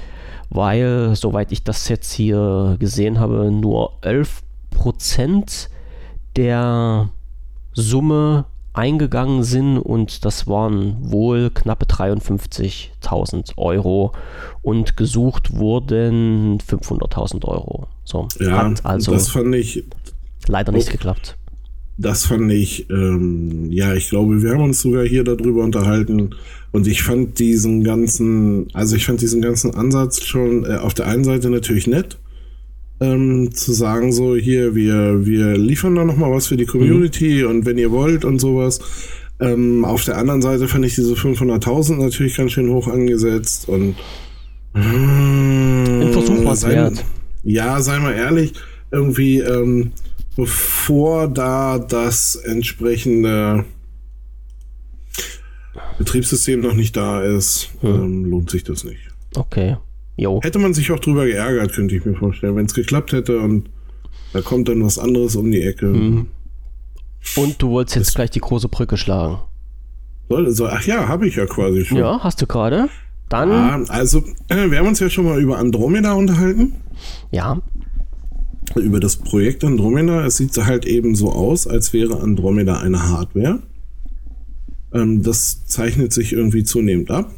weil, soweit ich das jetzt hier gesehen habe, nur 11% der Summe eingegangen sind und das waren wohl knappe 53.000 Euro und gesucht wurden 500.000 Euro. So, Ja, hat also das fand ich, leider nicht oh. geklappt. das fand ich, ähm, ja, ich glaube, wir haben uns sogar hier darüber unterhalten und ich fand diesen ganzen, also ich fand diesen ganzen Ansatz schon äh, auf der einen Seite natürlich nett, ähm, zu sagen so, hier, wir, wir liefern da nochmal was für die Community und wenn ihr wollt und sowas. Ähm, auf der anderen Seite fand ich diese 500.000 natürlich ganz schön hoch angesetzt und Ein Versuch sei- wert. Ja, sei mal ehrlich, irgendwie, ähm, bevor da das entsprechende Betriebssystem noch nicht da ist, ähm, lohnt sich das nicht. Okay. Jo. Hätte man sich auch drüber geärgert, könnte ich mir vorstellen, wenn es geklappt hätte und da kommt dann was anderes um die Ecke. Mhm. Und du wolltest jetzt gleich die große Brücke schlagen. Soll, soll, ach ja, habe ich ja quasi schon. Ja, hast du gerade? Dann, Ah, also, äh, wir haben uns ja schon mal über Andromeda unterhalten. ja, über das Projekt Andromeda. Es sieht halt eben so aus, als wäre Andromeda eine Hardware. Ähm, das zeichnet sich irgendwie zunehmend ab.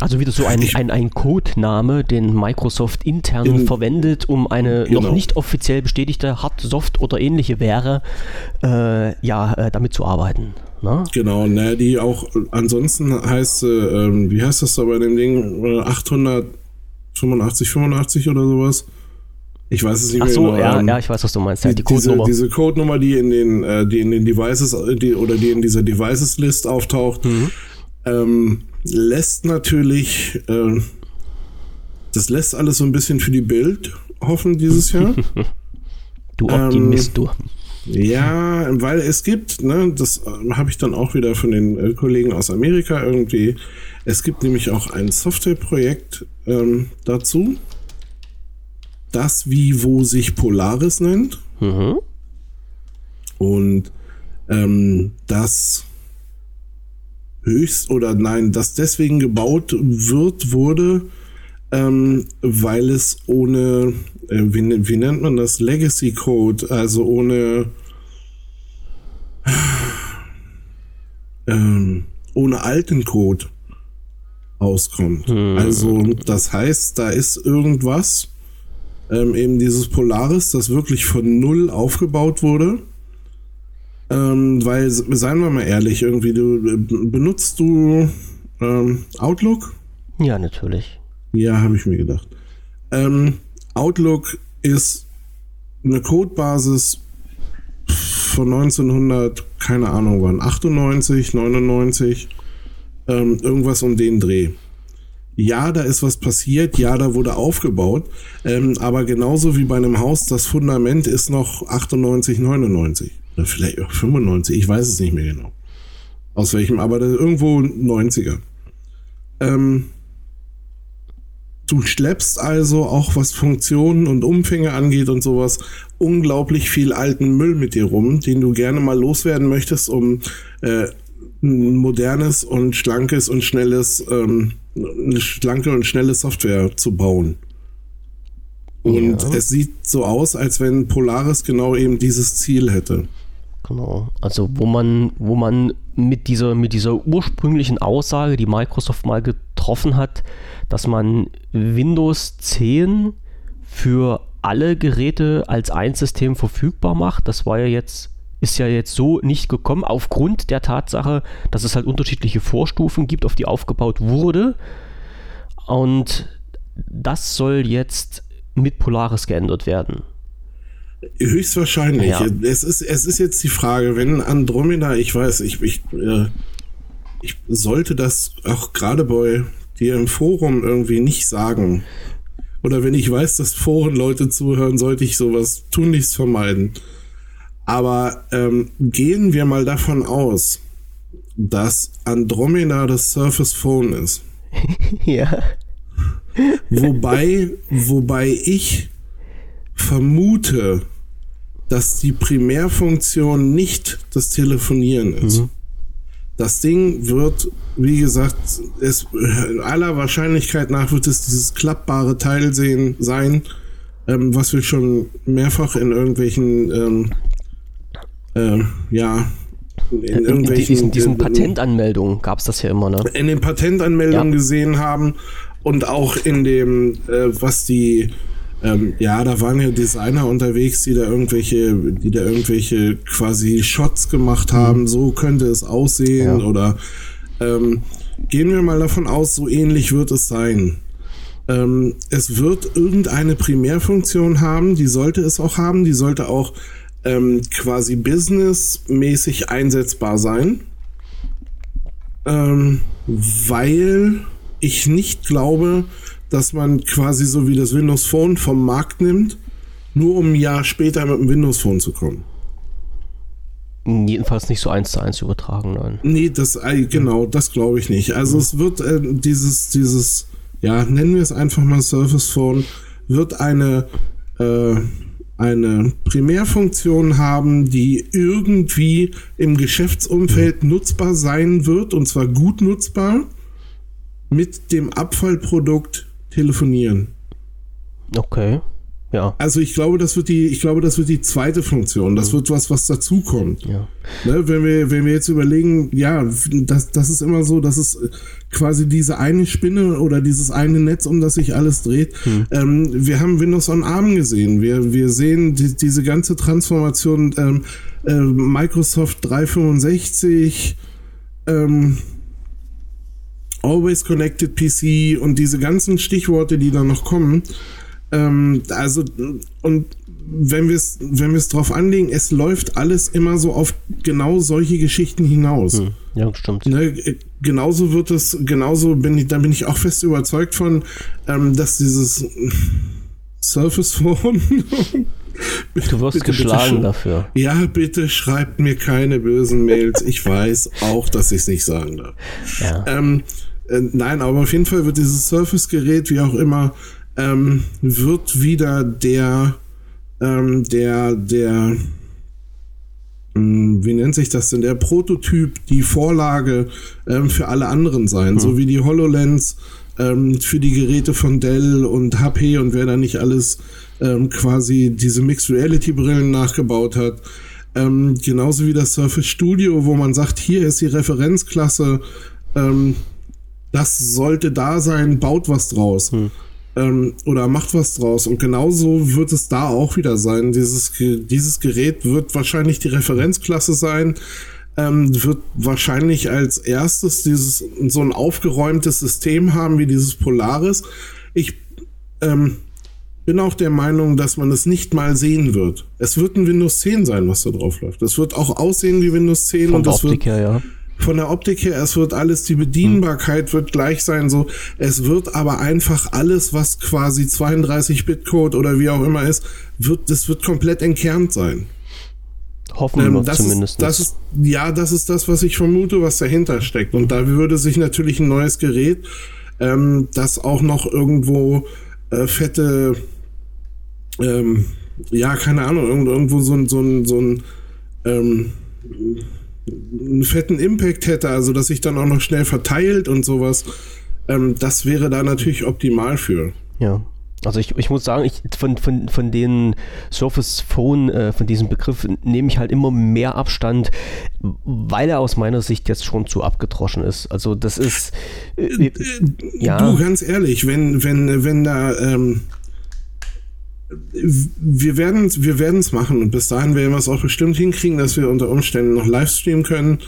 also wieder so ein, ein, ein Codename, den Microsoft intern In- verwendet, um eine Genau. noch nicht offiziell bestätigte Hard, Soft oder ähnliche Wäre, äh, ja, äh, damit zu arbeiten. Ne? Genau, ne, die auch ansonsten heißt, ähm, wie heißt das da bei dem Ding? Äh, 885, 85 oder sowas? Ich weiß es nicht Ach mehr so, genau. ja, ähm, ja, ich weiß, was du meinst. Ja, die diese, Codenummer. diese Codenummer, die in den, äh, die in den Devices, die, oder die in dieser Devices-List auftaucht, Mhm. ähm, lässt natürlich, äh, das lässt alles so ein bisschen für die Bild hoffen dieses Jahr. (laughs) du Optimist, ähm, du. Ja, weil es gibt, ne, das äh, habe ich dann auch wieder von den äh, Kollegen aus Amerika irgendwie. Es gibt nämlich auch ein Softwareprojekt ähm, dazu, das wie wo sich Polaris nennt. Mhm. Und ähm, das höchst oder nein, das deswegen gebaut wird, wurde, ähm, weil es ohne, äh, wie, wie, nennt man das, Legacy Code, also ohne, (sighs) ähm, ohne alten Code auskommt. Hm. Also das heißt, da ist irgendwas, ähm, eben dieses Polaris, das wirklich von null aufgebaut wurde ähm, weil, seien wir mal ehrlich, irgendwie, du äh, benutzt du ähm, Outlook? Ja, natürlich. Ja, habe ich mir gedacht. Ähm, Outlook ist eine Codebasis von 1900, keine Ahnung wann, 98, 99, ähm, irgendwas um den Dreh. Ja, da ist was passiert, ja, da wurde aufgebaut, ähm, aber genauso wie bei einem Haus, das Fundament ist noch 98, 99. Oder vielleicht auch 95, ich weiß es nicht mehr genau. Aus welchem, aber irgendwo 90er. Ähm, du schleppst also auch was Funktionen und Umfänge angeht und sowas unglaublich viel alten Müll mit dir rum, den du gerne mal loswerden möchtest, um äh, ein modernes und schlankes und schnelles, ähm, eine schlanke und schnelle Software zu bauen. Und ja. es sieht so aus, als wenn Polaris genau eben dieses Ziel hätte. Genau. Also wo man, wo man mit dieser, mit dieser ursprünglichen Aussage, die Microsoft mal getroffen hat, dass man Windows 10 für alle Geräte als ein System verfügbar macht, das war ja jetzt, ist ja jetzt so nicht gekommen, aufgrund der Tatsache, dass es halt unterschiedliche Vorstufen gibt, auf die aufgebaut wurde. Und das soll jetzt mit Polaris geändert werden. Höchstwahrscheinlich. Ja. Es, ist, es ist jetzt die Frage, wenn Andromeda, ich weiß, ich, ich, äh, ich sollte das auch gerade bei dir im Forum irgendwie nicht sagen. Oder wenn ich weiß, dass Forenleute zuhören, sollte ich sowas tunlichst vermeiden. Aber ähm, gehen wir mal davon aus, dass Andromeda das Surface Phone ist. (laughs) ja. wobei, wobei ich vermute, dass die Primärfunktion nicht das Telefonieren ist. Mhm. Das Ding wird, wie gesagt, es, in aller Wahrscheinlichkeit nach wird es dieses klappbare Teil sehen, sein, ähm, was wir schon mehrfach in irgendwelchen, ähm, äh, ja, in, in irgendwelchen diesen, diesen Patentanmeldungen gab es das ja immer, ne? In den Patentanmeldungen ja. gesehen haben und auch in dem, äh, was die ähm, ja, da waren ja Designer unterwegs, die da irgendwelche, die da irgendwelche quasi Shots gemacht haben. Mhm. So könnte es aussehen ja. oder ähm, gehen wir mal davon aus, so ähnlich wird es sein. Ähm, es wird irgendeine Primärfunktion haben, die sollte es auch haben, die sollte auch ähm, quasi businessmäßig einsetzbar sein, ähm, weil ich nicht glaube, dass man quasi so wie das Windows Phone vom Markt nimmt, nur um ein Jahr später mit dem Windows Phone zu kommen. Jedenfalls nicht so eins zu eins übertragen, nein. Nee, das, äh, genau, das glaube ich nicht. Also es wird äh, dieses, dieses, ja, nennen wir es einfach mal Surface Phone, wird eine, äh, eine Primärfunktion haben, die irgendwie im Geschäftsumfeld mhm. nutzbar sein wird, und zwar gut nutzbar, mit dem Abfallprodukt telefonieren. Okay. Ja. Also ich glaube, das wird die, ich glaube, das wird die zweite Funktion. Das mhm. wird was, was dazukommt. Ja. Ne, wenn wir, wenn wir jetzt überlegen, ja, das, das ist immer so, dass es quasi diese eine Spinne oder dieses eine Netz, um das sich alles dreht. Hm. Ähm, wir haben Windows on ARM gesehen. Wir, wir sehen die, diese ganze Transformation ähm, äh, Microsoft 365, ähm, Always Connected PC und diese ganzen Stichworte, die da noch kommen, Ähm, also, und wenn wir es wenn drauf anlegen, es läuft alles immer so auf genau solche Geschichten hinaus. Hm, ja, stimmt. Ne, genauso wird es, genauso bin ich, da bin ich auch fest überzeugt von, ähm, dass dieses Surface Phone. (laughs) du wirst bitte, geschlagen bitte, dafür. Ja, bitte schreibt mir keine bösen Mails. Ich weiß auch, dass ich es nicht sagen darf. Ja. Ähm, äh, nein, aber auf jeden Fall wird dieses Surface-Gerät, wie auch immer, ähm, wird wieder der ähm, der, der, hm, wie nennt sich das denn, der Prototyp, die Vorlage ähm, für alle anderen sein, mhm. so wie die HoloLens ähm, für die Geräte von Dell und HP und wer da nicht alles ähm, quasi diese Mixed Reality Brillen nachgebaut hat. Ähm, genauso wie das Surface Studio, wo man sagt, hier ist die Referenzklasse, ähm, das sollte da sein, baut was draus. Hm ähm, oder macht was draus. Und genauso wird es da auch wieder sein. Dieses, dieses Gerät wird wahrscheinlich die Referenzklasse sein, ähm, wird wahrscheinlich als erstes dieses so ein aufgeräumtes System haben wie dieses Polaris. Ich ähm, bin auch der Meinung, dass man es nicht mal sehen wird. Es wird ein Windows 10 sein, was da drauf läuft. Es wird auch aussehen wie Windows 10 Von und es wird her, ja von der Optik her, es wird alles, die Bedienbarkeit wird gleich sein, so. Es wird aber einfach alles, was quasi 32-Bit-Code oder wie auch immer ist, wird, das wird komplett entkernt sein. Hoffen wir ähm, das zumindest. Ist, das ist, ja, das ist das, was ich vermute, was dahinter steckt. Und da würde sich natürlich ein neues Gerät, ähm, das auch noch irgendwo äh, fette, ähm, ja, keine Ahnung, irgendwo so ein, so ein, so ein, ähm, einen fetten Impact hätte, also dass sich dann auch noch schnell verteilt und sowas, ähm, das wäre da natürlich optimal für. Ja. Also ich, ich muss sagen, ich, von, von, von den Surface Phone, äh, von diesem Begriff, nehme ich halt immer mehr Abstand, weil er aus meiner Sicht jetzt schon zu abgedroschen ist. Also das ist äh, äh, ja. Du, ganz ehrlich, wenn, wenn, wenn da ähm, wir werden wir werden es machen und bis dahin werden wir es auch bestimmt hinkriegen, dass wir unter Umständen noch Livestreamen können.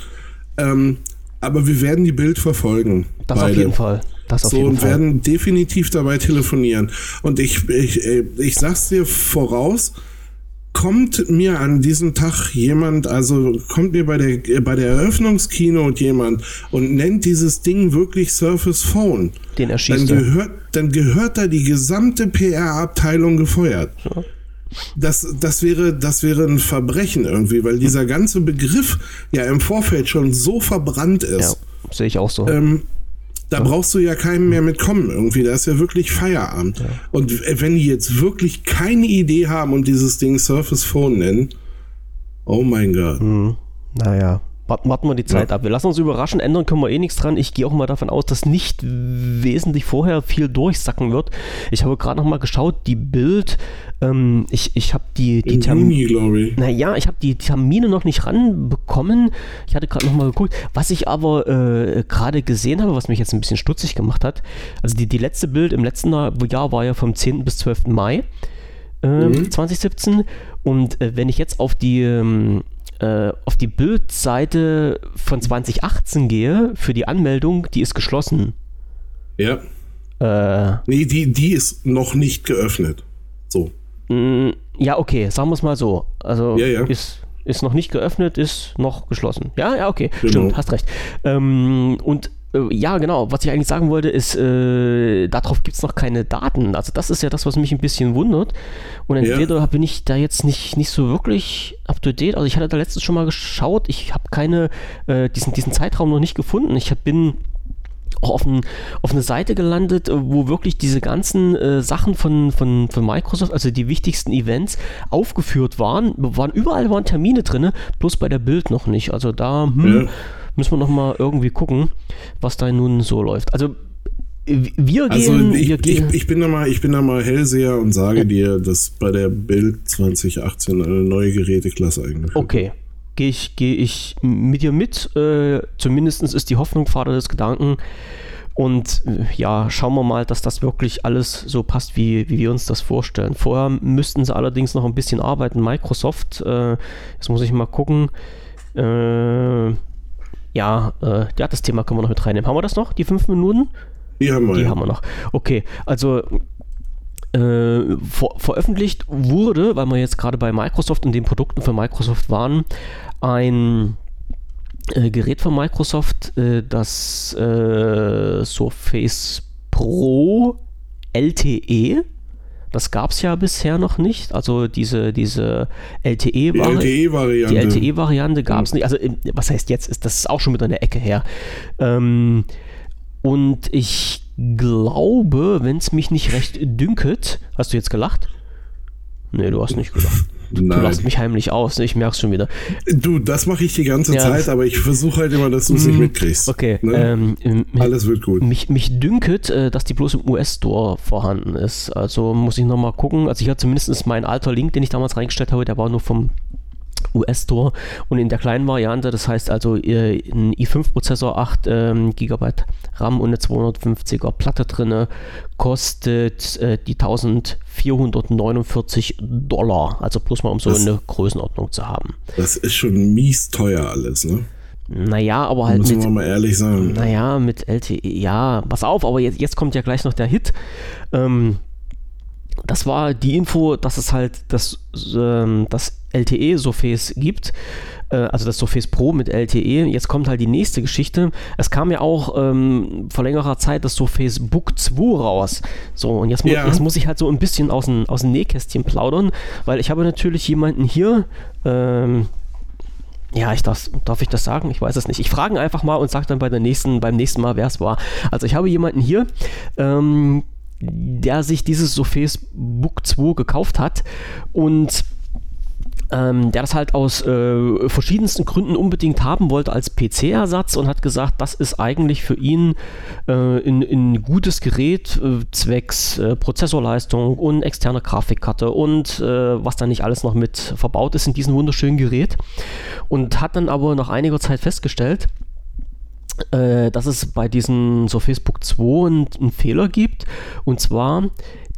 Ähm, aber wir werden die Bild verfolgen. Das beide. auf jeden Fall. Das auf so jeden und Fall. werden definitiv dabei telefonieren. Und ich, ich, ich sag's dir voraus, kommt mir an diesem Tag jemand, also kommt mir bei der, bei der Eröffnungskeynote jemand und nennt dieses Ding wirklich Surface Phone, den erschießt dann gehört, dann gehört da die gesamte PR-Abteilung gefeuert. Ja. Das, das, wäre, das wäre ein Verbrechen irgendwie, weil dieser ganze Begriff ja im Vorfeld schon so verbrannt ist. Ja, sehe ich auch so. Ähm, da brauchst du ja keinen mehr mitkommen irgendwie. Da ist ja wirklich Feierabend. Ja. Und wenn die jetzt wirklich keine Idee haben und dieses Ding Surface Phone nennen, oh mein Gott. Mhm. Naja. Warten, wir die Zeit ja. ab. Wir lassen uns überraschen, ändern können wir eh nichts dran. Ich gehe auch mal davon aus, dass nicht wesentlich vorher viel durchsacken wird. Ich habe gerade noch mal geschaut, die Bild, ähm, ich, ich habe die, die Termine. Naja, ich habe die Termine noch nicht ranbekommen. Ich hatte gerade noch mal geguckt. Was ich aber äh, gerade gesehen habe, was mich jetzt ein bisschen stutzig gemacht hat, also die, die letzte Bild im letzten Jahr war ja vom 10. bis 12. Mai äh, mhm. 2017. Und äh, wenn ich jetzt auf die ähm, äh, auf die Bildseite von 2018 gehe, für die Anmeldung, die ist geschlossen. Ja. Äh, nee, die, die ist noch nicht geöffnet. So. Mh, mm, ja, okay, sagen wir es mal so. Also ja, ja. ist ist noch nicht geöffnet, ist noch geschlossen. Ja, ja, okay, genau. stimmt, hast recht. Ähm, und ja, genau. Was ich eigentlich sagen wollte, ist, äh, darauf gibt es noch keine Daten. Also das ist ja das, was mich ein bisschen wundert. Und entweder ja. bin ich da jetzt nicht, nicht so wirklich up to date. Also ich hatte da letztens schon mal geschaut. Ich habe keine, äh, diesen, diesen Zeitraum noch nicht gefunden. Ich hab, bin auch auf, ein, auf, eine Seite gelandet, wo wirklich diese ganzen äh, Sachen von, von, von Microsoft, also die wichtigsten Events, aufgeführt waren. waren überall waren Termine drin, bloß bei der Bild noch nicht. Also da hm, ja. Müssen wir nochmal irgendwie gucken, was da nun so läuft. Also wir also gehen, ich, wir gehen. Ich, ich, bin da mal, ich bin da mal Hellseher und sage dir, dass bei der Bild 2018 eine neue Geräteklasse eingeführt Okay, gehe ich, geh ich mit dir mit. Äh, Zumindest ist die Hoffnung Vater des Gedanken. Und äh, ja, schauen wir mal, dass das wirklich alles so passt, wie, wie wir uns das vorstellen. Vorher müssten sie allerdings noch ein bisschen arbeiten. Microsoft, äh, jetzt muss ich mal gucken. Äh, ja, äh, ja, das Thema können wir noch mit reinnehmen. Haben wir das noch, die fünf Minuten? Die haben wir. Die ja. haben wir noch. Okay, also äh, ver veröffentlicht wurde, weil wir jetzt gerade bei Microsoft und den Produkten von Microsoft waren, ein äh, Gerät von Microsoft, äh, das äh, Surface Pro LTE. Das gab es ja bisher noch nicht. Also diese, diese LTE-Variante. Die LTE-Variante, LTE gab es nicht. Also was heißt jetzt? Ist das auch schon mit einer Ecke her. Ähm, und ich glaube, wenn es mich nicht recht dünket, hast du jetzt gelacht? Nee, du hast nicht gelacht. Du, du lachst mich heimlich aus, ne? ich merk's schon wieder. Du, das mache ich die ganze ja. Zeit, aber ich versuche halt immer, dass du es nicht hm, mitkriegst. Okay. Ne? Ähm, Alles wird gut. Mich, mich dünket, äh, dass die bloß im US-Store vorhanden ist. Also muss ich nochmal gucken. Also ich hatte zumindest mein alter Link, den ich damals reingestellt habe, der war nur vom US-Store und in der kleinen Variante, das heißt also ein i5-Prozessor, 8 ähm, GB RAM und eine 250er Platte drin, kostet äh, die 1449 Dollar. Also bloß mal um so das, eine Größenordnung zu haben. Das ist schon mies teuer alles, ne? Naja, aber halt Müssen mit. wir mal ehrlich sagen. Naja, mit LTE, ja, pass auf, aber jetzt, jetzt kommt ja gleich noch der Hit. Ähm, das war die Info, dass es halt das, ähm, das LTE Surface gibt, äh, also das Surface Pro mit LTE. Jetzt kommt halt die nächste Geschichte. Es kam ja auch ähm, vor längerer Zeit das Surface Book 2 raus. So, und jetzt, mu ja. jetzt muss ich halt so ein bisschen aus dem, aus dem Nähkästchen plaudern, weil ich habe natürlich jemanden hier, ähm, ja, ich darf, darf ich das sagen? Ich weiß es nicht. Ich frage einfach mal und sage dann bei der nächsten, beim nächsten Mal, wer es war. Also ich habe jemanden hier, ähm, der sich dieses Surface Book 2 gekauft hat und ähm, der das halt aus äh, verschiedensten Gründen unbedingt haben wollte als PC-Ersatz und hat gesagt, das ist eigentlich für ihn äh, ein, ein, gutes Gerät äh, zwecks äh, Prozessorleistung und externe Grafikkarte und äh, was da nicht alles noch mit verbaut ist in diesem wunderschönen Gerät und hat dann aber nach einiger Zeit festgestellt, äh, dass es bei diesem Surface Book 2 einen Fehler gibt und zwar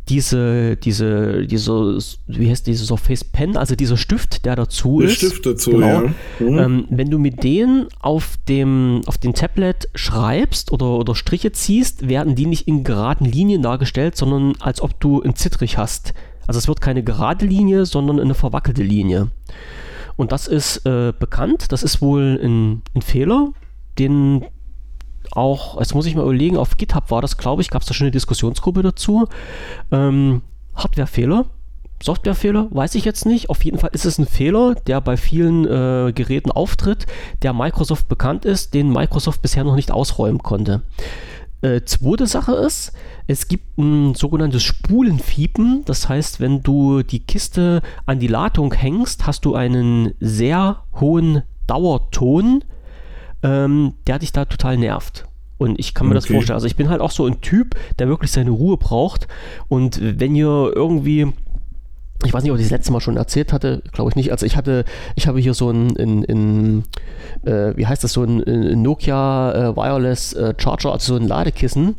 diese, diese, diese, wie heißt diese Surface Pen, also dieser Stift, der dazu der ist. Stift dazu, genau, ja. Mhm. Ähm, wenn du mit denen auf dem, auf dem Tablet schreibst oder, oder Striche ziehst, werden die nicht in geraden Linien dargestellt, sondern als ob du ein Zittrich hast. Also es wird keine gerade Linie, sondern eine verwackelte Linie. Und das ist äh, bekannt, das ist wohl ein, ein Fehler, den auch, jetzt muss ich mal überlegen, auf GitHub war das, glaube ich, gab es da schon eine Diskussionsgruppe dazu. Ähm, Hardwarefehler, Softwarefehler, weiß ich jetzt nicht. Auf jeden Fall ist es ein Fehler, der bei vielen äh, Geräten auftritt, der Microsoft bekannt ist, den Microsoft bisher noch nicht ausräumen konnte. Äh, zweite Sache ist, es gibt ein sogenanntes Spulenfiepen. Das heißt, wenn du die Kiste an die Ladung hängst, hast du einen sehr hohen Dauerton ähm, der dich da total nervt. Und ich kann mir okay. das vorstellen. Also ich bin halt auch so ein Typ, der wirklich seine Ruhe braucht. Und wenn ihr irgendwie ich weiß nicht, ob ich das letzte Mal schon erzählt hatte, glaube ich nicht. Also ich hatte, ich habe hier so ein, in, in äh, wie heißt das, so ein, ein Nokia äh, Wireless äh, Charger, also so ein Ladekissen,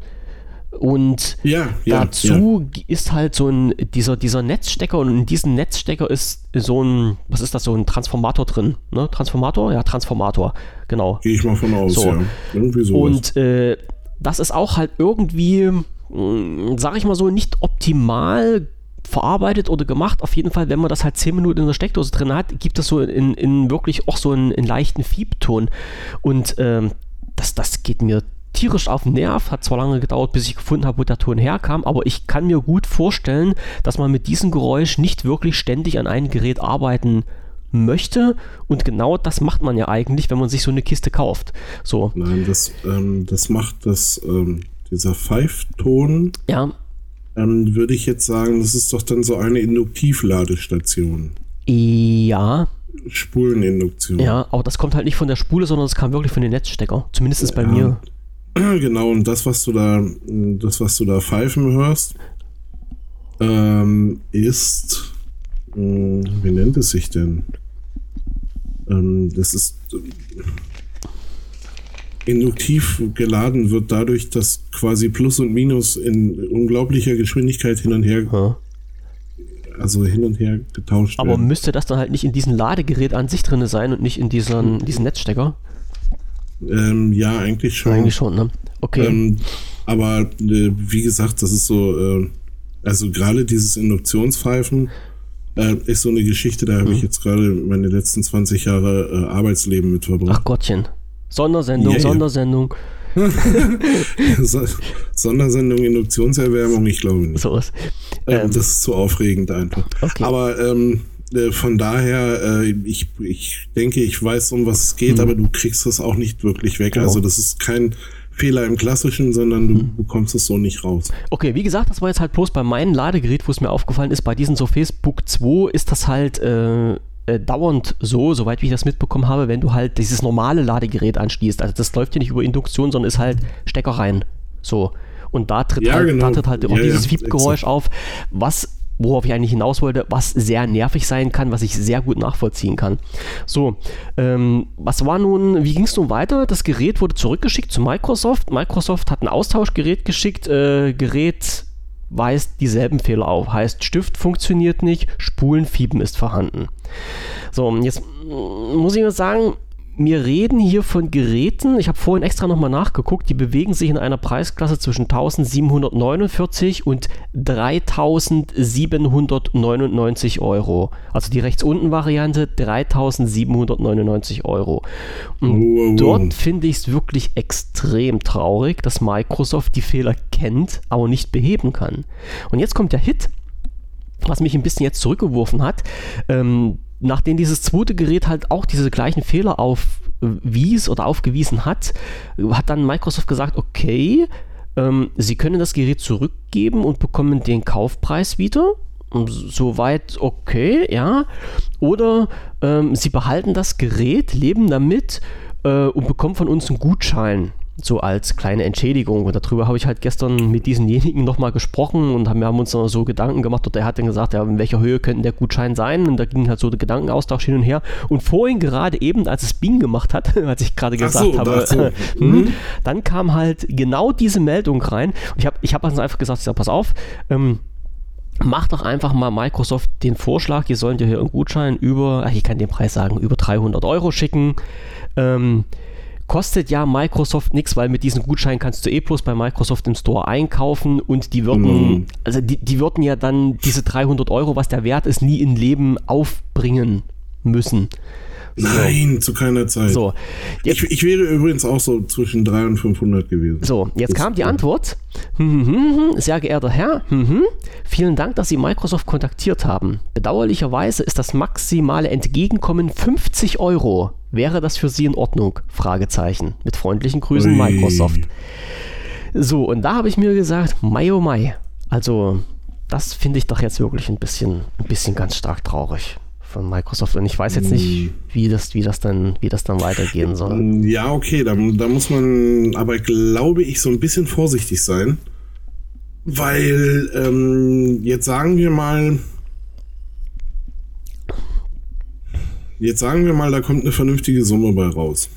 und ja, ja, dazu ja. ist halt so ein, dieser, dieser Netzstecker und in diesem Netzstecker ist so ein, was ist das, so ein Transformator drin, ne? Transformator? Ja, Transformator, genau. Gehe ich mal von aus, so. ja. Irgendwie sowas. Und äh, das ist auch halt irgendwie, hm, sag ich mal so, nicht optimal verarbeitet oder gemacht. Auf jeden Fall, wenn man das halt 10 Minuten in der Steckdose drin hat, gibt das so in, in wirklich auch so einen, einen leichten Fiebton. Und ähm, das, das geht mir tierisch auf den Nerv. Hat zwar lange gedauert, bis ich gefunden habe, wo der Ton herkam, aber ich kann mir gut vorstellen, dass man mit diesem Geräusch nicht wirklich ständig an einem Gerät arbeiten möchte. Und genau das macht man ja eigentlich, wenn man sich so eine Kiste kauft. So. Nein, das, ähm, das macht das, ähm, dieser Pfeifton. Ja. Ähm, würde ich jetzt sagen, das ist doch dann so eine Induktivladestation. Ja. Spuleninduktion. Ja, aber das kommt halt nicht von der Spule, sondern es kam wirklich von den Netzstecker. Zumindest ja. bei mir. (clears throat) Genau, und das, was du da, das, was du da pfeifen hörst, ähm, ist, äh, wie nennt es sich denn? Ähm, das ist äh, induktiv geladen wird dadurch, dass quasi Plus und Minus in unglaublicher Geschwindigkeit hin und her, ja. also hin und her getauscht Aber werden. Aber müsste das dann halt nicht in diesem Ladegerät an sich drin sein und nicht in diesen, diesen Netzstecker? Ähm, ja, eigentlich schon. Eigentlich schon, ne? Okay. Ähm, aber äh, wie gesagt, das ist so, äh, Also gerade dieses Induktionspfeifen äh, ist so eine Geschichte, da habe mhm. ich jetzt gerade meine letzten 20 Jahre äh, Arbeitsleben mit verbracht. Ach Gottchen. Sondersendung, yeah, Sondersendung. (laughs) Sondersendung Induktionserwärmung, ich glaube nicht. So ist. Ähm, ähm, das ist zu aufregend einfach. Okay. Aber ähm, äh, von daher, äh, ich, ich denke, ich weiß, um was es geht, mhm. aber du kriegst das auch nicht wirklich weg. Genau. Also das ist kein Fehler im Klassischen, sondern du mhm. bekommst es so nicht raus. Okay, wie gesagt, das war jetzt halt bloß bei meinem Ladegerät, wo es mir aufgefallen ist, bei diesen Surface Book 2 ist das halt äh, äh, dauernd so, soweit wie ich das mitbekommen habe, wenn du halt dieses normale Ladegerät anschließt. Also das läuft ja nicht über Induktion, sondern ist halt Stecker rein. So. Und da tritt ja, halt, genau. da tritt halt auch ja, dieses ja, Wiebgeräusch auf, was worauf ich eigentlich hinaus wollte, was sehr nervig sein kann, was ich sehr gut nachvollziehen kann. So, ähm, was war nun, wie ging es nun weiter? Das Gerät wurde zurückgeschickt zu Microsoft. Microsoft hat ein Austauschgerät geschickt, äh, Gerät weist dieselben Fehler auf. Heißt, Stift funktioniert nicht, Spulenfieben ist vorhanden. So, jetzt muss ich nur sagen, wir reden hier von Geräten, ich habe vorhin extra nochmal nachgeguckt, die bewegen sich in einer Preisklasse zwischen 1749 und 3799 Euro. Also die rechts unten Variante 3799 Euro. Und wow, dort finde ich es wirklich extrem traurig, dass Microsoft die Fehler kennt, aber nicht beheben kann. Und jetzt kommt der Hit, was mich ein bisschen jetzt zurückgeworfen hat. Ähm, nachdem dieses zweite Gerät halt auch diese gleichen Fehler aufwies oder aufgewiesen hat, hat dann Microsoft gesagt, okay, ähm, sie können das Gerät zurückgeben und bekommen den Kaufpreis wieder. Soweit okay, ja. Oder ähm, sie behalten das Gerät, leben damit äh, und bekommen von uns einen Gutschein so als kleine Entschädigung. Und darüber habe ich halt gestern mit diesenjenigen nochmal gesprochen und haben, wir haben uns noch so Gedanken gemacht und der hat dann gesagt, ja, in welcher Höhe könnte der Gutschein sein? Und da ging halt so der Gedankenaustausch hin und her. Und vorhin gerade eben, als es Bing gemacht hat, (laughs) als ich gerade gesagt so, habe, so. (laughs) Hm, mhm. dann kam halt genau diese Meldung rein. Und ich habe ich hab also einfach gesagt, ja, pass auf, ähm, Macht doch einfach mal Microsoft den Vorschlag, ihr sollt ja hier einen Gutschein über, ich kann den Preis sagen, über 300 Euro schicken. Ähm, kostet ja Microsoft nichts, weil mit diesem Gutschein kannst du eh bloß bei Microsoft im Store einkaufen und die würden, mhm. also die, die würden ja dann diese 300 Euro, was der Wert ist, nie im Leben aufbringen müssen. Nein, so. zu keiner Zeit. So, ich, ich, wäre übrigens auch so zwischen 300 und 500 gewesen. So, jetzt das kam die Antwort. Sehr geehrter Herr, vielen Dank, dass Sie Microsoft kontaktiert haben. Bedauerlicherweise ist das maximale Entgegenkommen 50 Euro. Wäre das für Sie in Ordnung? Fragezeichen. Mit freundlichen Grüßen, Ui. Microsoft. So, und da habe ich mir gesagt, Mai oh Mai. Also, das finde ich doch jetzt wirklich ein bisschen, ein bisschen ganz stark traurig von Microsoft und ich weiß jetzt nicht, hm. wie das, wie das dann, wie das dann weitergehen soll. Ja, okay, da, da muss man aber glaube ich so ein bisschen vorsichtig sein, weil ähm, jetzt sagen wir mal, jetzt sagen wir mal, da kommt eine vernünftige Summe bei raus.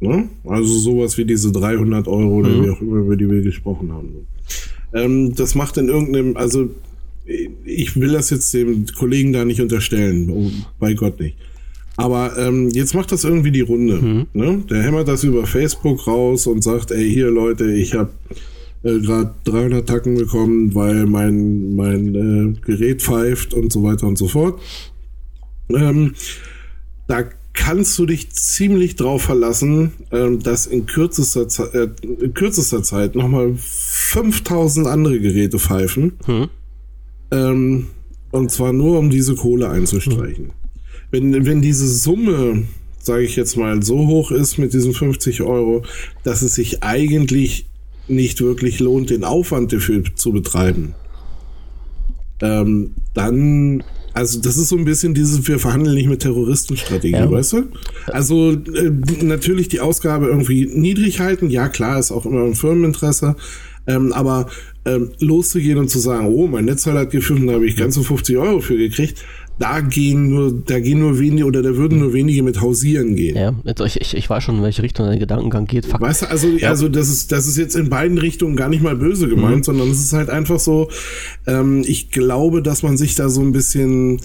Ne? Also sowas wie diese 300 Euro oder mhm. wie auch immer, über die wir gesprochen haben. Ähm, das macht in irgendeinem, also ich will das jetzt dem Kollegen da nicht unterstellen, oh, bei Gott nicht. Aber ähm, jetzt macht das irgendwie die Runde. Mhm. Ne? Der hämmert das über Facebook raus und sagt, ey, hier Leute, ich habe äh, gerade 300 Tacken bekommen, weil mein, mein äh, Gerät pfeift und so weiter und so fort. Ähm, da kannst du dich ziemlich drauf verlassen, ähm, dass in kürzester, Ze äh, in kürzester Zeit nochmal 5000 andere Geräte pfeifen. Mhm ähm, und zwar nur, um diese Kohle einzustreichen. Wenn, wenn diese Summe, sage ich jetzt mal, so hoch ist mit diesen 50 Euro, dass es sich eigentlich nicht wirklich lohnt, den Aufwand dafür zu betreiben, ähm, dann, also das ist so ein bisschen dieses, wir verhandeln nicht mit Terroristenstrategie, ja. weißt du? Also äh, natürlich die Ausgabe irgendwie niedrig halten, ja klar, ist auch immer ein Firmeninteresse, ähm, aber ähm, loszugehen und zu sagen, oh, mein Netzteil hat gefunden, da habe ich ganze 50 Euro für gekriegt, da gehen nur, da gehen nur wenige oder da würden nur wenige mit hausieren gehen. Ja, ich, ich, ich weiß schon, in welche Richtung dein Gedankengang geht. Fakt. Weißt du, also, ja. also das ist, das ist jetzt in beiden Richtungen gar nicht mal böse gemeint, mhm. sondern es ist halt einfach so, ähm, ich glaube, dass man sich da so ein bisschen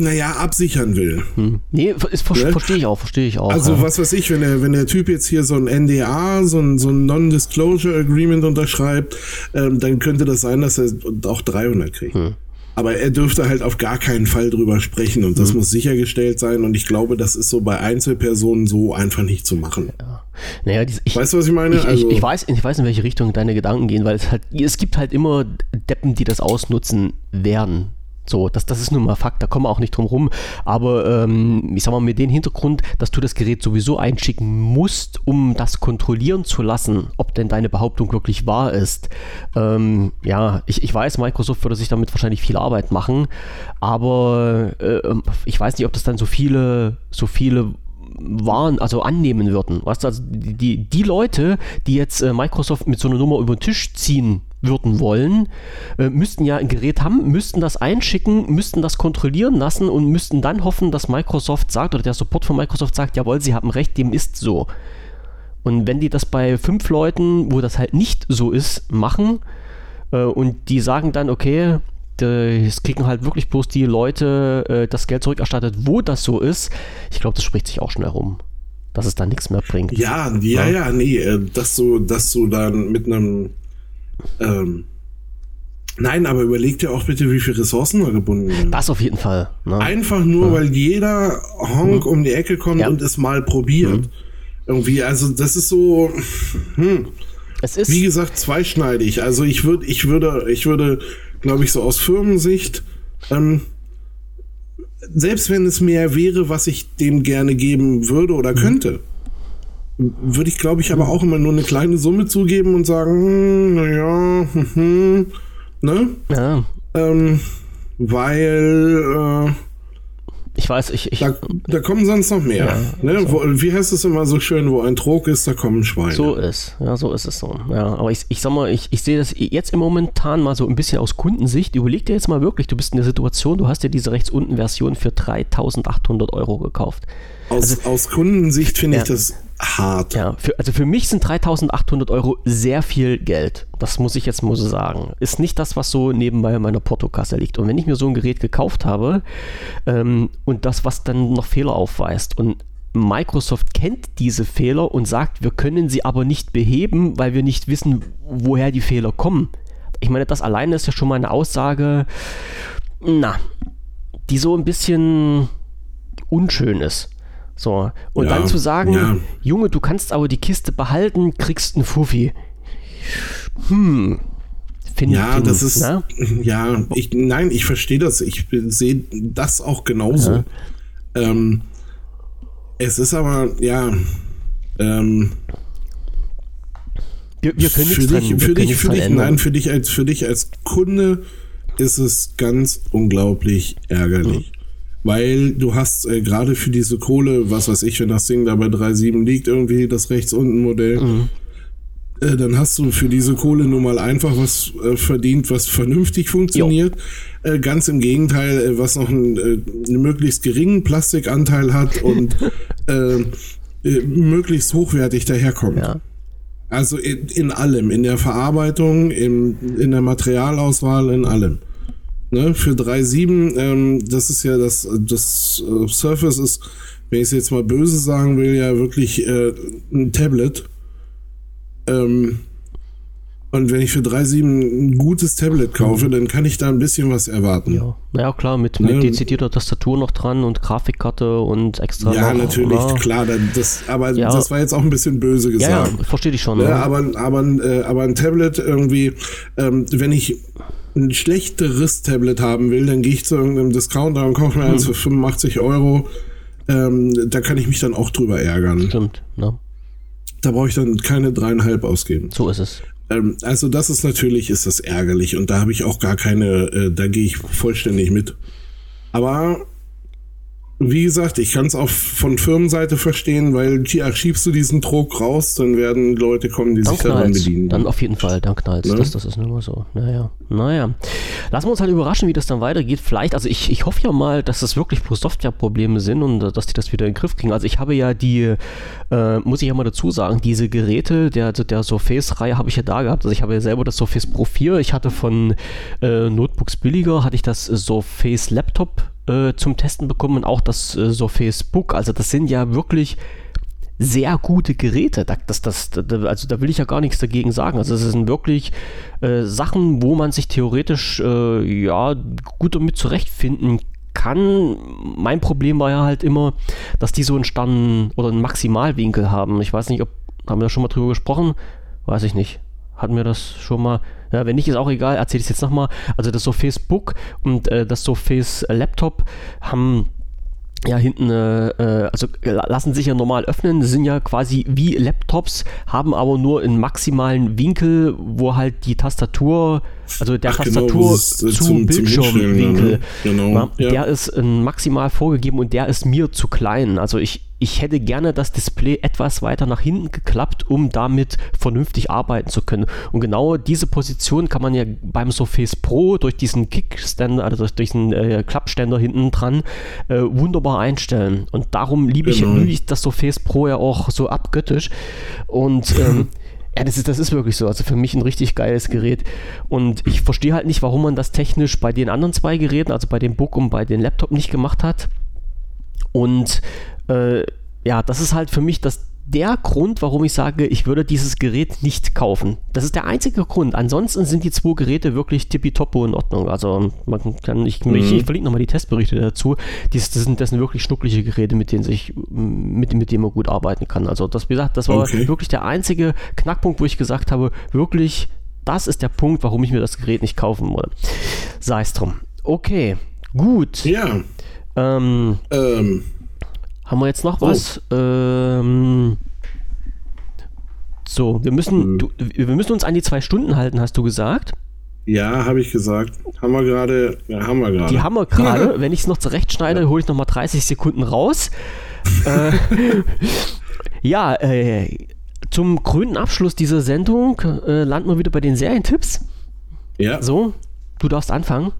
naja, absichern will. Hm. Nee, ver Ne? verstehe ich auch, verstehe ich auch. Also ja. was weiß ich, wenn der, wenn der Typ jetzt hier so ein NDA, so ein, so ein Non-Disclosure Agreement unterschreibt, ähm, dann könnte das sein, dass er auch 300 kriegt. Hm. Aber er dürfte halt auf gar keinen Fall drüber sprechen und das muss sichergestellt sein und ich glaube, das ist so bei Einzelpersonen so einfach nicht zu machen. Naja, dies, ich, Weißt du, was ich meine? ich, Also- ich, ich, weiß, ich weiß, in welche Richtung deine Gedanken gehen, weil es halt, es gibt halt immer Deppen, die das ausnutzen werden. So, das, das ist nun mal Fakt, da kommen wir auch nicht drum rum. Aber ähm, ich sag mal, mit dem Hintergrund, dass du das Gerät sowieso einschicken musst, um das kontrollieren zu lassen, ob denn deine Behauptung wirklich wahr ist. Ähm, ja, ich, ich weiß, Microsoft würde sich damit wahrscheinlich viel Arbeit machen, aber äh, ich weiß nicht, ob das dann so viele, so viele waren, also annehmen würden. Weißt du, also die, die, Leute, die jetzt äh, Microsoft mit so einer Nummer über den Tisch ziehen würden wollen, äh, müssten ja ein Gerät haben, müssten das einschicken, müssten das kontrollieren lassen und müssten dann hoffen, dass Microsoft sagt oder der Support von Microsoft sagt, jawohl, sie haben recht, dem ist so. Und wenn die das bei fünf Leuten, wo das halt nicht so ist, machen äh, und die sagen dann, okay, es kriegen halt wirklich bloß die Leute äh, das Geld zurückerstattet, wo das so ist, ich glaube, das spricht sich auch schnell rum, dass es da nichts mehr bringt. Ja, ja, ja, nee, äh, dass du, dass du dann mit einem ähm, Nein, aber überleg dir auch bitte, wie viele Ressourcen da gebunden sind. Das auf jeden Fall. Ne? Einfach nur, weil jeder Honk um die Ecke kommt Ja. und es mal probiert. Irgendwie, also das ist so, es ist, wie gesagt, zweischneidig. Also ich würde, ich würde, ich würde, glaube ich, so aus Firmensicht, ähm, selbst wenn es mehr wäre, was ich dem gerne geben würde oder könnte, würde ich, glaube ich, aber auch immer nur eine kleine Summe zugeben und sagen, hm, naja, hm, hm, ne? ja, Ähm, weil äh, ich weiß, ich, ich da, da kommen sonst noch mehr. ne? Wo, wie heißt es immer so schön, wo ein Trog ist, da kommen Schweine. So ist, ja, so ist es so. Ja, aber ich, ich sag mal, ich, ich sehe das jetzt im Momentan mal so ein bisschen aus Kundensicht. Überleg dir jetzt mal wirklich, du bist in der Situation, du hast dir diese rechts unten Version für 3800 Euro gekauft. Aus, aus Kundensicht finde ich Ja. das hart. Ja, für, also für mich sind 3800 Euro sehr viel Geld. Das muss ich jetzt mal so sagen. Ist nicht das, was so nebenbei in meiner Portokasse liegt. Und wenn ich mir so ein Gerät gekauft habe ähm, und das, was dann noch Fehler aufweist und Microsoft kennt diese Fehler und sagt, wir können sie aber nicht beheben, weil wir nicht wissen, woher die Fehler kommen. Ich meine, das alleine ist ja schon mal eine Aussage, na, die so ein bisschen unschön ist. So, und Ja, dann zu sagen, ja. Junge, du kannst aber die Kiste behalten, kriegst einen Fuffi. Hm. Finde Ja, find, das ist, na? (clears throat) ja, ich, nein, ich verstehe das. Ich sehe das auch genauso. Ähm, es ist aber, ja, ähm, Wir, wir können für dran, dich, wir für können dich, für dran dich, nein, für dich als, für dich als Kunde ist es ganz unglaublich ärgerlich. Weil du hast äh, gerade für diese Kohle, was weiß ich, wenn das Ding da bei 3,7 liegt, irgendwie das rechts unten Modell, Mhm. äh, dann hast du für diese Kohle nun mal einfach was äh, verdient, was vernünftig funktioniert. Äh, ganz im Gegenteil, äh, was noch einen, äh, einen möglichst geringen Plastikanteil hat (laughs) und äh, äh, möglichst hochwertig daherkommt. Ja. Also in, in allem, in der Verarbeitung, im, in der Materialauswahl, in allem. Ne? Für 3.7, ähm, das ist ja das, das äh, Surface ist, wenn ich es jetzt mal böse sagen will, ja wirklich äh, ein Tablet. Ähm, und wenn ich für 3.7 ein gutes Tablet kaufe, dann kann ich da ein bisschen was erwarten. Ja. Naja, klar, mit, Ne? mit dezidierter Tastatur noch dran und Grafikkarte und extra. Ja, noch, natürlich, na. klar, das, aber Ja. das war jetzt auch ein bisschen böse Ja, ja, gesagt. verstehe ich schon. Ja, ne? aber, aber, äh, aber ein Tablet irgendwie, ähm, wenn ich ein schlechteres Tablet haben will, dann gehe ich zu irgendeinem Discounter und kaufe mir eins Hm. für 85 Euro. Ähm, da kann ich mich dann auch drüber ärgern. Stimmt, ne? Da brauche ich dann keine dreieinhalb ausgeben. So ist es. Ähm, also das ist natürlich, ist das ärgerlich und da habe ich auch gar keine, äh, da gehe ich vollständig mit. Aber wie gesagt, ich kann es auch von Firmenseite verstehen, weil ja, schiebst du diesen Druck raus, dann werden Leute kommen, die Dann sich daran bedienen. Dann auf jeden Fall, dann knallt Ne? das, das ist nur so. Naja, naja. Lassen wir uns halt überraschen, wie das dann weitergeht. Vielleicht, also ich, ich hoffe ja mal, dass das wirklich bloß Softwareprobleme sind und äh, dass die das wieder in den Griff kriegen. Also ich habe ja die, äh, muss ich ja mal dazu sagen, diese Geräte der, also der Surface-Reihe habe ich ja da gehabt. Also ich habe ja selber das Surface Pro 4. Ich hatte von äh, Notebooks billiger, hatte ich das Surface Laptop äh, zum Testen bekommen auch das äh, Surface Book. Also das sind ja wirklich sehr gute Geräte. Das, das, das, also da will ich ja gar nichts dagegen sagen. Also es sind wirklich äh, Sachen, wo man sich theoretisch äh, ja gut damit zurechtfinden kann. Mein Problem war ja halt immer, dass die so einen Stand oder einen Maximalwinkel haben. Ich weiß nicht, ob haben wir da schon mal drüber gesprochen? Weiß ich nicht. Hatten wir das schon mal? Ja, wenn nicht, ist auch egal. Erzähle ich es jetzt nochmal. Also das Surface Book und äh, das Surface Laptop haben ja hinten, äh, äh also lassen sich ja normal öffnen, sind ja quasi wie Laptops, haben aber nur einen maximalen Winkel, wo halt die Tastatur, also der Ach, genau, Tastatur genau, zu zum, Bildschirmwinkel, ne? genau, ja. der ist äh, maximal vorgegeben und der ist mir zu klein. Also ich, ich hätte gerne das Display etwas weiter nach hinten geklappt, um damit vernünftig arbeiten zu können. Und genau diese Position kann man ja beim Surface Pro durch diesen Kickständer, also durch diesen äh, Klappständer hinten dran, äh, wunderbar einstellen. Und darum liebe genau. ich, lieb ich das Surface Pro ja auch so abgöttisch. Und ähm, (laughs) Ja, das ist, das ist wirklich so. Also für mich ein richtig geiles Gerät. Und ich verstehe halt nicht, warum man das technisch bei den anderen zwei Geräten, also bei dem Book und bei den Laptop nicht gemacht hat. Und äh, ja, das ist halt für mich das, der Grund, warum ich sage, ich würde dieses Gerät nicht kaufen. Das ist der einzige Grund. Ansonsten sind die zwei Geräte wirklich tippitoppo in Ordnung. Also man kann, ich, mhm. ich, ich verlinke nochmal die Testberichte dazu. Dies, das, sind, das sind wirklich schnuckliche Geräte, mit denen sich, mit, mit denen man gut arbeiten kann. Also das, wie gesagt, das war okay. wirklich der einzige Knackpunkt, wo ich gesagt habe, wirklich, das ist der Punkt, warum ich mir das Gerät nicht kaufen würde. Sei es drum. Okay, gut. Ja. Ähm, ähm haben wir jetzt noch oh. was? Ähm, so, wir müssen, hm. du, wir müssen uns an die zwei Stunden halten, hast du gesagt? Ja, habe ich gesagt. Haben wir gerade. Ja, haben wir gerade. Die haben wir gerade. (laughs) Wenn ich es noch zurechtschneide, ja. hole ich noch mal 30 Sekunden raus. äh, (laughs) ja, äh, zum grünen Abschluss dieser Sendung äh, landen wir wieder bei den Serientipps. Ja. So, du darfst anfangen.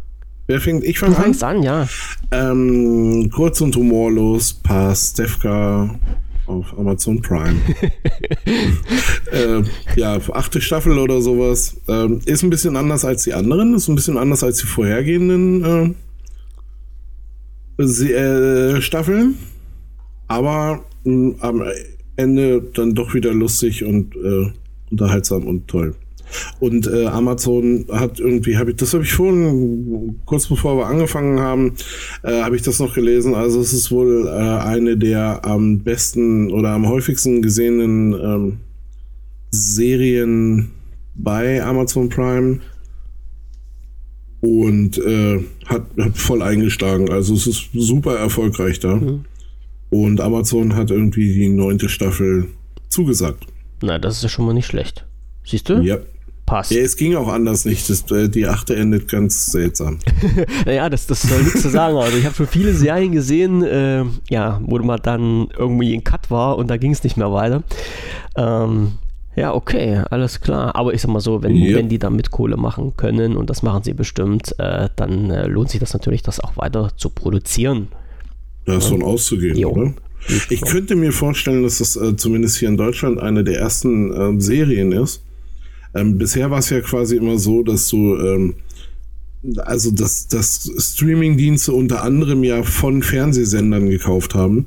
Wer fängt? Ich fange an. Du fängst an, ja. Ähm, kurz und humorlos, Pass Stefka auf Amazon Prime. (laughs) äh, ja, achte Staffel oder sowas. Ähm, ist ein bisschen anders als die anderen, ist ein bisschen anders als die vorhergehenden äh, äh, Staffeln. Aber am Ende dann doch wieder lustig und äh, unterhaltsam und toll. Und äh, Amazon hat irgendwie, habe ich, das habe ich vorhin, kurz bevor wir angefangen haben, äh, habe ich das noch gelesen. Also es ist wohl äh, eine der am besten oder am häufigsten gesehenen ähm, Serien bei Amazon Prime und äh, hat, hat voll eingeschlagen. Also es ist super erfolgreich da. Mhm. Und Amazon hat irgendwie die neunte Staffel zugesagt. Na, das ist ja schon mal nicht schlecht. Siehst du? Ja passt. Ja, es ging auch anders nicht. Das, äh, die achte endet ganz seltsam. (laughs) naja, das, das soll nichts zu sagen. Also ich habe schon viele Serien gesehen, äh, ja, wo man dann irgendwie ein Cut war und da ging es nicht mehr weiter. Ähm, ja, okay, alles klar. Aber ich sag mal so, wenn, ja. wenn die damit Kohle machen können, und das machen sie bestimmt, äh, dann äh, lohnt sich das natürlich, das auch weiter zu produzieren. Da ist von auszugehen, jo. oder? Ich könnte mir vorstellen, dass das äh, zumindest hier in Deutschland eine der ersten ähm, Serien ist, ähm, bisher war es ja quasi immer so, dass du, ähm, also dass, dass Streaming-Dienste unter anderem ja von Fernsehsendern gekauft haben.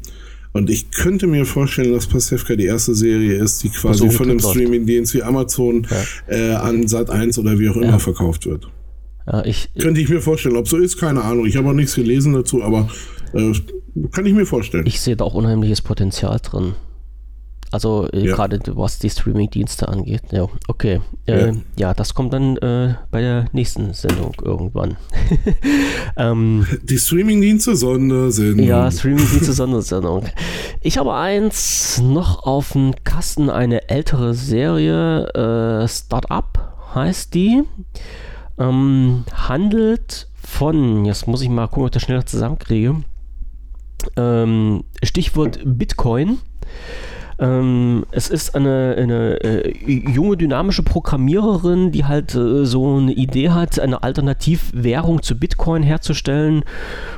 Und ich könnte mir vorstellen, dass Pasewka die erste Serie ist, die quasi von einem Streaming-Dienst wie Amazon ja. äh, an Sat 1 oder wie auch immer ja. verkauft wird. Ja, ich, könnte ich mir vorstellen. Ob so ist, keine Ahnung. Ich habe auch nichts gelesen dazu, aber äh, kann ich mir vorstellen. Ich sehe da auch unheimliches Potenzial drin. Also äh, ja. gerade was die Streaming-Dienste angeht. Ja, okay. Äh, ja. ja. das kommt dann äh, bei der nächsten Sendung irgendwann. (laughs) ähm, die Streaming-Dienste Sondersendung. Ja, Streaming-Dienste Sondersendung. Ich habe eins noch auf dem Kasten, eine ältere Serie, äh, Startup heißt die. Ähm, handelt von, jetzt muss ich mal gucken, ob ich das schneller zusammenkriege. Ähm, Stichwort Bitcoin. Ähm, es ist eine, eine äh, junge, dynamische Programmiererin, die halt äh, so eine Idee hat, eine Alternativwährung zu Bitcoin herzustellen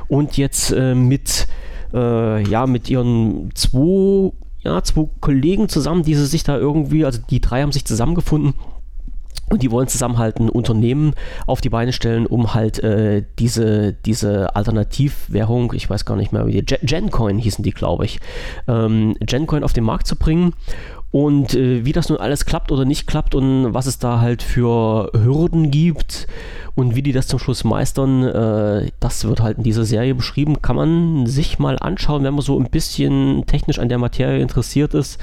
und jetzt äh, mit, äh, ja, mit ihren zwei, ja, zwei Kollegen zusammen, die sie sich da irgendwie, also die drei haben sich zusammengefunden Und die wollen zusammen halt ein Unternehmen auf die Beine stellen, um halt äh, diese, diese Alternativwährung, ich weiß gar nicht mehr, wie die Gencoin hießen die, glaube ich, ähm, Gencoin auf den Markt zu bringen. Und äh, wie das nun alles klappt oder nicht klappt und was es da halt für Hürden gibt und wie die das zum Schluss meistern, äh, das wird halt in dieser Serie beschrieben. Kann man sich mal anschauen, wenn man so ein bisschen technisch an der Materie interessiert ist.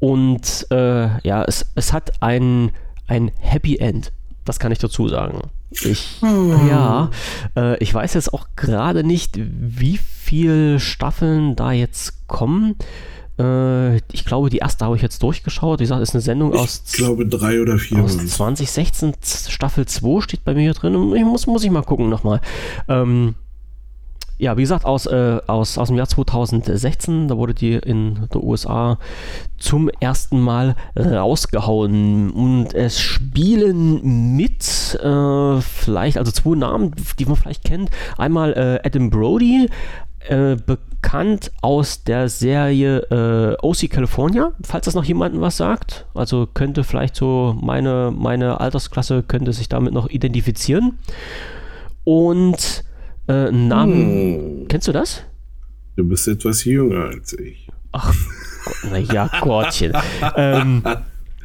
Und äh, ja, es, es hat ein ein Happy End. Das kann ich dazu sagen. Ich, hm. ja, äh, ich weiß jetzt auch gerade nicht, wie viele Staffeln da jetzt kommen. Äh, ich glaube, die erste habe ich jetzt durchgeschaut. Wie gesagt, ist eine Sendung ich aus. Glaube, drei oder vier. Aus 2016, Staffel 2 steht bei mir hier drin. Ich muss, muss ich mal gucken nochmal. Ähm, ja, wie gesagt, aus, äh, aus, aus dem Jahr 2016, da wurde die in der USA zum ersten Mal rausgehauen. Und es spielen mit, äh, vielleicht, also zwei Namen, die man vielleicht kennt. Einmal äh, Adam Brody, äh, bekannt aus der Serie äh, OC California, falls das noch jemandem was sagt. Also könnte vielleicht so meine, meine Altersklasse könnte sich damit noch identifizieren. Und äh, Namen. Hm. Kennst du das? Du bist etwas jünger als ich. Ach, naja, Gottchen. ähm,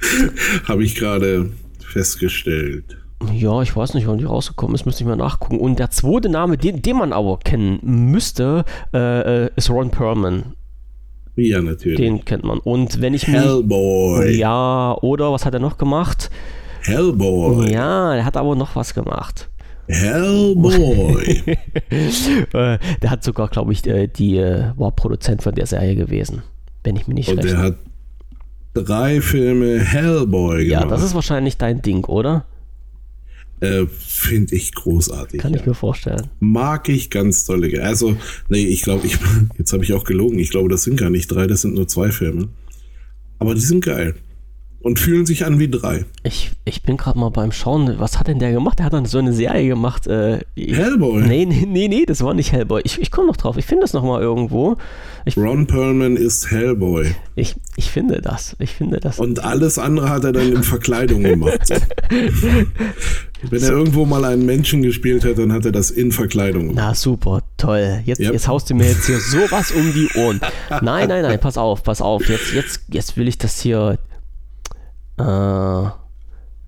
(laughs) Habe ich gerade festgestellt. Ja, ich weiß nicht, wann die rausgekommen ist, müsste ich mal nachgucken. Und der zweite Name, den, den man aber kennen müsste, äh, äh ist Ron Perlman. Ja, natürlich. Den kennt man. Und wenn ich mir. Hellboy. Ja, oder was hat er noch gemacht? Hellboy. Ja, er hat aber noch was gemacht. Hellboy. (laughs) Äh, der hat sogar, glaube ich, äh, die äh, war Produzent von der Serie gewesen, wenn ich mich nicht Und recht. der hat drei Filme Hellboy gemacht. Ja, das ist wahrscheinlich dein Ding, oder? Äh, Finde ich großartig. Kann ja. ich mir vorstellen. Mag ich ganz toll. Also, nee, ich glaube, ich, (laughs) jetzt habe ich auch gelogen. Ich glaube, das sind gar nicht drei, das sind nur zwei Filme. Aber die sind geil und fühlen sich an wie drei. Ich, ich bin gerade mal beim Schauen, was hat denn der gemacht? Der hat dann so eine Serie gemacht. Äh, Hellboy. Nee, nee, nee, nee, das war nicht Hellboy. Ich, ich komme noch drauf, ich finde das nochmal irgendwo. Ich, Ron Perlman ist Hellboy. Ich, ich finde das, ich finde das. Und alles andere hat er dann in Verkleidung gemacht. (laughs) Wenn er irgendwo mal einen Menschen gespielt hat, dann hat er das in Verkleidung gemacht. Na super, toll. Jetzt, yep. jetzt haust du mir jetzt hier sowas um die Ohren. Nein, nein, nein, pass auf, pass auf. Jetzt, jetzt, jetzt will ich das hier äh,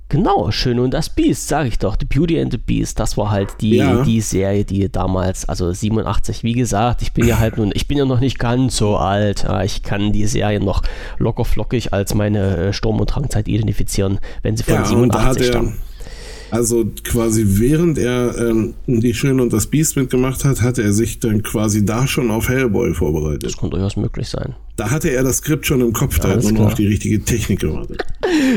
genau, Schön und das Biest, sage ich doch. The Beauty and the Beast, das war halt die, ja. die Serie, die damals, also 87, wie gesagt, ich bin ja halt nun, ich bin ja noch nicht ganz so alt. Ich kann die Serie noch locker flockig als meine äh, Sturm- und Drangzeit identifizieren, wenn sie von ja, 87 stammen. Also quasi während er ähm, die Schöne und das Biest mitgemacht hat, hatte er sich dann quasi da schon auf Hellboy vorbereitet. Das kann durchaus möglich sein. Da hatte er das Skript schon im Kopf, da hat man nur auf die richtige Technik gewartet. (laughs)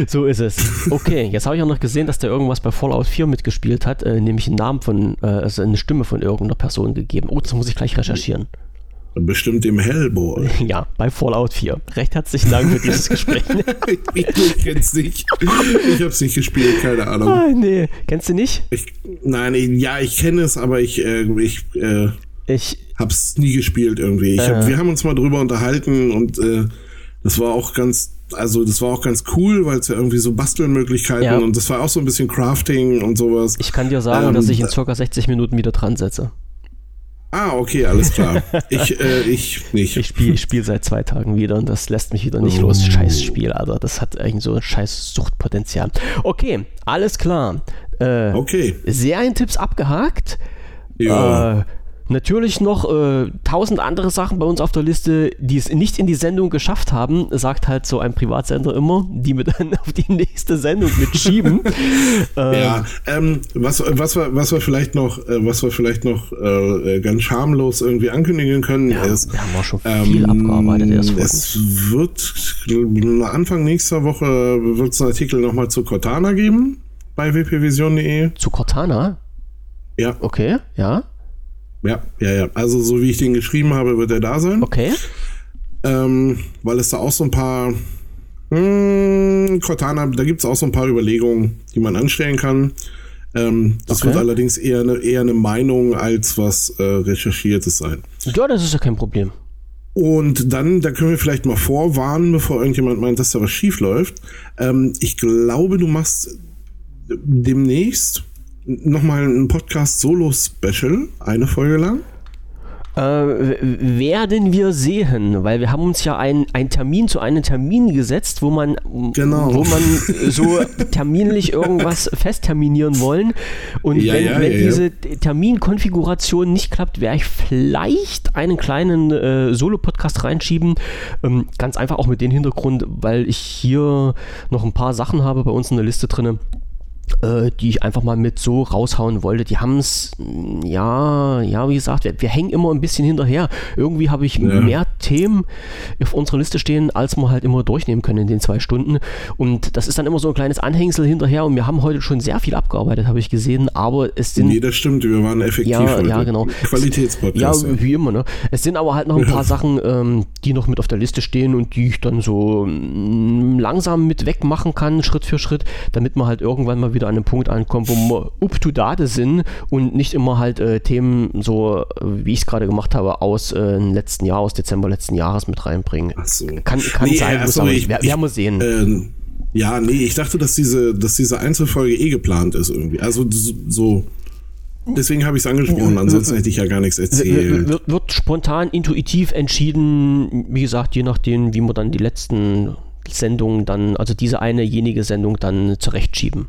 So ist es. Okay, jetzt habe ich auch noch gesehen, dass der irgendwas bei Fallout 4 mitgespielt hat, äh, nämlich einen Namen von, äh, also eine Stimme von irgendeiner Person gegeben. Oh, das muss ich gleich recherchieren. Bestimmt im Hellboy. (laughs) Ja, bei Fallout 4. Recht herzlichen Dank für dieses Gespräch. ich, (laughs) ich kenn's nicht. Ich hab's nicht gespielt, keine Ahnung. Ah, nee. Kennst du nicht? Ich, nein, ja, ich kenne es, aber ich, äh, ich, äh, ich hab's nie gespielt irgendwie. Ich hab, äh, wir haben uns mal drüber unterhalten und äh, das war auch ganz, also das war auch ganz cool, weil es ja irgendwie so Bastelmöglichkeiten ja. und das war auch so ein bisschen Crafting und sowas. Ich kann dir sagen, ähm, dass ich in circa 60 Minuten wieder dran setze. Ah, okay, alles klar. Ich, äh, ich nicht. Ich spiele spiel seit zwei Tagen wieder und das lässt mich wieder nicht oh. los. Scheiß Spiel, Alter. Das hat eigentlich so ein scheiß Suchtpotenzial. Okay, alles klar. Äh, okay. Serientipps abgehakt. Ja. Äh, Natürlich noch äh, tausend andere Sachen bei uns auf der Liste, die es nicht in die Sendung geschafft haben, sagt halt so ein Privatsender immer, die wir dann auf die nächste Sendung mitschieben. (laughs) (laughs) äh, ja, ähm, was, was, wir, was wir vielleicht noch, äh, was wir vielleicht noch äh, ganz schamlos irgendwie ankündigen können, ja, ist, wir haben auch schon viel ähm, abgearbeitet. Es wird Anfang nächster Woche wird es einen Artikel nochmal zu Cortana geben bei wpvision.de. Zu Cortana? Ja. Okay, ja. Ja, ja, ja. Also so wie ich den geschrieben habe, wird er da sein. Okay. Ähm, weil es da auch so ein paar hm, Cortana, da gibt es auch so ein paar Überlegungen, die man anstellen kann. Ähm, das okay. wird allerdings eher eine, eher eine Meinung als was äh, Recherchiertes sein. Ja, das ist ja kein Problem. Und dann, da können wir vielleicht mal vorwarnen, bevor irgendjemand meint, dass da was schief läuft. Ähm, ich glaube, du machst demnächst nochmal ein Podcast-Solo-Special, eine Folge lang. Äh, werden wir sehen, weil wir haben uns ja einen Termin zu einem Termin gesetzt, wo man, genau. wo man so terminlich irgendwas (laughs) festterminieren wollen. Und Ja, wenn, ja, wenn ja, diese Terminkonfiguration nicht klappt, werde ich vielleicht einen kleinen äh, Solo-Podcast reinschieben. Ähm, ganz einfach auch mit dem Hintergrund, weil ich hier noch ein paar Sachen habe bei uns in der Liste drinne äh, die ich einfach mal mit so raushauen wollte. Die haben es, ja, ja, wie gesagt, wir, wir hängen immer ein bisschen hinterher. Irgendwie habe ich Ja. mehr Themen auf unserer Liste stehen, als wir halt immer durchnehmen können in den zwei Stunden. Und das ist dann immer so ein kleines Anhängsel hinterher. Und wir haben heute schon sehr viel abgearbeitet, habe ich gesehen. Aber es sind Nee, das stimmt, wir waren effektiv Ja, heute. ja, genau. ja, Qualitätspodcast. wie immer, ne? Es sind aber halt noch ein paar Sachen, ähm, die noch mit auf der Liste stehen und die ich dann so mm, langsam mit wegmachen kann, Schritt für Schritt, damit man halt irgendwann mal wieder an einen Punkt ankommt, wo wir up to date sind und nicht immer halt äh, Themen so, äh, wie ich es gerade gemacht habe, aus äh, dem letzten Jahr, aus Dezember letzten Jahres mit reinbringen. Ach so. Kann, kann Nee, sein, ach muss so, aber nicht. Wer- ich- Werden wir sehen. Ähm, ja, nee, ich dachte, dass diese, dass diese Einzelfolge eh geplant ist irgendwie. Also so-. Deswegen habe ich es angesprochen, ansonsten hätte ich ja gar nichts erzählt. wird, wird spontan, intuitiv entschieden, wie gesagt, je nachdem, wie wir dann die letzten Sendungen dann, also diese einejenige Sendung dann zurechtschieben.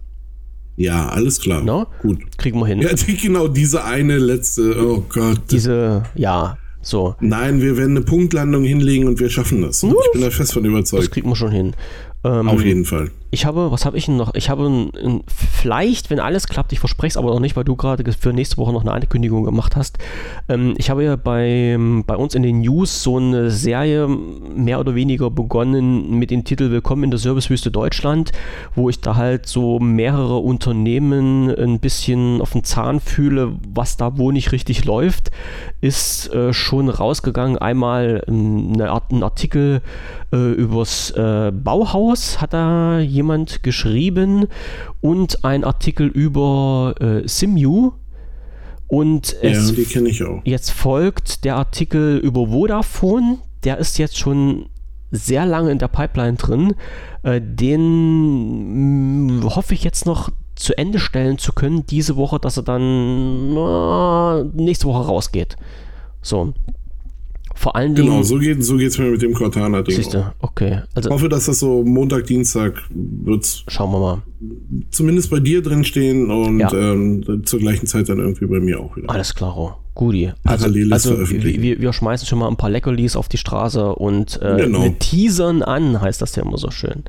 Ja, alles klar. Na? Gut. Kriegen wir hin. Ja, die, genau diese eine letzte, oh Gott. Diese, ja, so. Nein, wir werden eine Punktlandung hinlegen und wir schaffen das. Ich bin da fest von Das überzeugt. kriegen wir schon hin. Ähm, Auf jeden Fall. Ich habe, was habe ich denn noch? Ich habe ein, ein, vielleicht, wenn alles klappt, ich verspreche es aber noch nicht, weil du gerade ge- für nächste Woche noch eine Ankündigung gemacht hast. Ähm, ich habe ja bei, bei uns in den News so eine Serie mehr oder weniger begonnen mit dem Titel Willkommen in der Servicewüste Deutschland, wo ich da halt so mehrere Unternehmen ein bisschen auf den Zahn fühle, was da wo nicht richtig läuft. Ist äh, schon rausgegangen. Einmal eine Art, ein Artikel äh, übers äh, Bauhaus hat da jemand geschrieben und ein Artikel über äh, Simu. Und es Ja, die kenne ich auch. Jetzt folgt der Artikel über Vodafone. Der ist jetzt schon sehr lange in der Pipeline drin. Äh, den mh, hoffe ich jetzt noch zu Ende stellen zu können diese Woche, dass er dann na, nächste Woche rausgeht. So. Vor allen Dingen. Genau, so geht so geht's mir mit dem Cortana-Ding. Siehst auch. du, okay. Also Ich hoffe, dass das so Montag, Dienstag wird's schauen wir mal. zumindest bei dir drin stehen und Ja. ähm, zur gleichen Zeit dann irgendwie bei mir auch wieder. Alles klar, Guti. Also, also wir, wir schmeißen schon mal ein paar Leckerlis auf die Straße und äh, Genau. teasern an, heißt das ja immer so schön.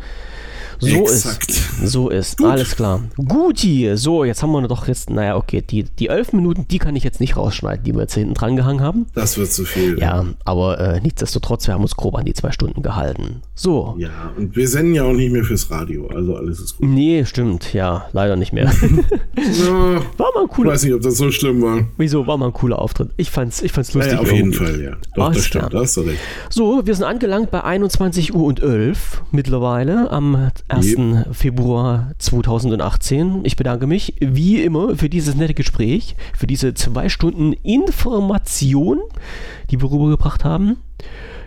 So Exakt. ist. So ist. Alles klar. Guti. So, jetzt haben wir doch jetzt, naja, okay, die, die elf Minuten, die kann ich jetzt nicht rausschneiden, die wir jetzt hinten dran gehangen haben. Das wird zu viel. Ja, aber äh, nichtsdestotrotz, wir haben uns grob an die zwei Stunden gehalten. So. Ja, und wir senden ja auch nicht mehr fürs Radio, also alles ist gut. Nee, stimmt, ja, leider nicht mehr. (laughs) Ja, War mal ein ich cooler. weiß nicht, ob das so schlimm war. Wieso? War mal ein cooler Auftritt. Ich fand's, ich fand's lustig. Ja, auf jeden irgendwie. Fall, ja. Doch, Alles das stimmt, klar. da hast du recht. So, wir sind angelangt bei 21 Uhr und 11 mittlerweile am 1. Februar 2018. Ich bedanke mich wie immer für dieses nette Gespräch, für diese zwei Stunden Information, die wir rübergebracht haben.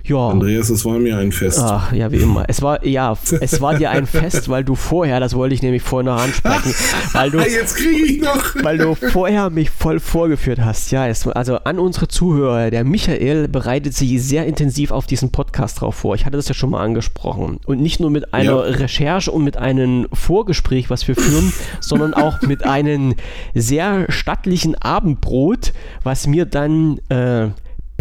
Ja. Andreas, es war mir ein Fest. Ach, ja, wie immer. Es war, ja, es war dir ein Fest, weil du vorher, das wollte ich nämlich vorher noch ansprechen, (laughs) weil du, Ah, Jetzt kriege ich noch. weil du vorher mich voll vorgeführt hast. Ja, es, also an unsere Zuhörer, der Michael bereitet sich sehr intensiv auf diesen Podcast drauf vor. Ich hatte das ja schon mal angesprochen. Und nicht nur mit einer Ja. Recherche und mit einem Vorgespräch, was wir führen, (laughs) sondern auch mit einem sehr stattlichen Abendbrot, was mir dann äh,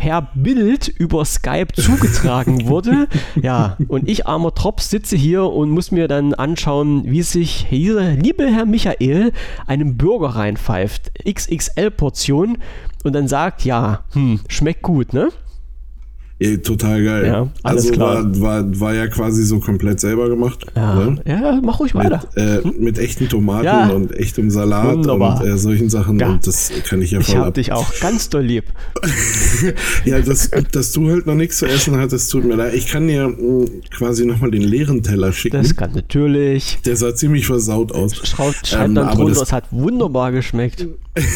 per Bild über Skype zugetragen (laughs) wurde. Ja, und ich, armer Tropf, sitze hier und muss mir dann anschauen, wie sich dieser liebe Herr Michael einen Burger reinpfeift. XXL-Portion und dann sagt, ja, hm, schmeckt gut, ne? Total geil. Ja, alles also klar. War, war, war ja quasi so komplett selber gemacht. Ja, Ne? ja mach ruhig weiter. Mit, äh, mit echten Tomaten Ja. und echtem Salat Wunderbar. und äh, solchen Sachen. Ja. Und das kann ich ja Ich voll hab ab. dich auch ganz doll lieb. (laughs) Ja, das, dass du halt noch nichts zu essen hattest, tut mir leid. Ich kann dir mh, quasi nochmal den leeren Teller schicken. Das kann natürlich. Der sah ziemlich versaut aus. Schreibt, schreibt Ähm, dann drunter, das- es hat wunderbar geschmeckt. (laughs)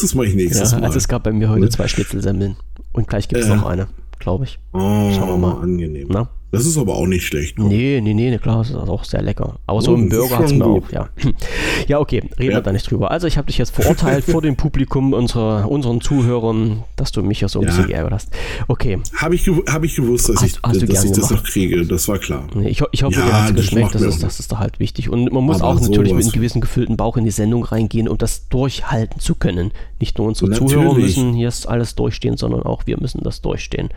Das mache ich nächstes Ja, Mal. also es gab bei mir heute zwei Schnitzelsemmeln. Und gleich gibt es Äh. noch eine, glaube ich. oh, Schauen wir mal. angenehm. Na? Das ist aber auch nicht schlecht. Nee, nee, nee, klar, das ist auch sehr lecker. Aber so Oh, ist Burger hat es mir auch, ja. (laughs) Ja, okay, reden Ja. wir da nicht drüber. Also ich habe dich jetzt verurteilt vor dem Publikum, unserer, unseren Zuhörern, dass du mich ja so ein Ja. bisschen geärgert hast. Okay, Habe ich, hab ich gewusst, dass Hast- ich, hast dass ich das noch kriege. Das war klar. Nee, Ich, ich hoffe, Ja, dir hat es das geschmeckt, das ist, das ist doch halt wichtig. Und man muss Aber auch natürlich mit sowas. einem gewissen gefüllten Bauch in die Sendung reingehen, um das durchhalten zu können. Nicht nur unsere Natürlich. Zuhörer müssen hier alles durchstehen, sondern auch wir müssen das durchstehen.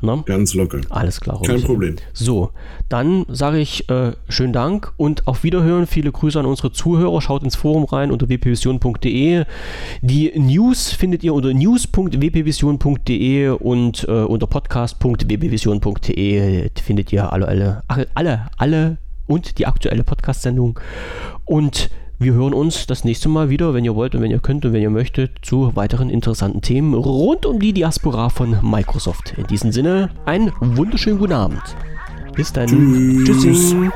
Na? Ganz locker. Alles klar. Kein. Problem. So, dann sage ich äh, schönen Dank und auf Wiederhören. Viele Grüße an unsere Zuhörer. Schaut ins Forum rein unter wpvision.de. Die News findet ihr unter news.wpvision.de und äh, unter podcast.wpvision.de findet ihr alle, alle, alle, alle und die aktuelle Podcast-Sendung. Und wir hören uns das nächste Mal wieder, wenn ihr wollt und wenn ihr könnt und wenn ihr möchtet, zu weiteren interessanten Themen rund um die Diaspora von Microsoft. In diesem Sinne, einen wunderschönen guten Abend. Bis dann. Tschüss. Tschüssi.